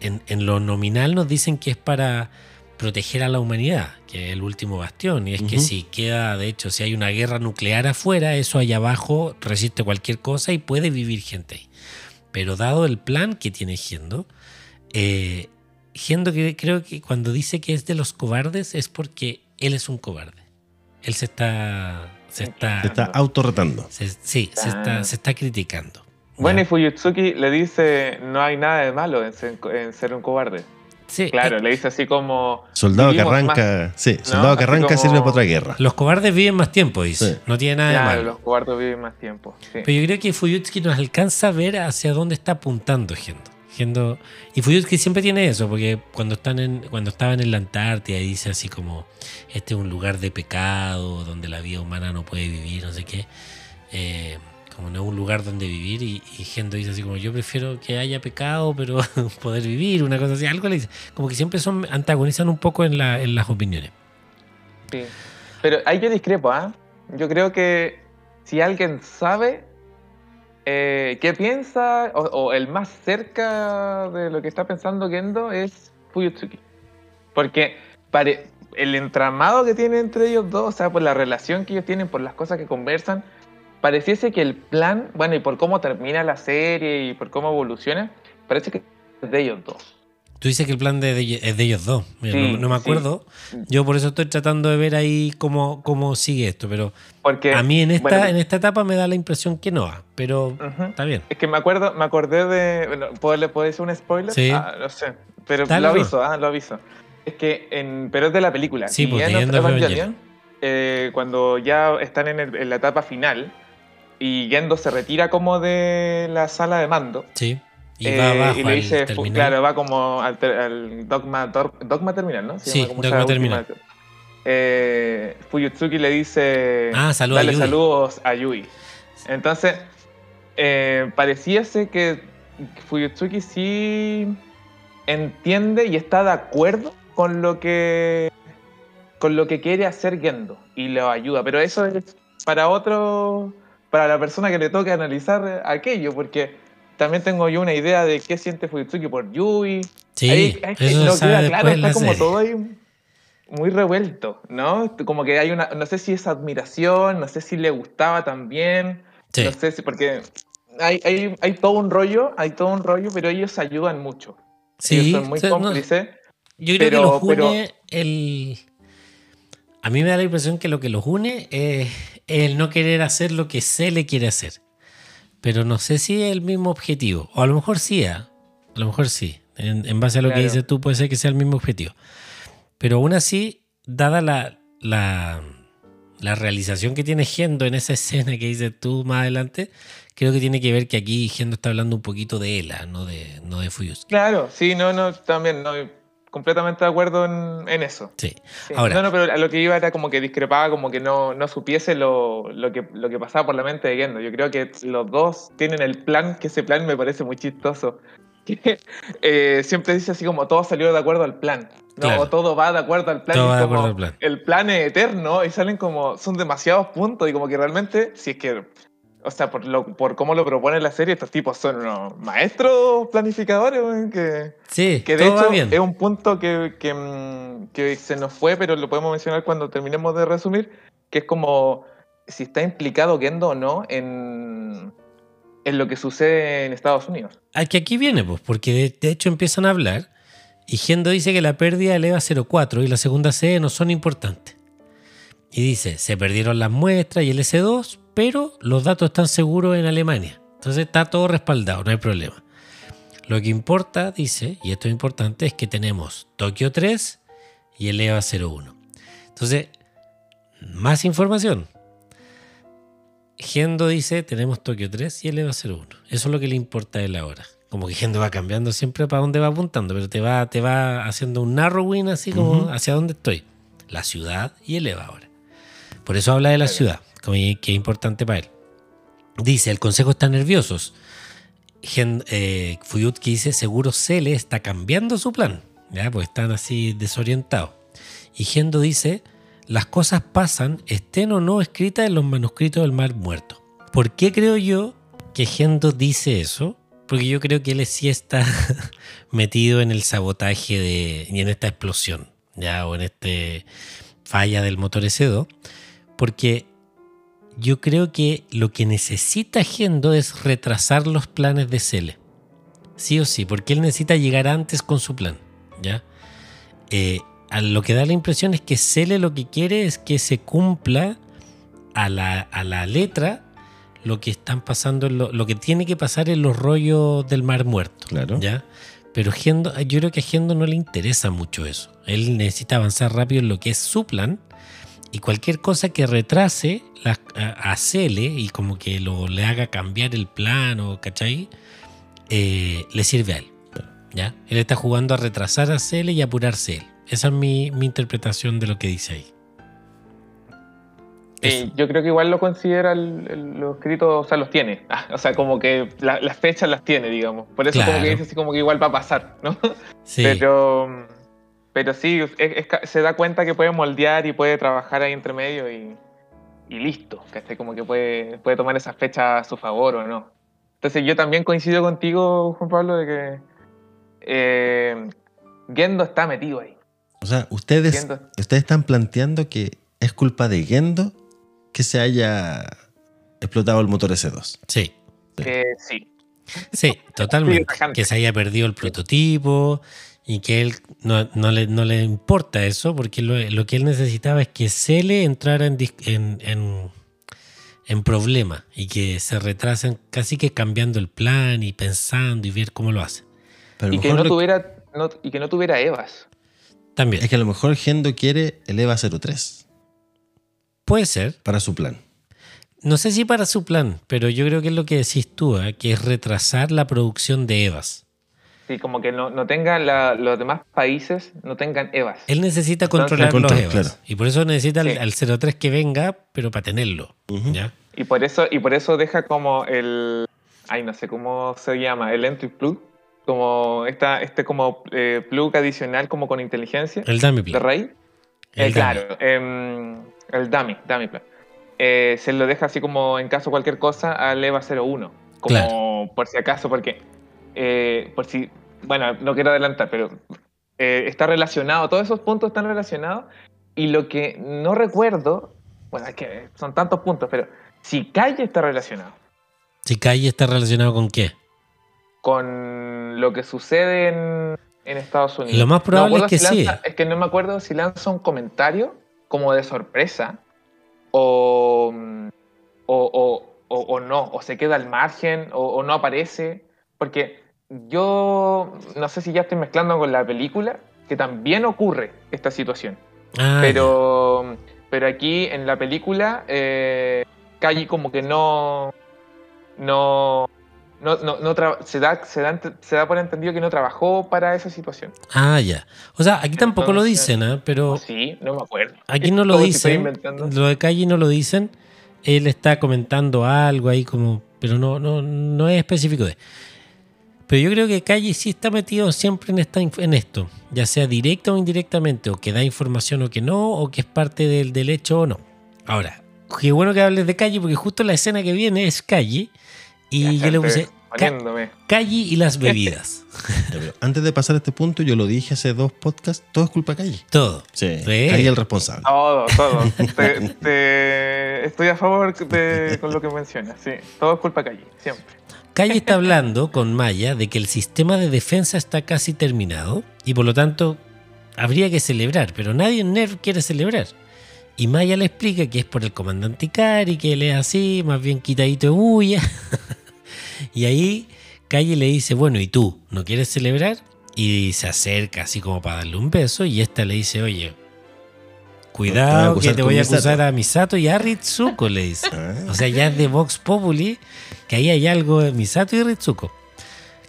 En, en lo nominal nos dicen que es para proteger a la humanidad, que es el último bastión. Y es que si queda, de hecho, si hay una guerra nuclear afuera, eso allá abajo resiste cualquier cosa y puede vivir gente ahí. Pero dado el plan que tiene Gendo, eh, Gendo que- creo que cuando dice que es de los cobardes es porque él es un cobarde. Él se está... Se está,
Se está autorretando.
se- sí, se está, se está criticando.
Bueno, y. Fuyutsuki le dice, no hay nada de malo en ser, en ser un cobarde.
Sí,
Claro,
eh,
le dice así como...
Soldado que arranca. Sí, soldado que arranca
como-
sirve para otra guerra.
los cobardes viven más tiempo, dice.
Sí.
No tiene nada de
Claro,
malo.
los cobardes viven más tiempo. sí.
Pero yo creo que Fuyutsuki nos alcanza a ver hacia dónde está apuntando Gendo. Gendo- y Fuyutsuki siempre tiene eso, porque cuando están en, cuando estaban en la Antártida dice así como este es un lugar de pecado, donde la vida humana no puede vivir, no sé qué. Eh, como no es un lugar donde vivir, y, y Gendo dice así como yo prefiero que haya pecado, pero [laughs] poder vivir, una cosa así, algo le dice. Como que siempre son, antagonizan un poco en, la, en las opiniones.
Sí. Pero ahí yo discrepo, ¿ah? Yo creo que si alguien sabe eh, qué piensa, o, el más cerca de lo que está pensando Gendo es Fuyutsuki. Porque el entramado que tiene entre ellos dos, o sea, por la relación que ellos tienen, por las cosas que conversan, pareciese que el plan, bueno, y por cómo termina la serie y por cómo evoluciona, parece que es de ellos dos.
Tú dices que el plan de, de- es de ellos dos. Mira,
Sí,
no, no me
sí.
acuerdo. Yo por eso estoy tratando de ver ahí cómo, cómo sigue esto. Pero
Porque
a mí en esta,
bueno,
en esta etapa me da la impresión que no. Pero
ujú.
está bien.
Es que me acuerdo, me acordé de. Bueno, ¿puedo, ¿Le puedo decir un spoiler?
Sí.
Ah, no sé. Pero lo aviso, ah, lo aviso. Es que en, pero es de la película.
Sí, pues,
Evangelion. eh, cuando ya están en, el- en la etapa final y Gendo se retira como de la sala de mando.
Sí. Y
eh,
va abajo
y le dice, claro, va como al, dogma, dogma terminal, ¿no? Se
Sí, Dogma Terminal.
última- Eh, Fuyutsuki le dice,
Ah,
dale
Yui".
saludos a Yui. Entonces, eh, pareciese que Fuyutsuki sí entiende y está de acuerdo con lo que con lo que quiere hacer Gendo y lo ayuda, pero eso es para otro para la persona que le toque analizar aquello, porque también tengo yo una idea de qué siente Fuyutsuki por Yui.
Sí,
Ahí- es que
eso
no queda claro, está como
serie.
todo ahí muy revuelto, ¿no? Como que hay una, no sé si es admiración, no sé si le gustaba también,
Sí.
no sé si, porque hay, hay, hay todo un rollo, hay todo un rollo, pero ellos ayudan mucho.
Sí,
ellos son muy
o sea, no,
cómplices.
yo creo que
pero-
los une
pero-
el... A mí me da la impresión que lo que los une es el no querer hacer lo que se le quiere hacer. Pero no sé si es el mismo objetivo. O a lo mejor sí, ¿ah? a lo mejor sí. En, en base a lo que
Claro.
dices tú, puede ser que sea el mismo objetivo. Pero aún así, dada la, la, la realización que tiene Gendo en esa [laughs] escena que dices tú más adelante, creo que tiene que ver que aquí Gendo está hablando un poquito de Ela, no de, no de Fuyusuki.
Claro, sí, no, no, también, no, completamente de acuerdo en, en eso.
Sí.
Sí.
Ahora-
no, no, pero a lo que iba era como que discrepaba, como que no, no supiese lo, lo, que, lo que pasaba por la mente de Gendo. Yo creo que los dos tienen el plan, que ese plan me parece muy chistoso. [laughs] Que eh, siempre dice así como todo salió de acuerdo al plan. ¿no?
Claro.
O todo va de acuerdo al plan.
Todo va de acuerdo al plan.
El plan es eterno y salen como. Son demasiados puntos y como que realmente, si es que. O sea, por, lo, por cómo lo propone la serie, estos tipos son unos maestros planificadores, que.
Sí,
Que de hecho
bien.
es un punto que, que, mm, que se nos fue, pero lo podemos mencionar cuando terminemos de resumir, que es como si está implicado Gendo o no en, en lo que sucede en Estados Unidos.
Ah, que aquí viene, pues, porque de, de hecho empiezan a hablar y Gendo dice que la pérdida del EVA 04 y la segunda sede no son importantes. Y dice, se perdieron las muestras y el S2, pero los datos están seguros en Alemania. Entonces está todo respaldado, no hay problema. Lo que importa, dice, y esto es importante, es que tenemos Tokio 3 y el EVA 01. Entonces, más información. Gendo dice, tenemos Tokio 3 y el EVA 01. Eso es lo que le importa a él ahora. Como que Gendo va cambiando siempre para dónde va apuntando, pero te va, te va haciendo un narrowing así como hacia dónde estoy. La ciudad y el EVA ahora. Por eso habla de la ciudad, que es importante para él. Dice, el consejo está nerviosos. Gen, eh, Fuyutki dice, seguro Cele está cambiando su plan. ¿ya? Pues están así desorientados. Y Gendo dice, las cosas pasan, estén o no escritas en los manuscritos del Mar Muerto. ¿Por qué creo yo que Gendo dice eso? Porque yo creo que él sí está [laughs] metido en el sabotaje de, y en esta explosión, ya, o en este falla del motor S2. Porque yo creo que lo que necesita Gendo es retrasar los planes de Cele. Sí o sí, porque él necesita llegar antes con su plan, ¿ya? Eh, a lo que da la impresión es que Cele lo que quiere es que se cumpla a la, a la letra lo que están pasando, lo, lo que tiene que pasar en los rollos del Mar Muerto.
Claro.
¿ya? Pero Gendo, yo creo que a Gendo no le interesa mucho eso. Él necesita avanzar rápido en lo que es su plan y cualquier cosa que retrase la, a, a Cele y como que lo, le haga cambiar el plan o, ¿cachai? Eh, le sirve a él. ¿ya? Él está jugando a retrasar a Cele y apurarse él. Esa es mi, mi interpretación de lo que dice ahí.
Eh, yo creo que igual lo considera el- el- los escritos, o sea, los tiene. [laughs] Ah, o sea, como que la- las fechas las tiene, digamos. Por eso como que dice así como que igual va a pasar, ¿no?
Sí,
Pero, pero sí, es- es se da cuenta que puede moldear y puede trabajar ahí entre medio y, y listo. ¿cachai? Como que puede, puede tomar esa fecha a su favor o no. Entonces yo también coincido contigo, Juan Pablo, de que eh, Gendo está metido ahí.
O sea, ustedes,
Gendo.
ustedes están planteando que es culpa de Gendo que se haya explotado el motor S2.
sí.
Eh, sí.
Sí, [laughs] totalmente. que se haya perdido el prototipo y que él no, no le, no le importa eso, porque lo, lo que él necesitaba es que Cele entrara en, en, en, en problema y que se retrasen casi que cambiando el plan y pensando y ver cómo lo hace.
Pero
Y que no
lo-
tuviera, no- y que no tuviera Evas.
También.
Es que a lo mejor Gendo quiere el EVA 03
Puede ser.
para su plan.
No sé si para su plan, pero yo creo que es lo que decís tú, ¿eh? que es retrasar la producción de EVAs.
Sí, como que no, no tengan la- los demás países, no tengan EVAs.
Él necesita
Entonces-
controlar los
Control,
EVAs.
claro.
Y por eso necesita al-
Sí.
al 03 que venga, pero para tenerlo. ¿ya?
Y por eso, y por eso deja como el. Ay, no sé cómo se llama, el entry plug. Como esta, este como eh, plug adicional como con inteligencia
El dummy
de
plug.
RAID.
El
Eh, claro, em, el dummy, dummy plug. Eh, se lo deja así como en caso de cualquier cosa al EVA 01. Como
Claro.
por si acaso, porque eh, por si. Bueno, no quiero adelantar, pero eh, está relacionado, todos esos puntos están relacionados. Y lo que no recuerdo, bueno, es que son tantos puntos, pero si Calle está relacionado
Si Calle está relacionado con qué?
con lo que sucede en, en Estados Unidos.
Lo más
No
probable
acuerdo
es que
si
sí.
lanza- Es que no me acuerdo si lanza un comentario como de sorpresa o, o, o- o- no, o se queda al margen o, o no aparece. Porque yo no sé si ya estoy mezclando con la película, que también ocurre esta situación.
Ah,
Pero, pero aquí en la película, eh, Calle como que no. No. No, no, se, da, se, da, se da por entendido que no trabajó para esa situación.
Ah, ya. O sea, aquí tampoco lo dicen, ¿ah? pero
¿O sí, no me acuerdo.
aquí no lo dicen. Lo de Calle no lo dicen. Él está comentando algo ahí como, pero no, no, no es específico de. Pero yo creo que Calle sí está metido siempre en, esta, en esto, ya sea directa o indirectamente, o que da información o que no, o que es parte del, del hecho o no. Ahora, qué bueno que hables de Calle, porque justo la escena que viene es Calle, y yo le puse Ca-. Calle y las bebidas. [laughs]
Antes de pasar a este punto, yo lo dije hace dos podcasts, todo es culpa de Calle.
Todo.
Sí,
Sí.
Calle es el responsable.
Todo, todo. [laughs] Te- te- estoy a favor de- con lo que mencionas. Sí, todo es culpa de Calle, siempre.
Calle está hablando con Maya de que el sistema de defensa está casi terminado y por lo tanto habría que celebrar, pero nadie en NERV quiere celebrar. Y Maya le explica que es por el comandante Ikari, que él es así, más bien quitadito de bulla. [laughs] y ahí Calle le dice, bueno, ¿y tú? ¿No quieres celebrar? Y se acerca así como para darle un beso y esta le dice, oye, cuidado que te voy a
Misato".
acusar a Misato y a Ritsuko, le dice.
Ah,
O sea, ya es de Vox Populi que ahí hay algo de Misato y Ritsuko.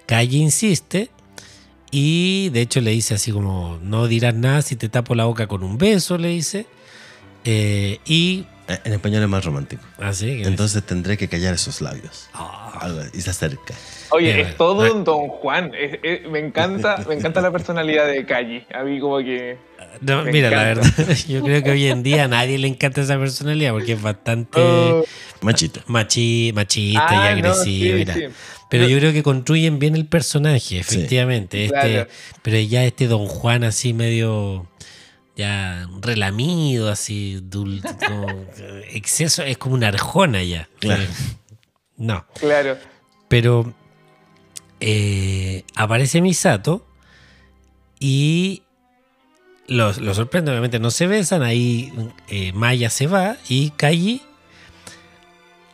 Calle insiste y de hecho le dice así como, no dirás nada si te tapo la boca con un beso, le dice. Eh, y
en español es más romántico.
así que
Entonces tendré que callar esos labios.
Ah,
Algo, y se acerca.
Oye,
Eh,
es todo
bueno.
un Don Juan. Es- es- me encanta, me encanta la personalidad de Calle. A mí como que.
No, mira, la verdad, [laughs] yo creo que hoy en día a nadie le encanta esa personalidad porque es bastante
Oh,
Machito.
machi- machista
ah,
y
no,
agresivo.
sí.
Pero yo creo que construyen bien el personaje, efectivamente. Este,
Claro.
Pero ya este Don Juan así medio ya relamido, así dul- como, eh, [laughs] exceso, es como una arjona ya.
Claro.
Eh, no.
Claro.
Pero eh, aparece Misato y lo, lo sorprende, obviamente no se besan, ahí eh, Maya se va y Kaji...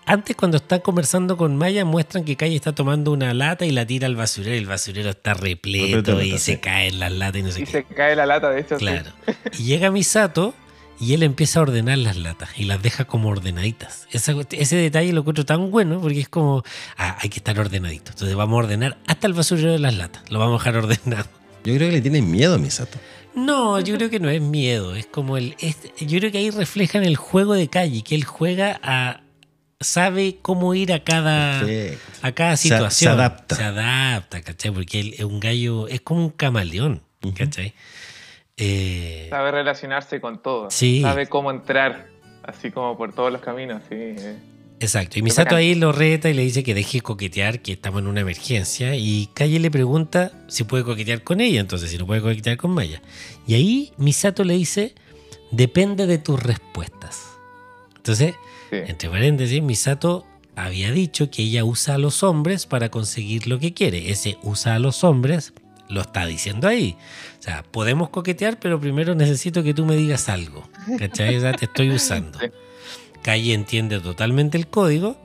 Antes cuando está conversando con Maya muestran que Kaji está tomando una lata y la tira al basurero y el basurero está repleto y se
sí.
caen las latas y no sé
Y
qué.
se cae la lata, de hecho. sí.
Claro. Y llega Misato y él empieza a ordenar las latas y las deja como ordenaditas. Ese detalle lo encuentro tan bueno porque es como, ah, hay que estar ordenadito. Entonces vamos a ordenar hasta el basurero de las latas. Lo vamos a dejar [laughs] ordenado.
Yo creo que le tienen miedo a Misato.
No, yo creo que no es miedo. Es como el. es- yo creo que ahí reflejan el juego de calle, que él juega a. sabe cómo ir a cada.
Perfecto.
a cada situación.
se adapta.
Se adapta, ¿cachai? Porque él es un gallo. es como un camaleón. ¿cachai? Eh,
Sabe relacionarse con todo.
Sí.
Sabe cómo entrar. Así como por todos los caminos. Sí. eh.
Exacto. Y Misato ahí lo reta y le dice que deje de coquetear, que estamos en una emergencia. Y Calle le pregunta si puede coquetear con ella, entonces si no puede coquetear con Maya. Y ahí Misato le dice, depende de tus respuestas. Entonces,
Sí.
entre paréntesis, Misato había dicho que ella usa a los hombres para conseguir lo que quiere. Ese usa a los hombres lo está diciendo ahí. O sea, podemos coquetear, pero primero necesito que tú me digas algo. ¿Cachai? O sea, te estoy usando.
Sí.
Calle entiende totalmente el código,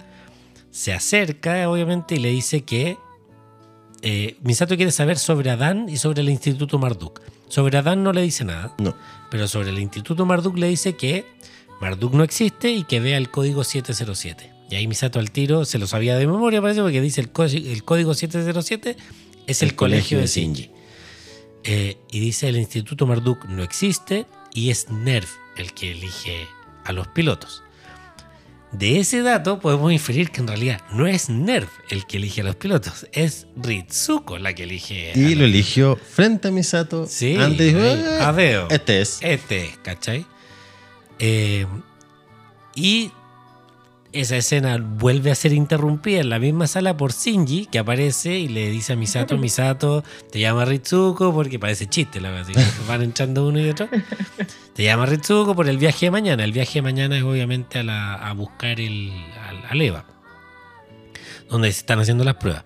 se acerca, obviamente, y le dice que eh, Misato quiere saber sobre Adán y sobre el Instituto Marduk. Sobre Adán no le dice nada,
No.
pero sobre el Instituto Marduk le dice que Marduk no existe y que vea el código 707. Y ahí Misato al tiro se lo sabía de memoria, parece, porque dice el, el código 707 es el, colegio, de Shinji. Eh, y dice el Instituto Marduk no existe y es NERV el que elige a los pilotos. De ese dato podemos inferir que en realidad no es NERV el que elige a los pilotos, es Ritsuko la que elige. a
Y lo eligió frente a Misato.
Sí,
Antes dijo,
ahí,
"Eh,
a veo.
este es.
Este, ¿cachai? Eh, y esa escena vuelve a ser interrumpida en la misma sala por Shinji, que aparece y le dice a Misato, Misato, te llama Ritsuko, porque parece chiste, la verdad, van entrando uno y otro. [laughs] Te llama Ritsuko por el viaje de mañana. El viaje de mañana es obviamente a, la- a buscar el, al, al Eva, donde se están haciendo las pruebas.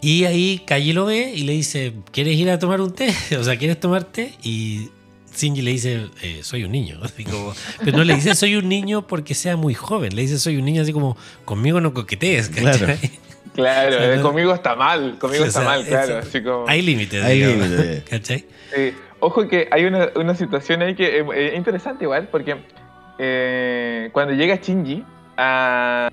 Y ahí Kaji lo ve y le dice, ¿quieres ir a tomar un té? [laughs] O sea, ¿quieres tomar té? Y Shinji le dice, "Eh, soy un niño. [laughs] Así como- pero no le dice, soy un niño porque sea muy joven. Le dice, soy un niño así como, conmigo no coquetees. ¿cachai?
Claro. [laughs]
Claro,
O sea,
eh, conmigo está mal, conmigo
O
está mal, claro.
eso-
Así como,
Hay límites.
Hay límites. [laughs]
¿Cachai?
Sí. Ojo que hay una, una situación ahí que es eh, interesante igual, porque eh, cuando llega Shinji a-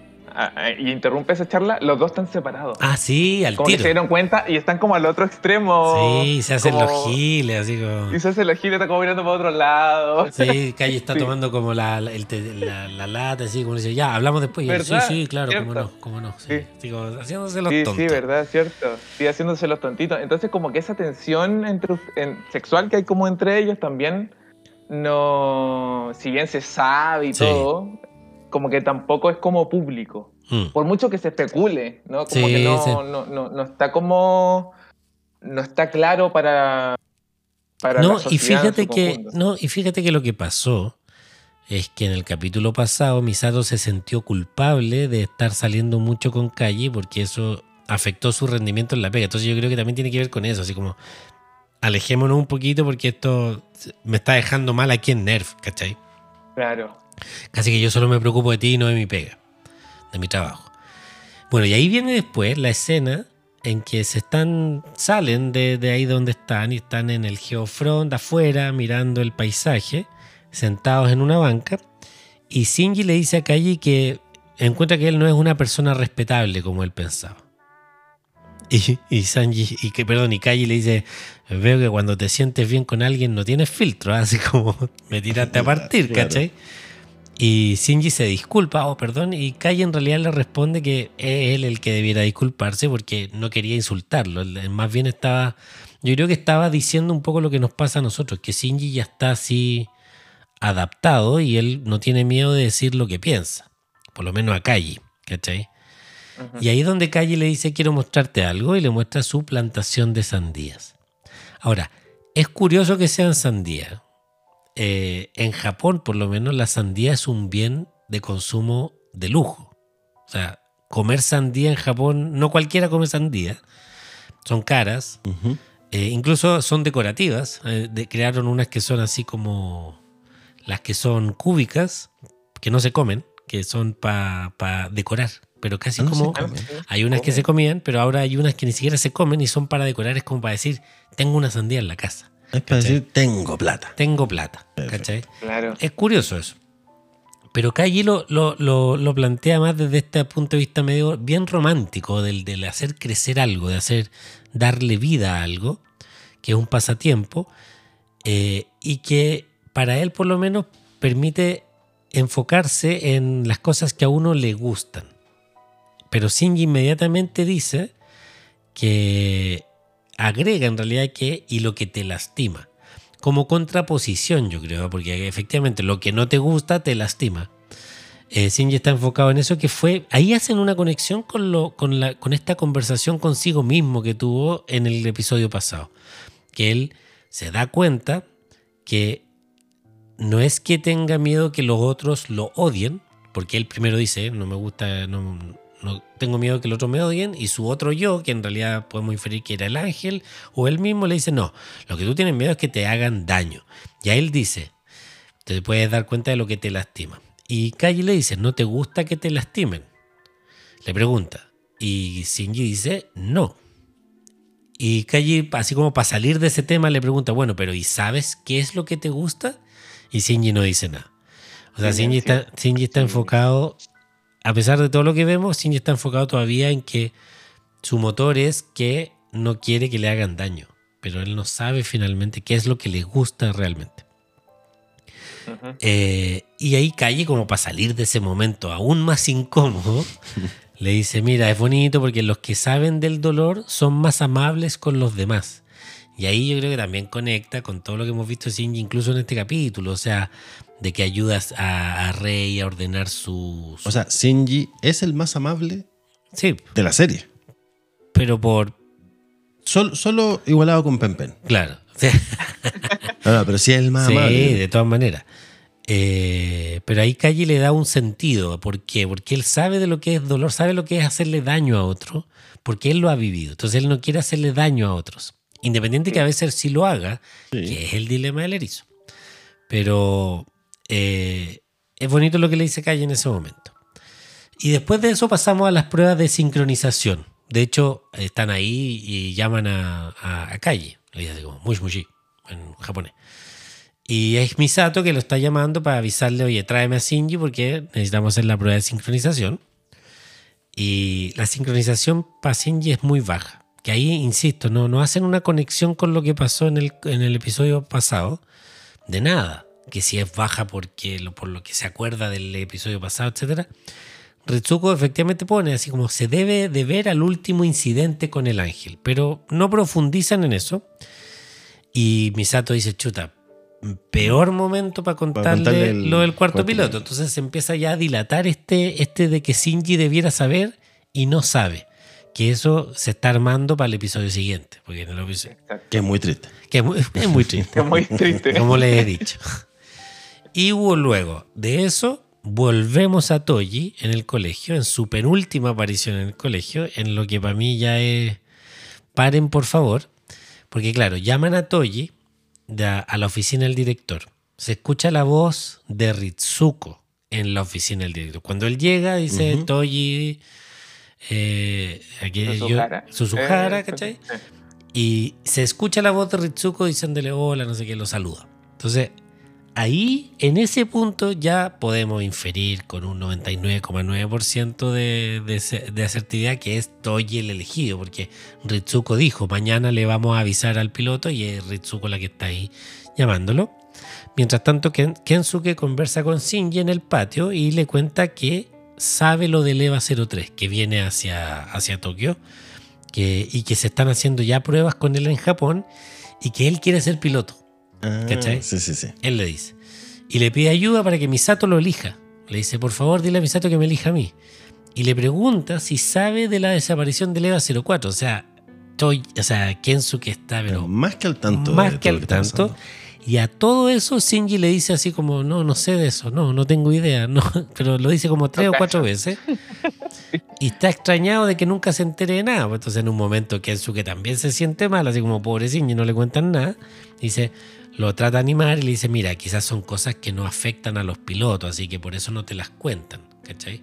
y interrumpe esa charla, los dos están separados.
Ah, sí, al
como que
tiro.
se dieron cuenta y están como al otro extremo.
Sí, se hacen
como-
los giles, así como...
Y se hace los giles, está como mirando para otro lado.
Sí, Calle está [laughs]
Sí.
tomando como la, la, el te- la- la lata, así como dice, ya, hablamos después. Él, sí, sí, claro, cómo no, cómo no. Sí.
Sí.
Digo, haciéndose los
Sí,
tontos.
sí, verdad, cierto. Sí, haciéndose los tontitos. Entonces, como que esa tensión entre, en- sexual que hay como entre ellos también, no. Si bien se sabe y
Sí.
todo, como que tampoco es como público.
Mm.
Por mucho que se especule, ¿no? Como
Sí,
que no,
sí.
no, no, no está como. No está claro para. para la
No, y fíjate que,
conjunto.
no, y fíjate que lo que pasó es que en el capítulo pasado Misato se sintió culpable de estar saliendo mucho con Calle porque eso afectó su rendimiento en la pega. Entonces yo creo que también tiene que ver con eso, así como alejémonos un poquito porque esto me está dejando mal aquí en Nerf, ¿cachai?
Claro.
Casi que yo solo me preocupo de ti y no de mi pega, de mi trabajo. Bueno, y ahí viene después la escena en que se están, salen de, de ahí donde están y están en el geofront afuera mirando el paisaje, sentados en una banca. Y Shinji le dice a Kaji que encuentra que él no es una persona respetable como él pensaba. Y, y Sanji, y que, perdón, y le dice, veo que cuando te sientes bien con alguien no tienes filtro, [laughs] así como me tiraste a partir, [laughs]
Claro.
Y Shinji se disculpa, oh, perdón, y Kai en realidad le responde que es él el que debiera disculparse porque no quería insultarlo. Más bien estaba, yo creo que estaba diciendo un poco lo que nos pasa a nosotros, que Shinji ya está así adaptado y él no tiene miedo de decir lo que piensa, por lo menos a Kai, ¿cachai? Y ahí es donde Calle le dice quiero mostrarte algo y le muestra su plantación de sandías. Ahora, es curioso que sean sandías. Eh, en Japón, por lo menos, la sandía es un bien de consumo de lujo. O sea, comer sandía en Japón, no cualquiera come sandía. Son caras. Eh, incluso son decorativas. Eh, de- crearon unas que son así como las que son cúbicas, que no se comen, que son para decorar. Pero casi
Ah, no
como... Hay unas que se comían, pero ahora hay unas que ni siquiera se comen y son para decorar. Es como para decir, tengo una sandía en la casa.
Es para decir, tengo plata.
Tengo plata. ¿cachai?
Claro.
Es curioso eso. Pero Kaji lo, lo, lo, lo plantea más desde este punto de vista medio bien romántico, del, del hacer crecer algo, de hacer darle vida a algo, que es un pasatiempo, eh, y que para él por lo menos permite enfocarse en las cosas que a uno le gustan. Pero Shinji inmediatamente dice que agrega en realidad que y lo que te lastima. Como contraposición, yo creo, porque efectivamente lo que no te gusta te lastima. Eh, Shinji está enfocado en eso que fue. Ahí hacen una conexión con, lo, con, la, con esta conversación consigo mismo que tuvo en el episodio pasado. Que él se da cuenta que no es que tenga miedo que los otros lo odien, porque él primero dice, no me gusta, no, no tengo miedo que los otros me odien, y su otro yo, que en realidad podemos inferir que era el ángel, o él mismo le dice, no, lo que tú tienes miedo es que te hagan daño. Y a él dice, te puedes dar cuenta de lo que te lastima. Y Kaji le dice, ¿no te gusta que te lastimen? Le pregunta. Y Shinji dice, no. Y Kaji, así como para salir de ese tema, le pregunta, bueno, pero ¿y sabes qué es lo que te gusta? Y Shinji no dice nada. O sea, Shinji está, Shinji está enfocado, a pesar de todo lo que vemos, Shinji está enfocado todavía en que su motor es que no quiere que le hagan daño, pero él no sabe finalmente qué es lo que le gusta realmente. Eh, y ahí calle como para salir de ese momento aún más incómodo. [laughs] le dice, mira, es bonito porque los que saben del dolor son más amables con los demás. Y ahí yo creo que también conecta con todo lo que hemos visto de Shinji, incluso en este capítulo. O sea, de que ayudas a, a Rey a ordenar sus...
O sea, Shinji es el más amable
sí,
de la serie.
pero por...
Sol- solo igualado con Pen Pen.
Claro. [laughs]
No, no, pero sí es el más
sí,
amable.
de todas maneras. Eh, pero ahí Calle le da un sentido. ¿Por qué? Porque él sabe de lo que es dolor, sabe lo que es hacerle daño a otro, porque él lo ha vivido. Entonces él no quiere hacerle daño a otros. Independiente que a veces sí lo haga,
Sí.
que es el dilema del erizo. Pero eh, es bonito lo que le dice Calle en ese momento. Y después de eso pasamos a las pruebas de sincronización. De hecho, están ahí y llaman a, a, Calle. Le como, mush en japonés. Y es Misato que lo está llamando para avisarle, oye, tráeme a Shinji porque necesitamos hacer la prueba de sincronización. Y la sincronización para Shinji es muy baja. Que ahí, insisto, no, no hacen una conexión con lo que pasó en el episodio pasado. De nada. Que si es baja porque lo, por lo que se acuerda del episodio pasado, etcétera. Ritsuko efectivamente pone así como se debe de ver al último incidente con el ángel, pero no profundizan en eso. Y Misato dice, chuta, peor momento para contarle,
contarle el
lo del cuarto
cuarto
piloto.
piloto.
Entonces se empieza ya a dilatar este, este de que Shinji debiera saber y no sabe. Que eso se está armando para el episodio siguiente. Porque en el episodio-.
Que es muy triste.
que es muy, es muy triste. [laughs]
Es muy triste.
como les he dicho. Y hubo luego de eso, volvemos a Toji en el colegio, en su penúltima aparición en el colegio, en lo que para mí ya es... Paren, por favor, porque claro, llaman a Toji de a, a la oficina del director. Se escucha la voz de Ritsuko en la oficina del director. Cuando él llega, dice
Ujú.
Toji... Eh, aquí yo-.
Suzuhara, Eh,
¿cachai? Y se escucha la voz de Ritsuko diciéndole hola, no sé qué, lo saluda. Entonces, ahí, en ese punto, ya podemos inferir con un 99,9% de, de, de asertividad que es Toji el elegido, porque Ritsuko dijo, mañana le vamos a avisar al piloto y es Ritsuko la que está ahí llamándolo. Mientras tanto, Ken- Kensuke conversa con Shinji en el patio y le cuenta que sabe lo del EVA 03, que viene hacia, hacia Tokio que, y que se están haciendo ya pruebas con él en Japón y que él quiere ser piloto.
Ah,
¿Cachai?
Sí, sí, sí.
Él le dice. Y le pide ayuda para que Misato lo elija. Le dice, por favor, dile a Misato que me elija a mí. Y le pregunta si sabe de la desaparición del EVA 04. O sea, Toy, o sea, Kensuke está,
Pero
pero
más que al tanto.
más
de
que al tanto.
pasando.
Y a todo eso Shinji le dice así como, no, no sé de eso, no, no tengo idea, [laughs] no, pero lo dice como tres o cuatro veces. Y está extrañado de que nunca se entere de nada. Pues Entonces en un momento Kensuke también se siente mal, así como pobre Shinji, no le cuentan nada. Dice, lo trata de animar y le dice, mira, quizás son cosas que no afectan a los pilotos, así que por eso no te las cuentan, ¿cachai?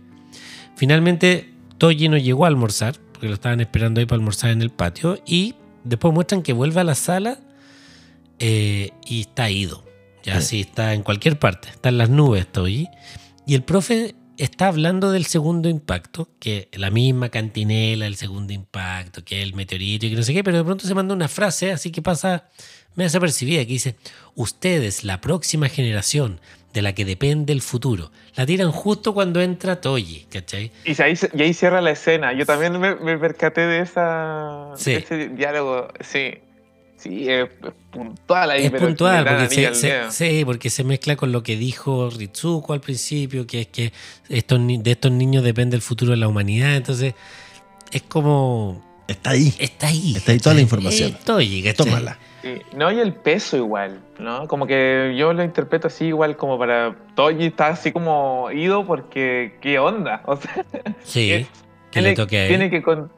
Finalmente Toji no llegó a almorzar, porque lo estaban esperando ahí para almorzar en el patio, y después muestran que vuelve a la sala eh, y está ido. Ya
Sí.
sí, está en cualquier parte, está en las nubes Toji. Y el profe está hablando del segundo impacto, que la misma cantinela, el segundo impacto, que el meteorito y que no sé qué, pero de pronto se manda una frase así que pasa, me desapercibida, que dice, ustedes, la próxima generación de la que depende el futuro, la tiran justo cuando entra Toji, ¿cachai?
Y ahí, y ahí cierra la escena. Yo también me, me percaté de, esa,
Sí.
de ese diálogo. Sí, sí, es puntual ahí.
Es
pero
puntual, porque se, sí, porque se mezcla con lo que dijo Ritsuko al principio, que es que estos, ni- de estos niños depende el futuro de la humanidad. Entonces, es como.
Está ahí.
Está ahí.
Está ahí toda la información.
¿cachai?
Tómala.
Sí. No, y el peso igual, ¿no? Como que yo lo interpreto así igual como para... Toji está así como ido porque ¿qué onda? [laughs] O sea,
Sí, que le toque a él.
tiene que con...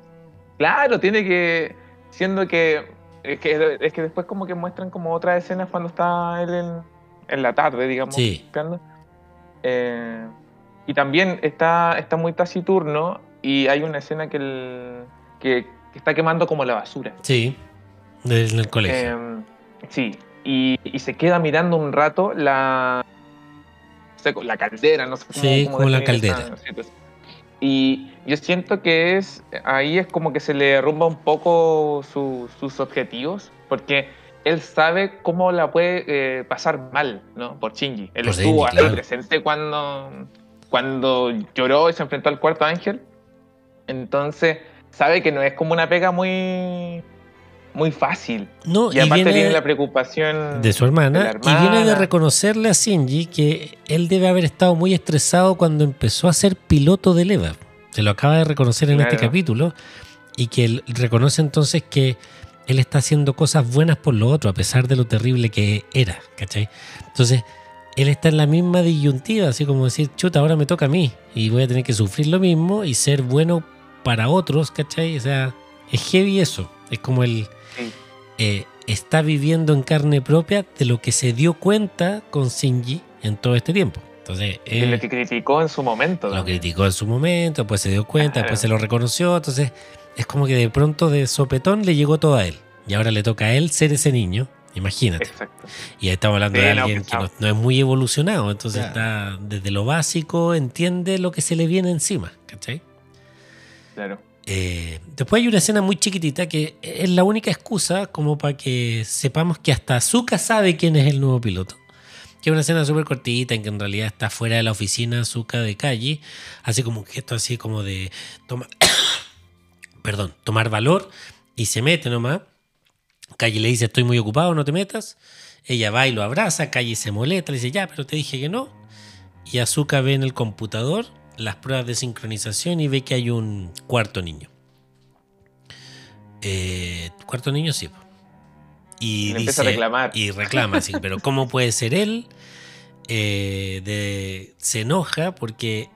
Claro, tiene que... Siendo que es, que... es que después como que muestran como otras escenas cuando está él en, en la tarde, digamos.
Sí.
Eh, y también está, está muy taciturno y hay una escena que, el- que, que está quemando como la basura.
Sí, En el colegio.
Em, sí, y, y se queda mirando un rato la, no sé, la caldera, no sé cómo,
Sí,
cómo
como la
esa-
caldera.
Y yo siento que es ahí es como que se le derrumba un poco su- sus objetivos, porque él sabe cómo la puede eh, pasar mal, ¿no? Por Shinji. Él
Por
estuvo ahí
claro.
presente cuando, cuando lloró y se enfrentó al cuarto ángel. Entonces, sabe que no es como una pega muy, muy fácil.
no,
Y,
y,
aparte
viene
tiene la preocupación
de su hermana,
de
y viene de reconocerle a Shinji que él debe haber estado muy estresado cuando empezó a ser piloto del EVA. Se lo acaba de reconocer en este capítulo y que él reconoce entonces que él está haciendo cosas buenas por lo otro a pesar de lo terrible que era, ¿cachai? Entonces, él está en la misma disyuntiva, así como decir, chuta, ahora me toca a mí y voy a tener que sufrir lo mismo y ser bueno para otros, ¿cachai? O sea, es heavy eso. Es como el,
Sí.
eh, está viviendo en carne propia de lo que se dio cuenta con Shinji en todo este tiempo. Entonces,
de
eh,
lo que criticó en su momento.
lo
también.
criticó en su momento, después se dio cuenta,
Claro.
después se lo reconoció. Entonces, es como que de pronto de sopetón le llegó todo a él. Y ahora le toca a él ser ese niño. Imagínate.
Exacto.
Y ahí estamos hablando
Sí,
de
no,
alguien que no, no es muy evolucionado. Entonces,
Claro.
está desde lo básico, entiende lo que se le viene encima. ¿Cachai?
Claro.
Eh, después hay una escena muy chiquitita que es la única excusa como para que sepamos que hasta Azuka sabe quién es el nuevo piloto. Que es una escena súper cortita en que en realidad está fuera de la oficina Azuka de Calle, así como un gesto así como de toma- [coughs] perdón, tomar valor y se mete nomás. Calle le dice estoy muy ocupado, no te metas. Ella va y lo abraza, Calle se molesta, le dice ya, pero te dije que no. Y Azuka ve en el computador las pruebas de sincronización y ve que hay un cuarto niño. Eh, cuarto niño, sí. Y,
Y
dice,
a reclamar.
Y reclama, sí, pero ¿cómo puede ser él? Eh, de- se enoja porque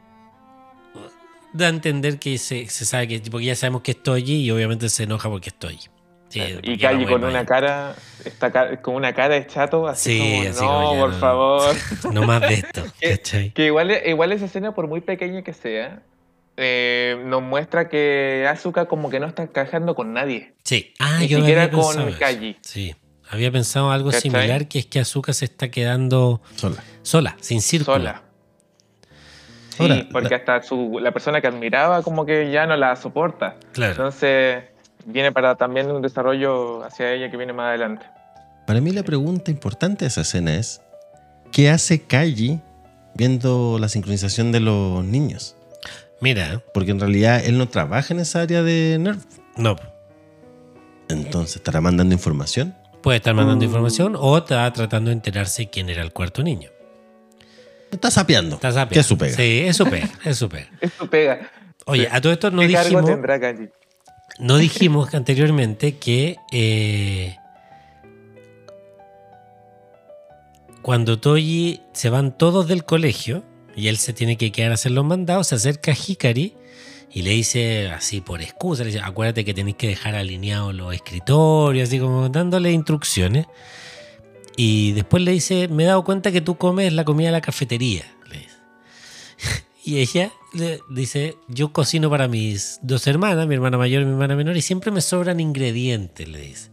da a entender que se, se sabe que, porque ya sabemos que estoy allí y obviamente se enoja porque estoy. Sí,
Claro.
porque
Y Calle con una cara, está con una cara de chato, así
Sí,
como,
así
no,
como
por
no".
favor. [laughs]
No más de esto, [laughs]
Que-. Que igual, igual esa escena, por muy pequeña que sea, eh, nos muestra que Asuka como que no está encajando con nadie.
Sí. Ah,
Ni
yo
siquiera
había
con. Kaji.
Sí. Había pensado algo
¿Cachai?
similar, que es que Azuka se está quedando
Sola.
sola, sin círculo.
Sola. Sí,
Ahora,
porque
la-
hasta su, la persona que admiraba como que ya no la soporta.
Claro.
Entonces viene para también un desarrollo hacia ella que viene más adelante.
Para mí la pregunta importante de esa escena es, ¿qué hace Kaji viendo la sincronización de los niños?
Mira,
Porque en realidad él no trabaja en esa área de Nerf.
no.
Entonces, ¿estará mandando información?
Puede estar mandando
Mm.
información o está tratando de enterarse quién era el cuarto niño.
Está sapeando.
Está sapeando.
¿Qué es su pega?
Sí, es su pega, es su pega.
Esto pega.
Oye, a todo esto no
¿Qué cargo
dijimos,
tendrá Kaji?
no dijimos anteriormente que eh, cuando Toji se van todos del colegio y él se tiene que quedar a hacer los mandados, se acerca a Hikari y le dice así por excusa, le dice, acuérdate que tenéis que dejar alineados los escritorios, así como dándole instrucciones. Y después le dice, me he dado cuenta que tú comes la comida de la cafetería. [laughs] Y ella le dice, yo cocino para mis dos hermanas, mi hermana mayor y mi hermana menor, y siempre me sobran ingredientes, le dice.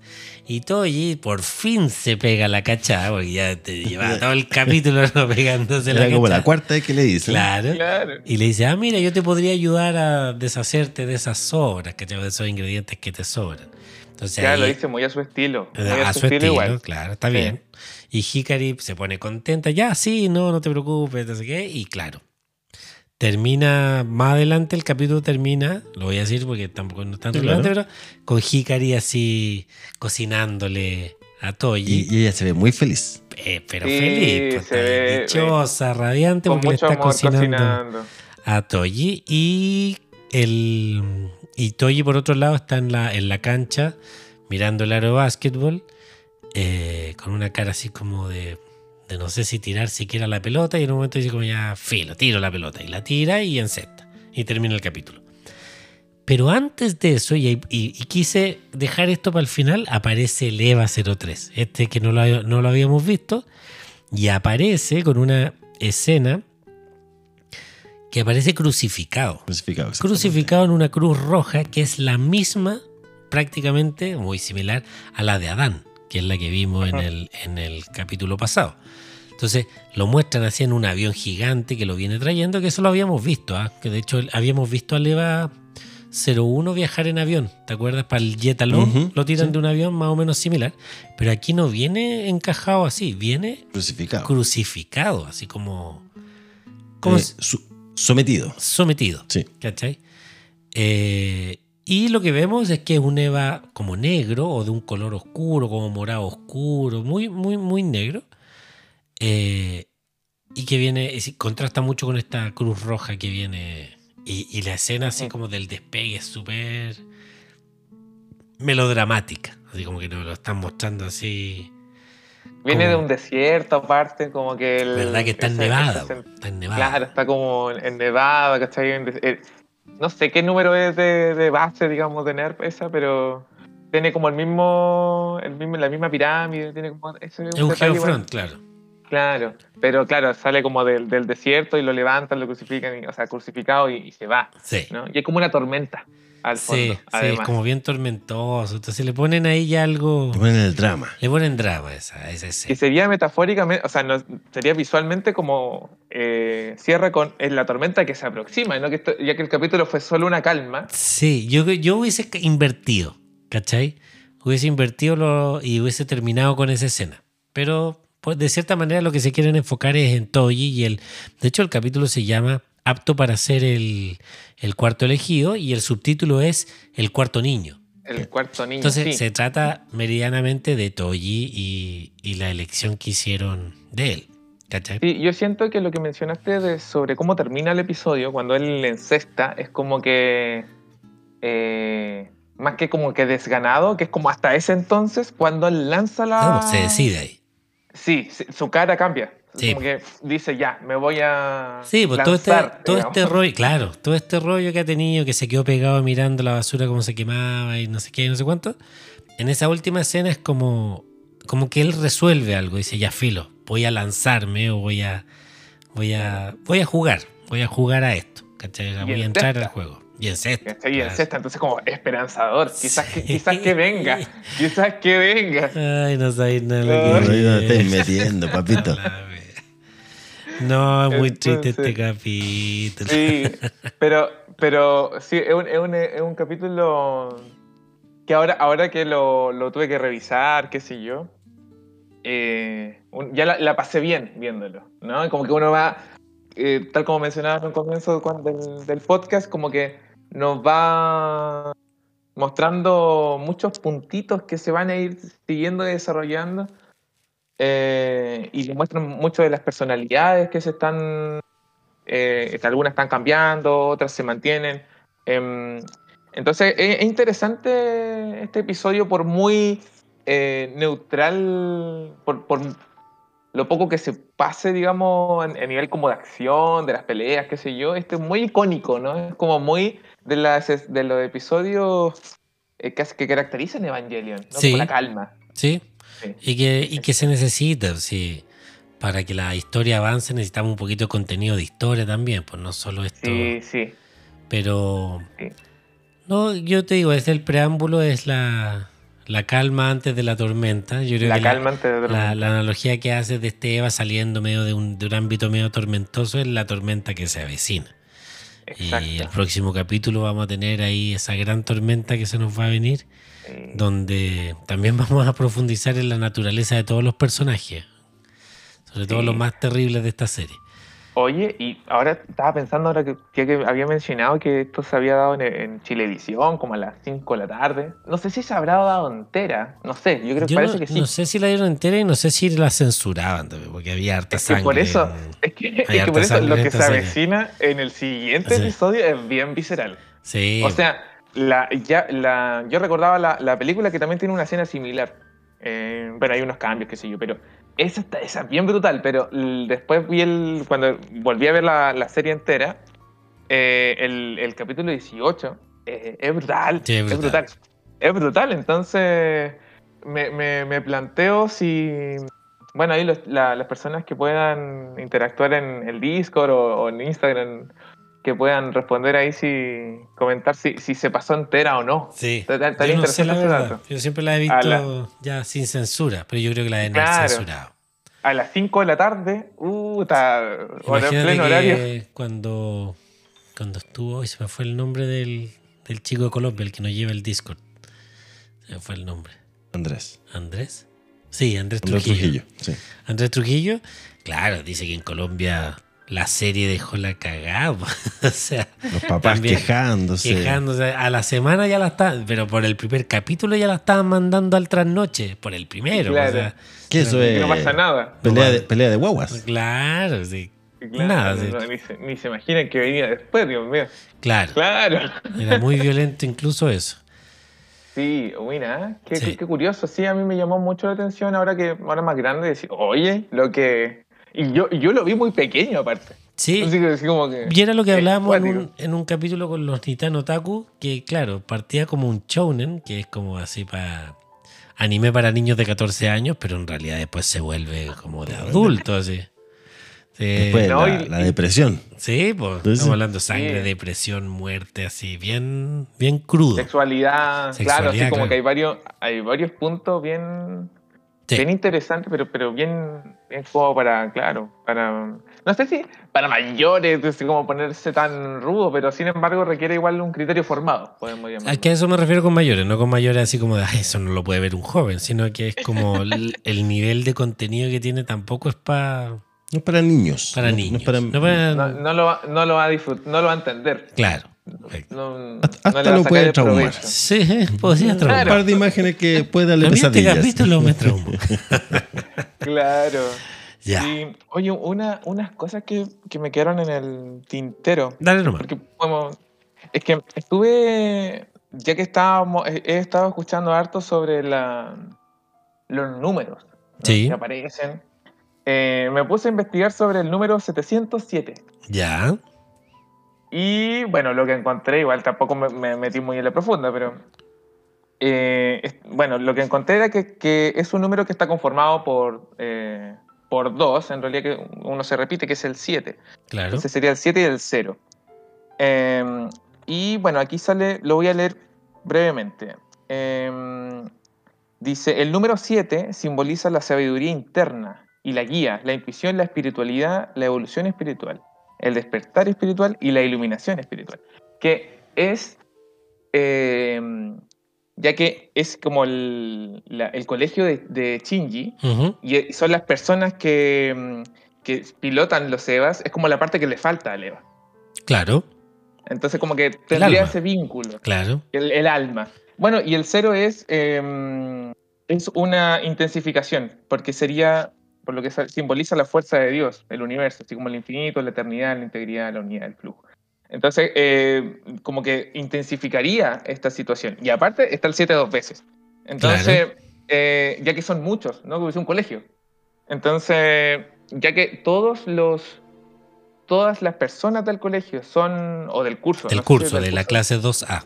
Y Toji por fin se pega la cachada, porque ya te lleva [laughs] todo el capítulo ¿no? pegándose la
Era como la cuarta vez que le dice.
Claro.
Claro.
Y le dice, ah, mira, yo te podría ayudar a deshacerte de esas sobras, ¿cachai? De esos ingredientes que te sobran. Entonces,
Ya
ahí-
lo dice muy a su estilo. Muy
a su estilo,
igual.
claro, está
Sí.
bien. Y Hikari se pone contenta, ya, sí, no, no te preocupes, no sé qué, y claro. Termina, más adelante el capítulo termina, lo voy a decir porque tampoco no es tan relevante,
claro.
pero con Hikari así cocinándole a Toji,
Y, y ella se ve muy feliz.
eh, pero
Sí,
feliz, pues,
ve-
dichosa, radiante,
Con
porque le está cocinando,
cocinando.
a Toji y el y Toji por otro lado está en la, en la cancha mirando el aro de básquetbol eh, con una cara así como de, no sé si tirar siquiera la pelota y en un momento dice como ya filo, tiro la pelota y la tira y encesta y termina el capítulo. Pero antes de eso, y, y- y quise dejar esto para el final, aparece el EVA 03, este que no lo, no lo habíamos visto, y aparece con una escena que aparece crucificado.
Crucificado.
Crucificado en una cruz roja que es la misma prácticamente muy similar a la de Adán, que es la que vimos en el, en el capítulo pasado. Entonces lo muestran así en un avión gigante que lo viene trayendo, que eso lo habíamos visto, ¿ah? que de hecho habíamos visto al EVA 01 viajar en avión, ¿te acuerdas? Para el Jet Alone
Ujú,
lo tiran
sí.
de un avión más o menos similar, pero aquí no viene encajado así, viene
Crucificado.
crucificado, así como, como
Eh, su- sometido.
sometido.
Sí.
¿Cachai? Eh, y lo que vemos es que es un Eva como negro o de un color oscuro, como morado oscuro, muy, muy, muy negro. Eh, y que viene, es- contrasta mucho con esta cruz roja que viene. Y, y la escena así como del despegue es súper melodramática. Así como que nos lo están mostrando así.
Viene
como-
de un desierto aparte, como que el...
¿Verdad que está en Nevada? Está en Nevada.
Claro, está como en Nevada, ¿cachai? En- eh, no sé qué número es de, de base, digamos, de NERP esa, pero tiene como el mismo, el mismo la misma pirámide, tiene como ese
es un
igual.
geofront, claro.
Claro, pero claro, sale como del, del desierto y lo levantan, lo crucifican, y- o sea, crucificado y, y se va,
Sí.
¿no? Y es como una tormenta al
Sí,
fondo,
sí, es
además.
como bien tormentoso. Entonces le ponen ahí ya algo.
Le ponen el drama.
Le ponen drama a esa, esa
Que
escena.
sería metafóricamente, o sea, no, sería visualmente como eh, cierra con la tormenta que se aproxima, ¿no? que esto- ya que el capítulo fue solo una calma.
Sí, yo, yo hubiese invertido, ¿cachai? Hubiese invertido lo- y hubiese terminado con esa escena. Pero pues, de cierta manera lo que se quieren enfocar es en Toji y el. De hecho, el capítulo se llama Apto para ser el, el cuarto elegido y el subtítulo es El cuarto niño.
El cuarto niño.
Entonces
sí.
se trata meridianamente de Toji y, y la elección que hicieron de él. ¿Cachai?
Sí, yo siento que lo que mencionaste de sobre cómo termina el episodio, cuando él le encesta, es como que. eh, más que como que desganado, que es como hasta ese entonces, cuando él lanza la.
No, se decide ahí.
Sí, su cara cambia.
Sí.
Como que dice, ya, me voy a.
Sí, pues todo este,
lanzar",
todo este rollo, claro, todo este rollo que ha tenido, que se quedó pegado mirando la basura como se quemaba y no sé qué, y no sé cuánto. En esa última escena es como, como que él resuelve algo, dice, ya filo, voy a lanzarme o voy a, voy a, voy a jugar, voy a jugar a esto, ¿cachai? Voy a
en
entrar al juego. Y en sexta.
Y en
claro.
sexta, entonces como esperanzador. Quizás, que, quizás que venga. [laughs] Quizás que venga.
Ay, no sabéis nada de
No.
lo que
no estáis metiendo, papito. [laughs]
No, es muy triste este capítulo.
Sí, pero, pero sí, es un, es un- es un capítulo que ahora, ahora que lo, lo tuve que revisar, qué sé yo, eh, un- ya la, la pasé bien viéndolo, ¿no? Como que uno va, eh, tal como mencionaba en un comienzo del podcast, como que nos va mostrando muchos puntitos que se van a ir siguiendo y desarrollando. eh, y demuestran mucho de las personalidades que se están eh, algunas están cambiando, otras se mantienen. Em, entonces es, es interesante este episodio por muy eh, neutral, por, lo poco que se pase, digamos, a nivel como de acción, de las peleas, qué sé yo. Este es muy icónico, ¿no? Es como muy de, las, de los episodios eh, que, que caracterizan Evangelion, ¿no?
Sí.
Como la calma.
Sí,
Sí.
y que, y que se necesita, sí. Para que la historia avance necesitamos un poquito de contenido de historia también, pues no solo esto.
Sí, sí.
Pero.
Sí.
No, yo te digo, es el preámbulo, es la, la calma antes de la tormenta. Yo creo
La
que
calma antes de
la, la analogía que hace de este Eva saliendo medio de un, de un ámbito medio tormentoso es la tormenta que se avecina.
Exacto.
Y el próximo capítulo vamos a tener ahí esa gran tormenta que se nos va a venir,
Sí.
donde también [laughs] vamos a profundizar en la naturaleza de todos los personajes, sobre todo los más terribles de esta serie.
Oye, y ahora estaba pensando ahora que, había mencionado que esto se había dado en, en Chilevisión, como a las 5 de la tarde. No sé si se habrá dado entera. No sé, yo creo que
Yo
parece
no,
que sí.
no sé si la dieron entera y no sé si la censuraban también, porque había harta
Es que
sangre.
por eso, es que, es que por eso lo que se
serie.
avecina en el siguiente
Sí.
episodio es bien visceral.
Sí,
O sea, la, ya, la, yo recordaba la, la película que también tiene una escena similar. Eh, bueno, hay unos cambios, qué sé yo, pero esa, está- esa es bien brutal. Pero después vi el. Cuando volví a ver la, la serie entera, eh, el, el capítulo 18 eh, es brutal.
Sí, es
es
brutal.
brutal. Es brutal. Entonces, me, me- me planteo si. Bueno, ahí los- la- las personas que puedan interactuar en el Discord o, o en Instagram que puedan responder ahí si comentar si, si se pasó entera o no.
Sí.
Está- está
Yo no sé la verdad. Yo siempre la he visto
la-
ya sin censura, pero yo creo que la deben haber censurado.
A las 5 de la tarde, uh, está
Imagínate
pleno horario.
cuando, cuando estuvo, hoy se me fue el nombre del, del chico de Colombia, el que nos lleva el Discord. Se me fue el nombre.
Andrés.
¿Andrés? Sí, Andrés
Andrés
Trujillo.
Trujillo. Sí.
Andrés Trujillo, claro, dice que en Colombia la serie dejó la cagada. [laughs] o sea,
Los papás
También
quejándose.
quejándose. A la semana ya la está, pero por el primer capítulo ya la estaban mandando al trasnoche, por el primero.
Claro.
o sea,
Que eso
Que
es
no pasa nada.
pelea, de,
va-
pelea de guaguas.
claro, sí.
Claro,
Nada,
no,
sí.
no, ni, se, ni se imaginan que venía después, Dios mío.
Claro.
Claro.
Era muy violento incluso eso.
Sí, mira, qué,
Sí.
qué- qué curioso. Sí, a mí me llamó mucho la atención ahora que ahora más grande decir, oye, lo que. Y yo, y yo lo vi muy pequeño aparte.
Sí.
Así que así como que.
Y era lo que hablábamos en un, en un capítulo con los Nitano Otaku, que claro, partía como un shounen, que es como así para anime para niños de 14 años, pero en realidad después se vuelve como de adulto, así. Sí,
Después
No,
la,
y-
la depresión.
sí, pues
Entonces-
estamos hablando de sangre,
Sí.
depresión, muerte, así, bien, bien crudo.
Sexualidad, claro, así como que hay varios, hay varios puntos bien,
Sí.
bien interesantes, pero, pero bien, bien como para, claro, para, no sé si para mayores, como ponerse tan rudo, pero sin embargo requiere igual un criterio formado, podemos llamarlo.
¿A qué a eso me refiero con mayores? No con mayores así como de, "Ay, eso no lo puede ver un joven, sino que es como [laughs] el, el nivel de contenido que tiene tampoco es para
No es para niños.
para
no-
niños.
es para-
No para-
No, no lo, va- no lo va a disfrutar, no lo va a entender.
Claro.
No,
Hasta-
no
lo puede traumar.
provecho.
Sí, podría
Un
traumar.
par de imágenes que puede darle
mí este
pesadillas.
capítulo me traumó. [laughs]
Claro.
Ya.
Y, oye, una, unas cosas que, que me quedaron en el tintero.
Dale nomás.
Porque es que estuve, ya que estábamos, he, estado escuchando harto sobre la, los números.
Sí.
que aparecen. Eh, me puse a investigar sobre el número 707.
Ya.
Y bueno, lo que encontré, igual tampoco me, me metí muy en la profunda, pero eh, es- bueno, lo que encontré era que, que es un número que está conformado por, eh, por dos, en realidad que uno se repite, que es el 7.
Claro.
Entonces sería el 7 y el 0. Eh, y bueno, aquí sale, lo voy a leer brevemente. Eh, dice, el número 7 simboliza la sabiduría interna y la guía, la intuición, la espiritualidad, la evolución espiritual, el despertar espiritual y la iluminación espiritual. Que es, eh, ya que es como el, la- el colegio de, de Shinji, y eh, son las personas que, mm, que pilotan los EVAs, es como la parte que le falta al EVA.
Claro.
Entonces como que tendría ese vínculo,
Claro.
el, el alma. Bueno, y el cero es, eh, es una intensificación, porque sería, por lo que simboliza la fuerza de Dios, el universo, así como el infinito, la eternidad, la integridad, la unidad, el flujo. Entonces, eh, como que intensificaría esta situación. Y aparte está el 7 dos veces. Entonces, eh, ya que son muchos, ¿no? Porque es un colegio. Entonces, ya que todos los todas las personas del colegio son, o del curso.
Del
no si
curso,
es del
de la
curso,
clase 2A.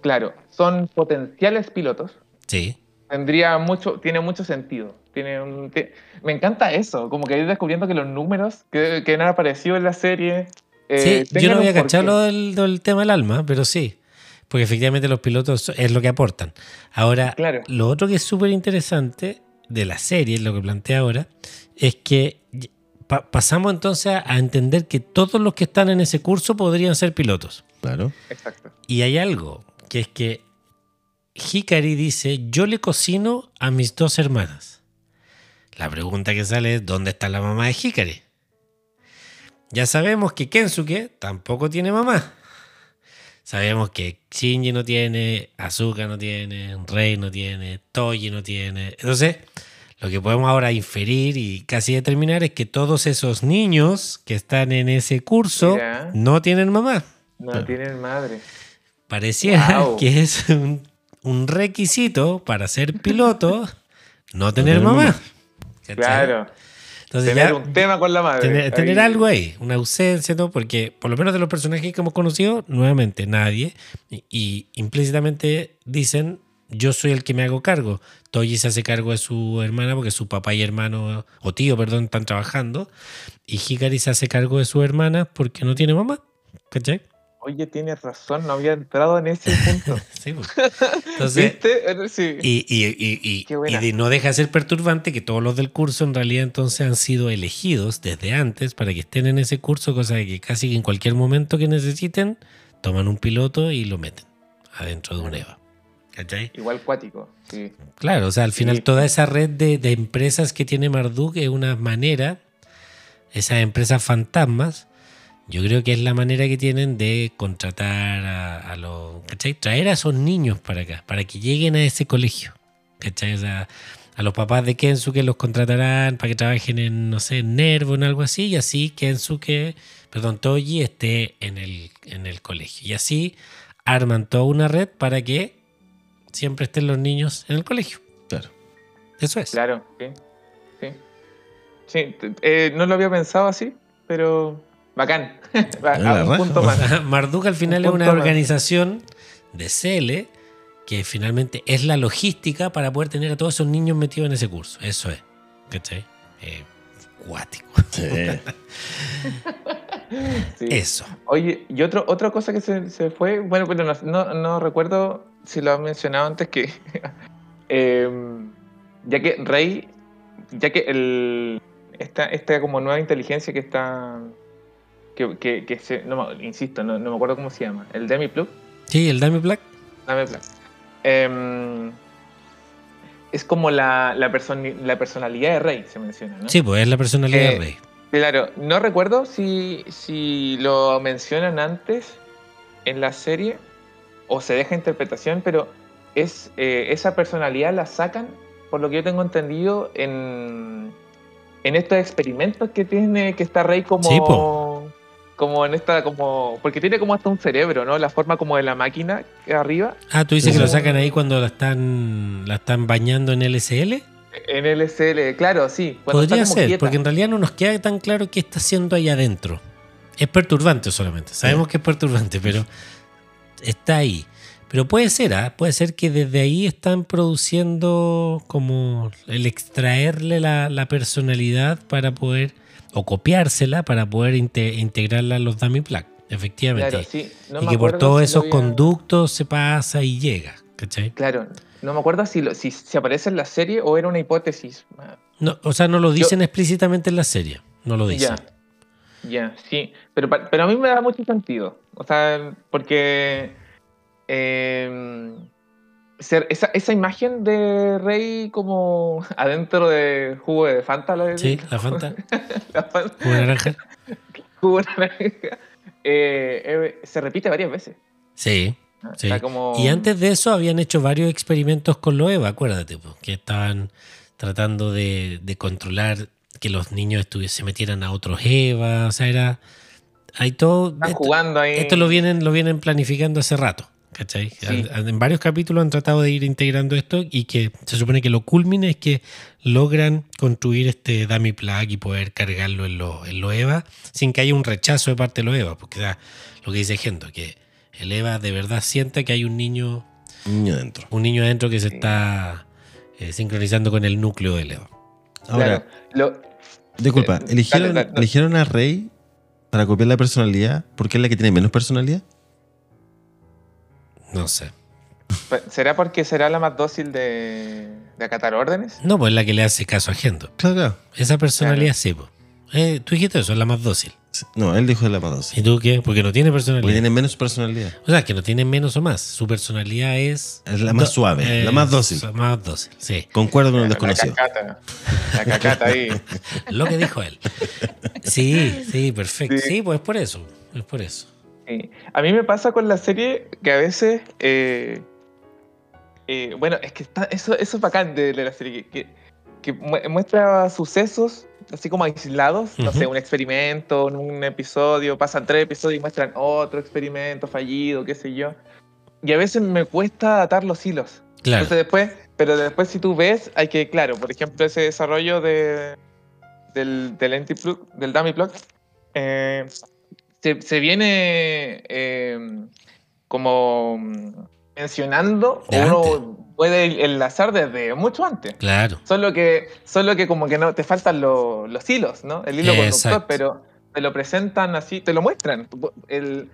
Claro, son potenciales pilotos.
Sí.
Tendría mucho, tiene mucho sentido. Tiene un- ti- me encanta eso, como que ir descubriendo que los números que, que han aparecido en la serie. eh,
Sí, yo no había cachado lo del, del tema del alma, pero sí. Porque efectivamente los pilotos es lo que aportan. Ahora,
Claro.
lo otro que es súper interesante de la serie, lo que plantea ahora, es que pa- pasamos entonces a, a entender que todos los que están en ese curso podrían ser pilotos.
Claro.
Exacto.
Y hay algo, que es que Hikari dice, yo le cocino a mis dos hermanas. La pregunta que sale es, ¿dónde está la mamá de Hikari? Ya sabemos que Kensuke tampoco tiene mamá. Sabemos que Shinji no tiene, Asuka no tiene, Rei no tiene, Toji no tiene. Entonces, lo que podemos ahora inferir y casi determinar es que todos esos niños que están en ese curso
Mira.
no tienen mamá.
No tienen madre.
Pareciera
Wow.
que es un, un requisito para ser piloto no tener mamá.
Claro.
Entonces
tener
ya
un tema con la madre.
tener, algo ahí, una ausencia, ¿no? porque por lo menos de los personajes que hemos conocido, nuevamente nadie, y, y implícitamente dicen, yo soy el que me hago cargo. Toji se hace cargo de su hermana porque su papá y hermano, o tío, perdón, están trabajando, y Hikari se hace cargo de su hermana porque no tiene mamá. ¿Cachai?
Oye, tienes razón, no había entrado en ese punto. [laughs]
Sí, pues. Entonces, [laughs]
¿Viste? Sí.
y, y, y, y- no deja de ser perturbante que todos los del curso en realidad entonces han sido elegidos desde antes para que estén en ese curso, cosa de que casi que en cualquier momento que necesiten, toman un piloto y lo meten adentro de un EVA. ¿Cachai?
Igual cuático, sí.
Claro, o sea, al final
Sí.
toda esa red de, de empresas que tiene Marduk es una manera, esas empresas fantasmas, yo creo que es la manera que tienen de contratar a, a los, ¿cachai? Traer a esos niños para acá, para que lleguen a ese colegio, ¿cachai? O sea, a los papás de Kensuke los contratarán para que trabajen en, no sé, en Nervo, en algo así, y así Kensuke, perdón, Toji esté en el, en el colegio. Y así arman toda una red para que siempre estén los niños en el colegio.
Claro.
Eso es.
Claro, sí. Sí, eh, no lo había pensado así, pero bacán. [laughs] A un punto más. [laughs]
Marduk al final
Un
es una
más.
organización de CL que finalmente es la logística para poder tener a todos esos niños metidos en ese curso. Eso es. ¿Cachai? Eh, cuático.
Sí. [laughs]
Sí.
Eso.
Oye, y otro, otra cosa que se, se fue, bueno, pero no, no, no recuerdo si lo han mencionado antes que, em, ya que Rey, ya que el, esta, esta como nueva inteligencia que está, que, que, que se, no, insisto, no, no me acuerdo cómo se llama, el Demi-Plug,
Sí, el Dame Black.
Demi-Plug, em, es como la, la, la personalidad de Rey, se menciona, ¿no?
Sí, pues es la personalidad
Eh,
de Rey.
Claro, no recuerdo si, si lo mencionan antes en la serie o se deja interpretación, pero es eh, esa personalidad la sacan, por lo que yo tengo entendido, en, en estos experimentos que tiene que está Rey como,
Sí.
Como en esta, como porque tiene como hasta un cerebro, ¿no? La forma como de la máquina que arriba.
Ah, tú dices
Sí,
que lo sacan ahí cuando la están, la están bañando en LSL.
En LSL, claro, sí.
Podría ser,
quieta.
porque en realidad no nos queda tan claro qué está haciendo ahí adentro. Es perturbante solamente. Sabemos que es perturbante, pero está ahí. Pero puede ser, ¿ah? puede ser que desde ahí están produciendo como el extraerle la, la personalidad para poder, o copiársela para poder inte- integrarla a los dummy plug, efectivamente.
Claro, sí. No
y que por todos
si
esos
había-
conductos se pasa y llega, ¿cachai?
Claro, no me acuerdo si, lo- si, si aparece en la serie o era una hipótesis.
No, o sea, no lo dicen explícitamente en la serie, no lo dicen.
Ya, ya, sí. Pero, pero a mí me da mucho sentido. O sea, porque eh, ser- esa, esa imagen de Rey como adentro de jugo de Fanta, la,
Sí, la Fanta, [laughs]
la Fanta,
jugo de naranja.
jugo de naranja, eh, eh, se repite varias veces.
Sí.
¿no?
Sí.
Está como-
Y antes de eso habían hecho varios experimentos con lo EVA, acuérdate, que estaban tratando de, de controlar que los niños se metieran a otros EVA, o sea, era... Hay todo...
están
esto,
jugando ahí.
esto lo vienen, lo vienen planificando hace rato, ¿cachai?
Sí.
En varios capítulos han tratado de ir integrando esto y que se supone que lo culmine es que logran construir este dummy plug y poder cargarlo en lo, en lo EVA sin que haya un rechazo de parte de lo EVA, porque sea, lo que dice Gendo, que el EVA de verdad sienta que hay un niño
Niño adentro.
un niño adentro que se
Sí.
está eh, sincronizando con el núcleo del EVA.
Ahora,
Claro, lo-
disculpa,
Eh,
¿eligieron,
dale, dale.
¿eligieron a Rey para copiar la personalidad porque es la que tiene menos personalidad?
No sé.
¿Será porque será la más dócil de, de acatar órdenes?
No, pues es la que le hace caso a Gendo.
Claro, claro.
Esa personalidad sí, pues. Eh, tú dijiste eso, es la más dócil.
No, él dijo de la más dócil.
¿Y tú qué? Porque no tiene personalidad.
Porque tiene menos personalidad.
O sea, que no tiene menos o más. Su personalidad es.
Es la más
do-
suave, la más dócil.
La más dócil, sí.
Concuerdo con el
La
desconocido.
cacata. La cacata ahí. [laughs]
Lo que dijo él. Sí, sí, perfecto.
Sí.
Sí, pues es por eso. Es por eso.
Sí. A mí me pasa con la serie que a veces. eh, eh, bueno, es que está, eso, eso es bacán de, de la serie. Que, que, que mu- muestra sucesos así como aislados. No sé, un experimento, en un episodio. Pasan tres episodios y muestran otro experimento fallido, qué sé yo. Y a veces me cuesta atar los hilos.
Claro.
Entonces después, pero después si tú ves, hay que, claro, por ejemplo, ese desarrollo de, del, del del dummy plug, eh, se, se viene eh, como mm, mencionando, o uno puede enlazar desde mucho antes.
Claro.
Solo que, solo que como que no te faltan lo- los hilos, ¿no? El hilo conductor, pero, te lo presentan así, te lo muestran. El,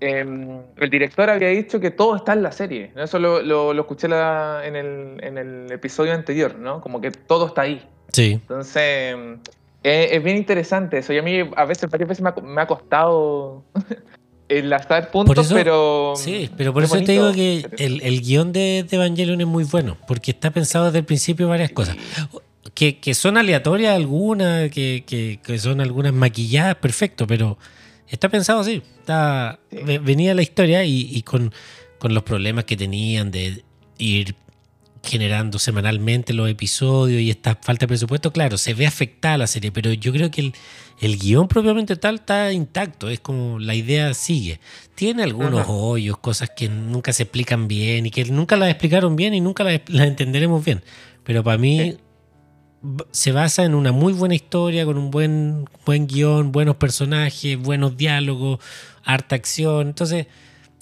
em, el director había dicho que todo está en la serie. ¿no? Eso lo, lo- lo escuché la- en, el, en el episodio anterior, ¿no? Como que todo está ahí.
Sí.
Entonces, em, es, bien interesante eso. Y a mí a veces, varias veces me ha, me ha costado [laughs] enlazar puntos,
eso-
pero...
Sí, pero por eso te digo
bonito.
que el, el guion de, de Evangelion es muy bueno, porque está pensado desde el principio varias cosas. Que, que son aleatorias algunas, que, que- que son algunas maquilladas, perfecto, pero está pensado así. Está,
Sí.
ve- venía la historia y, y con, con los problemas que tenían de ir generando semanalmente los episodios y esta falta de presupuesto, claro, se ve afectada la serie, pero yo creo que el, el guion propiamente tal está intacto, es como la idea sigue. Tiene algunos
Ajá.
hoyos, cosas que nunca se explican bien y que nunca las explicaron bien y nunca las, las entenderemos bien, pero para mí se basa en una muy buena historia, con un buen, buen guion, buenos personajes, buenos diálogos, harta acción, entonces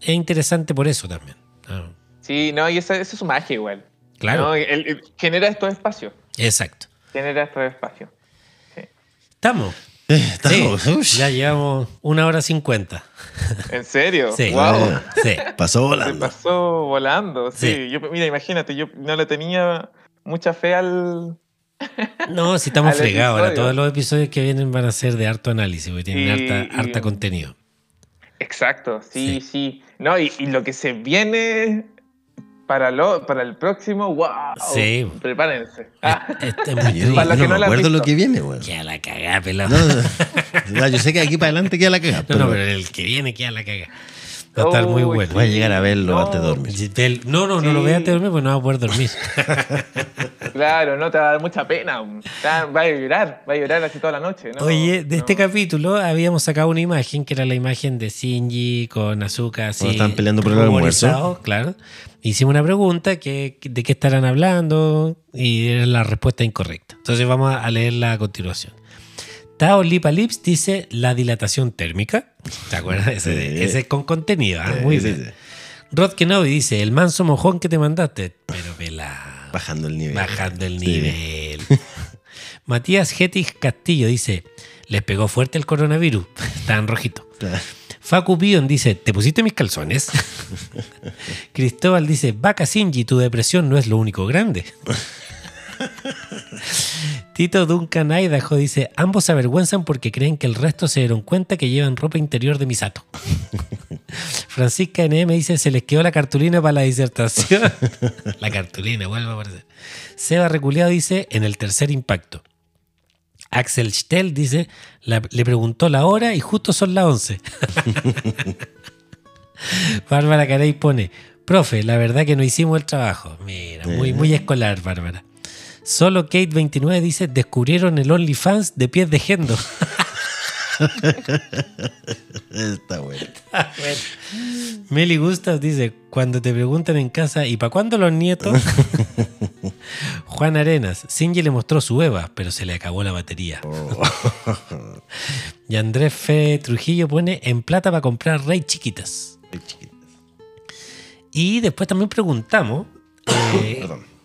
es interesante por eso también. Ah,
Sí, no, y esa, esa es su magia igual.
Claro,
¿no? El- el- genera estos espacios.
exacto.
Genera estos espacios.
¿Estamos?
Eh, estamos,
Sí,
ush,
ya llevamos una hora cincuenta.
¿En serio?
Sí.
¡Wow!
Sí.
pasó
Se
volando.
pasó volando, sí.
Sí.
Yo, mira, imagínate, yo no le tenía mucha fe al... [laughs]
No, si estamos [laughs] fregados. Ahora todos los episodios que vienen van a ser de harto análisis, porque tienen
Y-
harta, harta
y-
contenido.
Exacto, sí,
Sí.
sí. No, y, y lo que se viene para, lo, para el próximo, wow.
Sí.
Prepárense. Ah,
Este es muy. [laughs]
Para
yo
los que
no
no
me acuerdo lo que viene, weón.
Queda la cagada, pelado.
No,
No,
no, no, yo sé que aquí para adelante queda la cagada. [laughs]
no,
pero
pero el que viene queda la cagada. Va a estar muy
Uy,
bueno.
voy a llegar a verlo
No.
antes de dormir.
No, no, no lo
Sí.
veas antes de dormir porque no vas a poder dormir. [laughs]
claro, no te va a dar mucha pena. Va a llorar, va a llorar así toda la noche. ¿no?
Oye, de este capítulo habíamos sacado una imagen que era la imagen de Shinji con Azuka así.
Estaban peleando por el almuerzo.
Claro. Hicimos una pregunta que, de qué estarán hablando y era la respuesta incorrecta. Entonces vamos a leerla a continuación. Tao Lipa Lips dice la dilatación térmica. ¿Te acuerdas? Ese, es con contenido. ¿ah? Muy bien. Rod Kenobi dice el manso mojón que te mandaste. Pero pelado.
Bajando el nivel.
Bajando el
Sí.
nivel. [laughs] Matías Getis Castillo dice: Les pegó fuerte el coronavirus. [laughs] Estaban rojitos. Facu Pion dice: ¿Te pusiste mis calzones? [laughs] Cristóbal dice: Vaca Sinji, tu depresión no es lo único grande. Tito Duncan Idaho dice: Ambos se avergüenzan porque creen que el resto se dieron cuenta que llevan ropa interior de Misato. [laughs] Francisca NM dice: Se les quedó la cartulina para la disertación. [laughs] la cartulina, vuelve a aparecer. Seba Reculeado dice: En el tercer impacto. Axel Stell dice: la- Le preguntó la hora y justo son las 11. [laughs] Bárbara Caray pone: Profe, la verdad que no hicimos el trabajo. Mira, muy, muy escolar, Bárbara. Solo Kate 29 dice: Descubrieron el OnlyFans de pies de Gendo. [laughs]
Está bueno.
Meli Gustav dice, cuando te preguntan en casa, ¿y para cuándo los nietos? [laughs] Juan Arenas, Sinji le mostró su Eva, pero se le acabó la batería.
Oh. [laughs]
Y Andrés Fe Trujillo pone en plata para comprar rey chiquitas.
Qué chiquito.
Y después también preguntamos eh, [coughs]
Perdón.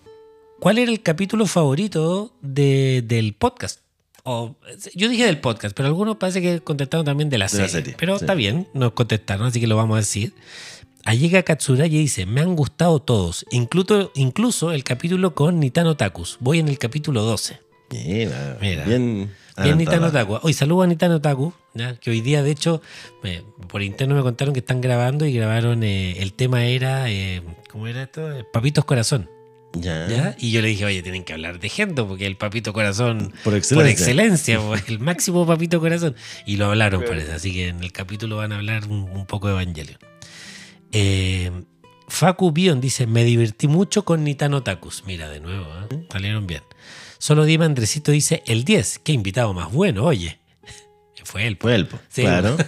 Cuál era el capítulo favorito de- del podcast. O, yo dije del podcast, pero algunos parece que contestaron también de la,
De
serie,
la serie,
Pero
sí.
está bien, nos contestaron, así que lo vamos a decir. Allega Katsuragi dice: Me han gustado todos, incluso, incluso el capítulo con Nitano Takus. Voy en el capítulo 12.
Mira,
Mira.
bien.
Bien. Nitano Taku. Hoy saludo a Nitano Taku, ¿ya? que hoy día, de hecho, me- por interno me contaron que están grabando y grabaron. eh, el tema era. eh, ¿Cómo era esto? Eh, Papitos Corazón.
Ya.
¿ya? Y yo le dije, oye, tienen que hablar de Gendo, porque el Papito Corazón.
Por
Por
excelencia.
pues, el máximo papito corazón. Y lo hablaron, parece. Así que en el capítulo van a hablar un, un poco de Evangelion. Eh, Facu Bion dice: Me divertí mucho con Nitano Takus. Mira, de nuevo, ¿eh? salieron bien. Solo Dima Andresito dice: El 10. Qué invitado más bueno, oye. [laughs] Fue él. pues.
Fue él, po.
Sí.
claro. [laughs]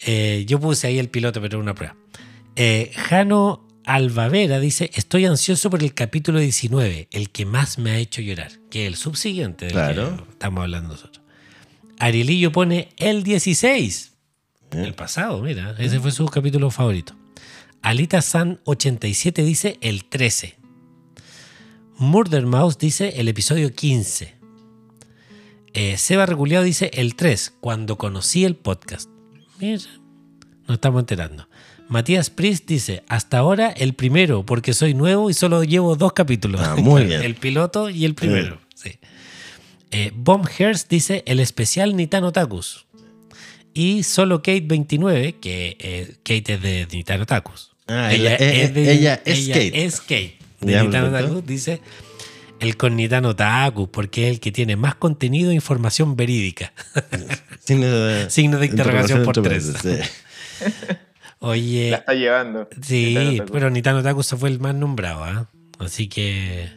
Eh, yo puse ahí el piloto, pero era una prueba. Eh, Jano Albavera dice: Estoy ansioso por el capítulo 19, el que más me ha hecho llorar, que es el subsiguiente del
Claro.
que estamos hablando nosotros. Arielillo pone el 16,
¿Eh?
el pasado, mira, ese fue su capítulo favorito. Alita San 87 dice el 13. Murder Mouse dice el episodio 15. Eh, Seba Reculeado dice el 3, cuando conocí el podcast. Mira, nos estamos enterando. Matías Priest dice, hasta ahora el primero, porque soy nuevo y solo llevo dos capítulos.
Ah, muy [laughs] bien.
el piloto y el primero. Sí. Eh, Bomb Hearst dice, el especial Nitano Takus. Y solo Kate 29, que eh, Kate es de Nitano Takus.
Ah, ella, es, ella es
ella
Kate.
es Kate. De Nitano. Takus dice, el con Nitano Takus, porque es el que tiene más contenido e información verídica.
Signo de, [laughs]
Signo de interrogación por
entre
tres.
sí. [laughs]
Oye,
La está llevando.
Sí, pero Nitano Taku se fue el más nombrado, ¿ah? Así que.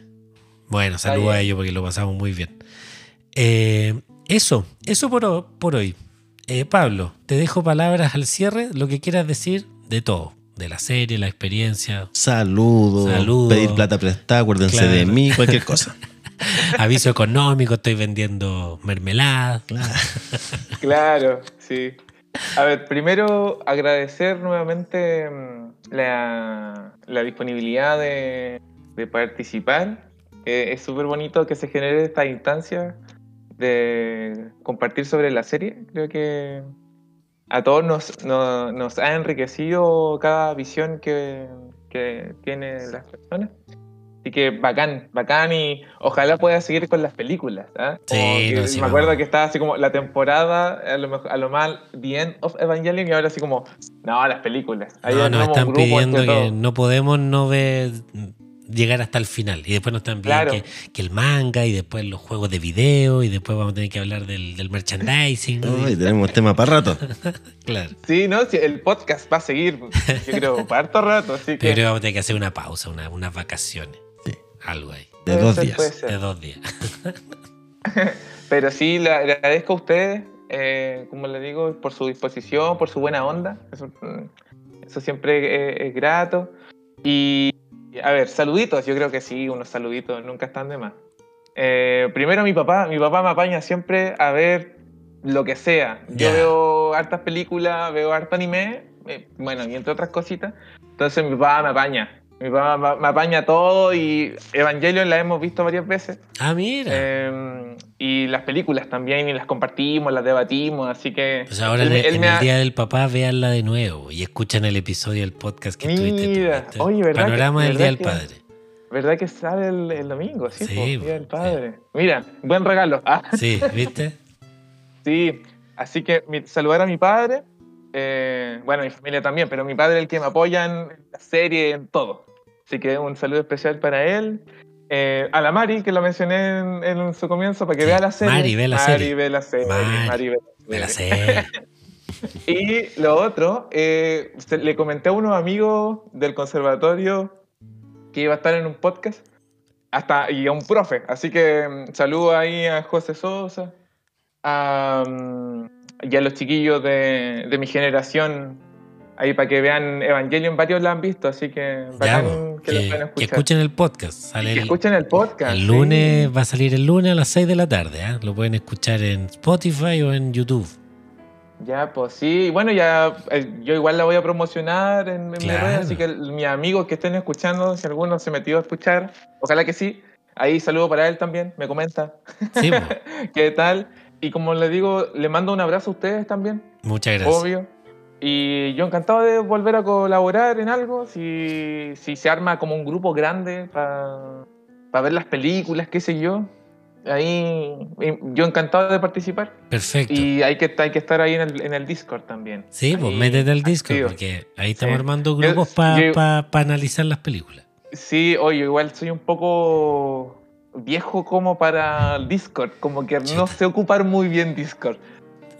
Bueno, saludo
bien.
a ellos porque lo pasamos muy bien. Eh, eso, eso por, por hoy. Eh, Pablo, te dejo palabras al cierre, lo que quieras decir de todo, de la serie, la experiencia,
Saludo,
Saludo.
pedir plata prestada, acuérdense
Claro.
de mí, cualquier cosa. [laughs]
aviso económico, estoy vendiendo mermelada.
Claro, sí. A ver, primero agradecer nuevamente mm, la, disponibilidad de, de participar. Eh, es súper bonito que se genere esta instancia de compartir sobre la serie. Creo que a todos nos, nos, nos ha enriquecido cada visión que, que tienen las personas. Así que bacán, bacán y ojalá pueda seguir con las películas. ¿ah?
Sí, no, sí,
me acuerdo que estaba así como la temporada, a lo, mejor- a lo mal, The End of Evangelion, y ahora así como, no, las películas. Ahí
No, nos están pidiendo que no podemos no ver llegar hasta el final. Y después nos están pidiendo
Claro.
que, que el manga y después los juegos de video y después vamos a tener que hablar del, del merchandising. [laughs]
Uy, tenemos tema para rato. [laughs]
Claro.
Sí, no, sí, el podcast va a seguir, yo creo, para [laughs] harto rato, así
Yo
que...
creo que vamos a tener que hacer una pausa, una- unas vacaciones. Algo ahí.
De
puede
dos
ser,
días.
De dos días. [laughs]
Pero sí, le agradezco a ustedes, eh, como les digo, por su disposición, por su buena onda. Eso, mm, eso siempre es, es grato. Y, a ver, saluditos, yo creo que sí, unos saluditos nunca están de más. Eh, primero mi papá, mi papá me apaña siempre a ver lo que sea. Yo veo hartas películas, veo harto anime, eh, bueno, y entre otras cositas. Entonces mi papá me apaña. Mi papá me- apaña todo y Evangelion la hemos visto varias veces.
Ah, mira.
Eh, y las películas también, y las compartimos, las debatimos, así que...
pues ahora
él
en,
él
en el
ha-
Día del Papá, véanla de nuevo y escuchan el episodio del podcast que tú,
Mira,
¿viste?
oye, ¿verdad que-
Panorama del Día del
verdad que-
Padre.
¿Verdad que sale el, el domingo? Sí,
Sí,
po,
po,
Día del Padre. Mira, buen regalo. Ah,
Sí, ¿viste? [laughs]
sí, así que saludar a mi padre, eh, bueno, mi familia también, pero mi padre es el que me apoya en la serie, en todo. Así que un saludo especial para él. Eh, a la Mari, que lo mencioné en, en su comienzo, para que vea la serie.
Mari, ve la
Mari,
serie.
ve la serie.
Mari,
Mari, ve
la
serie. [laughs] Y lo otro, eh, se- le comenté a unos amigos del conservatorio que iba a estar en un podcast hasta, y a un profe. Así que mm, saludo ahí a José Sosa a, mm, y a los chiquillos de, de mi generación. Ahí para que vean Evangelion, varios la han visto, así que
Ya, po,
que, lo
que, que escuchen el podcast. Sale
que escuchen el podcast.
el lunes, va a salir el lunes a las 6 de la tarde. ¿ah? Lo pueden escuchar en Spotify o en YouTube.
Ya, pues sí. Bueno, ya eh, yo igual la voy a promocionar en, en mi
Claro.
red, así que mis amigos que estén escuchando, si alguno se metió a escuchar, ojalá que sí. Ahí saludo para él también, me comenta
Sí, [laughs]
qué tal. Y como les digo, le mando un abrazo a ustedes también,
muchas gracias.
obvio. Y yo encantado de volver a colaborar en algo, si, si se arma como un grupo grande para ver las películas, qué sé yo. Ahí yo encantado de participar.
Perfecto.
Y hay que, hay que estar ahí en el, en el Discord también.
Sí, pues
Ahí,
métete al Discord
activo.
porque ahí estamos
Sí.
armando grupos para
yo-
analizar las películas.
Sí, oye, igual soy un poco viejo como para el Discord, como que no sé ocupar muy bien Discord.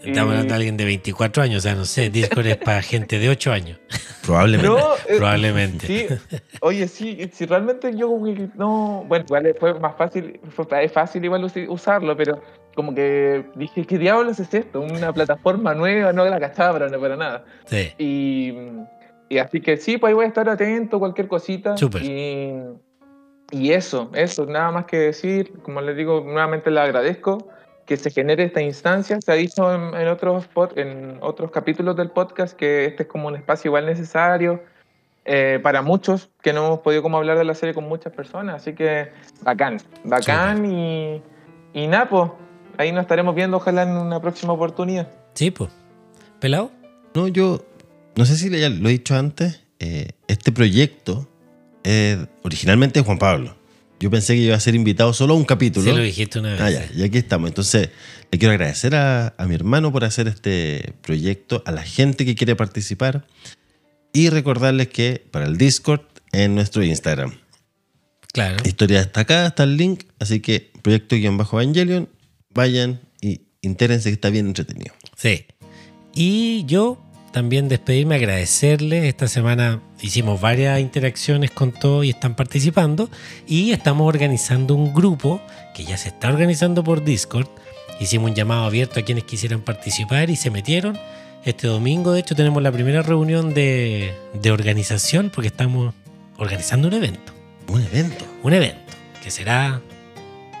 Estamos hablando de alguien de 24 años, o sea, no sé, Discord es para gente de 8 años,
Probablemente.
No, [laughs] eh,
probablemente.
sí, oye, sí, si realmente yo como que no, bueno, igual fue más fácil, fue, es fácil igual usarlo, pero como que dije, ¿qué diablos es esto? Una plataforma nueva, no la cachaba para, para nada.
Sí.
Y, y así que sí, pues ahí voy a estar atento, cualquier cosita.
Súper.
Y, y eso, eso, nada más que decir. Como les digo, nuevamente le agradezco que se genere esta instancia. Se ha dicho en, en otros, pod- en otros capítulos del podcast que este es como un espacio igual necesario eh, para muchos que no hemos podido como hablar de la serie con muchas personas. Así que bacán, bacán y, y pues, ahí nos estaremos viendo, ojalá en una próxima oportunidad.
Sí, pues. ¿Pelado?
No, yo no sé si ya lo he dicho antes. eh, este proyecto eh, originalmente es Juan Pablo. Yo pensé que iba a ser invitado solo a un capítulo.
Sí, lo dijiste una vez.
Ah, ya, y aquí estamos. Entonces, le quiero agradecer a, a mi hermano por hacer este proyecto, a la gente que quiere participar y recordarles que para el Discord en nuestro Instagram.
Claro.
Historia destacada, está el link, así que proyecto-evangelion, vayan y intérense que está bien entretenido.
Sí. Y yo también despedirme, agradecerles. Esta semana hicimos varias interacciones con todos y están participando. Y estamos organizando un grupo que ya se está organizando por Discord. Hicimos un llamado abierto a quienes quisieran participar y se metieron. Este domingo, de hecho, tenemos la primera reunión de, de organización porque estamos organizando un evento.
Un evento.
Un evento que será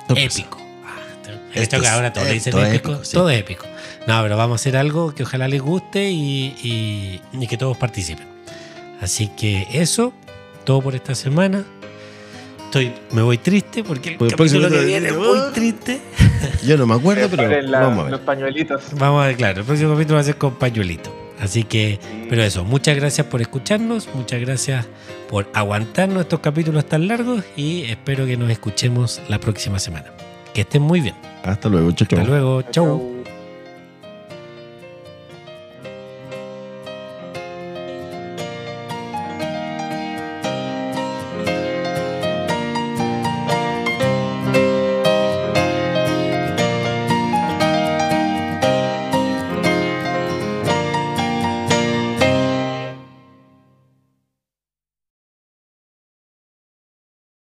épico. Ah,
Esto
esto
es-
ahora todos le dicen
esto
épico,
épico, sí.
todo es épico. No, pero vamos a hacer algo que ojalá les guste y, y- y que todos participen. Así que eso, todo por esta semana. Estoy, me voy triste porque el
Por el
capítulo que viene es muy triste. [laughs]
Yo no me acuerdo, pero
la-
vamos a
los
ver.
pañuelitos.
Vamos a ver, claro, el próximo capítulo va a ser con pañuelito. Así que,
Sí.
pero eso, muchas gracias por escucharnos, muchas gracias por aguantarnos estos capítulos tan largos y espero que nos escuchemos la próxima semana. Que estén muy bien.
Hasta luego, chao, chao.
Hasta luego, chau.
Chau.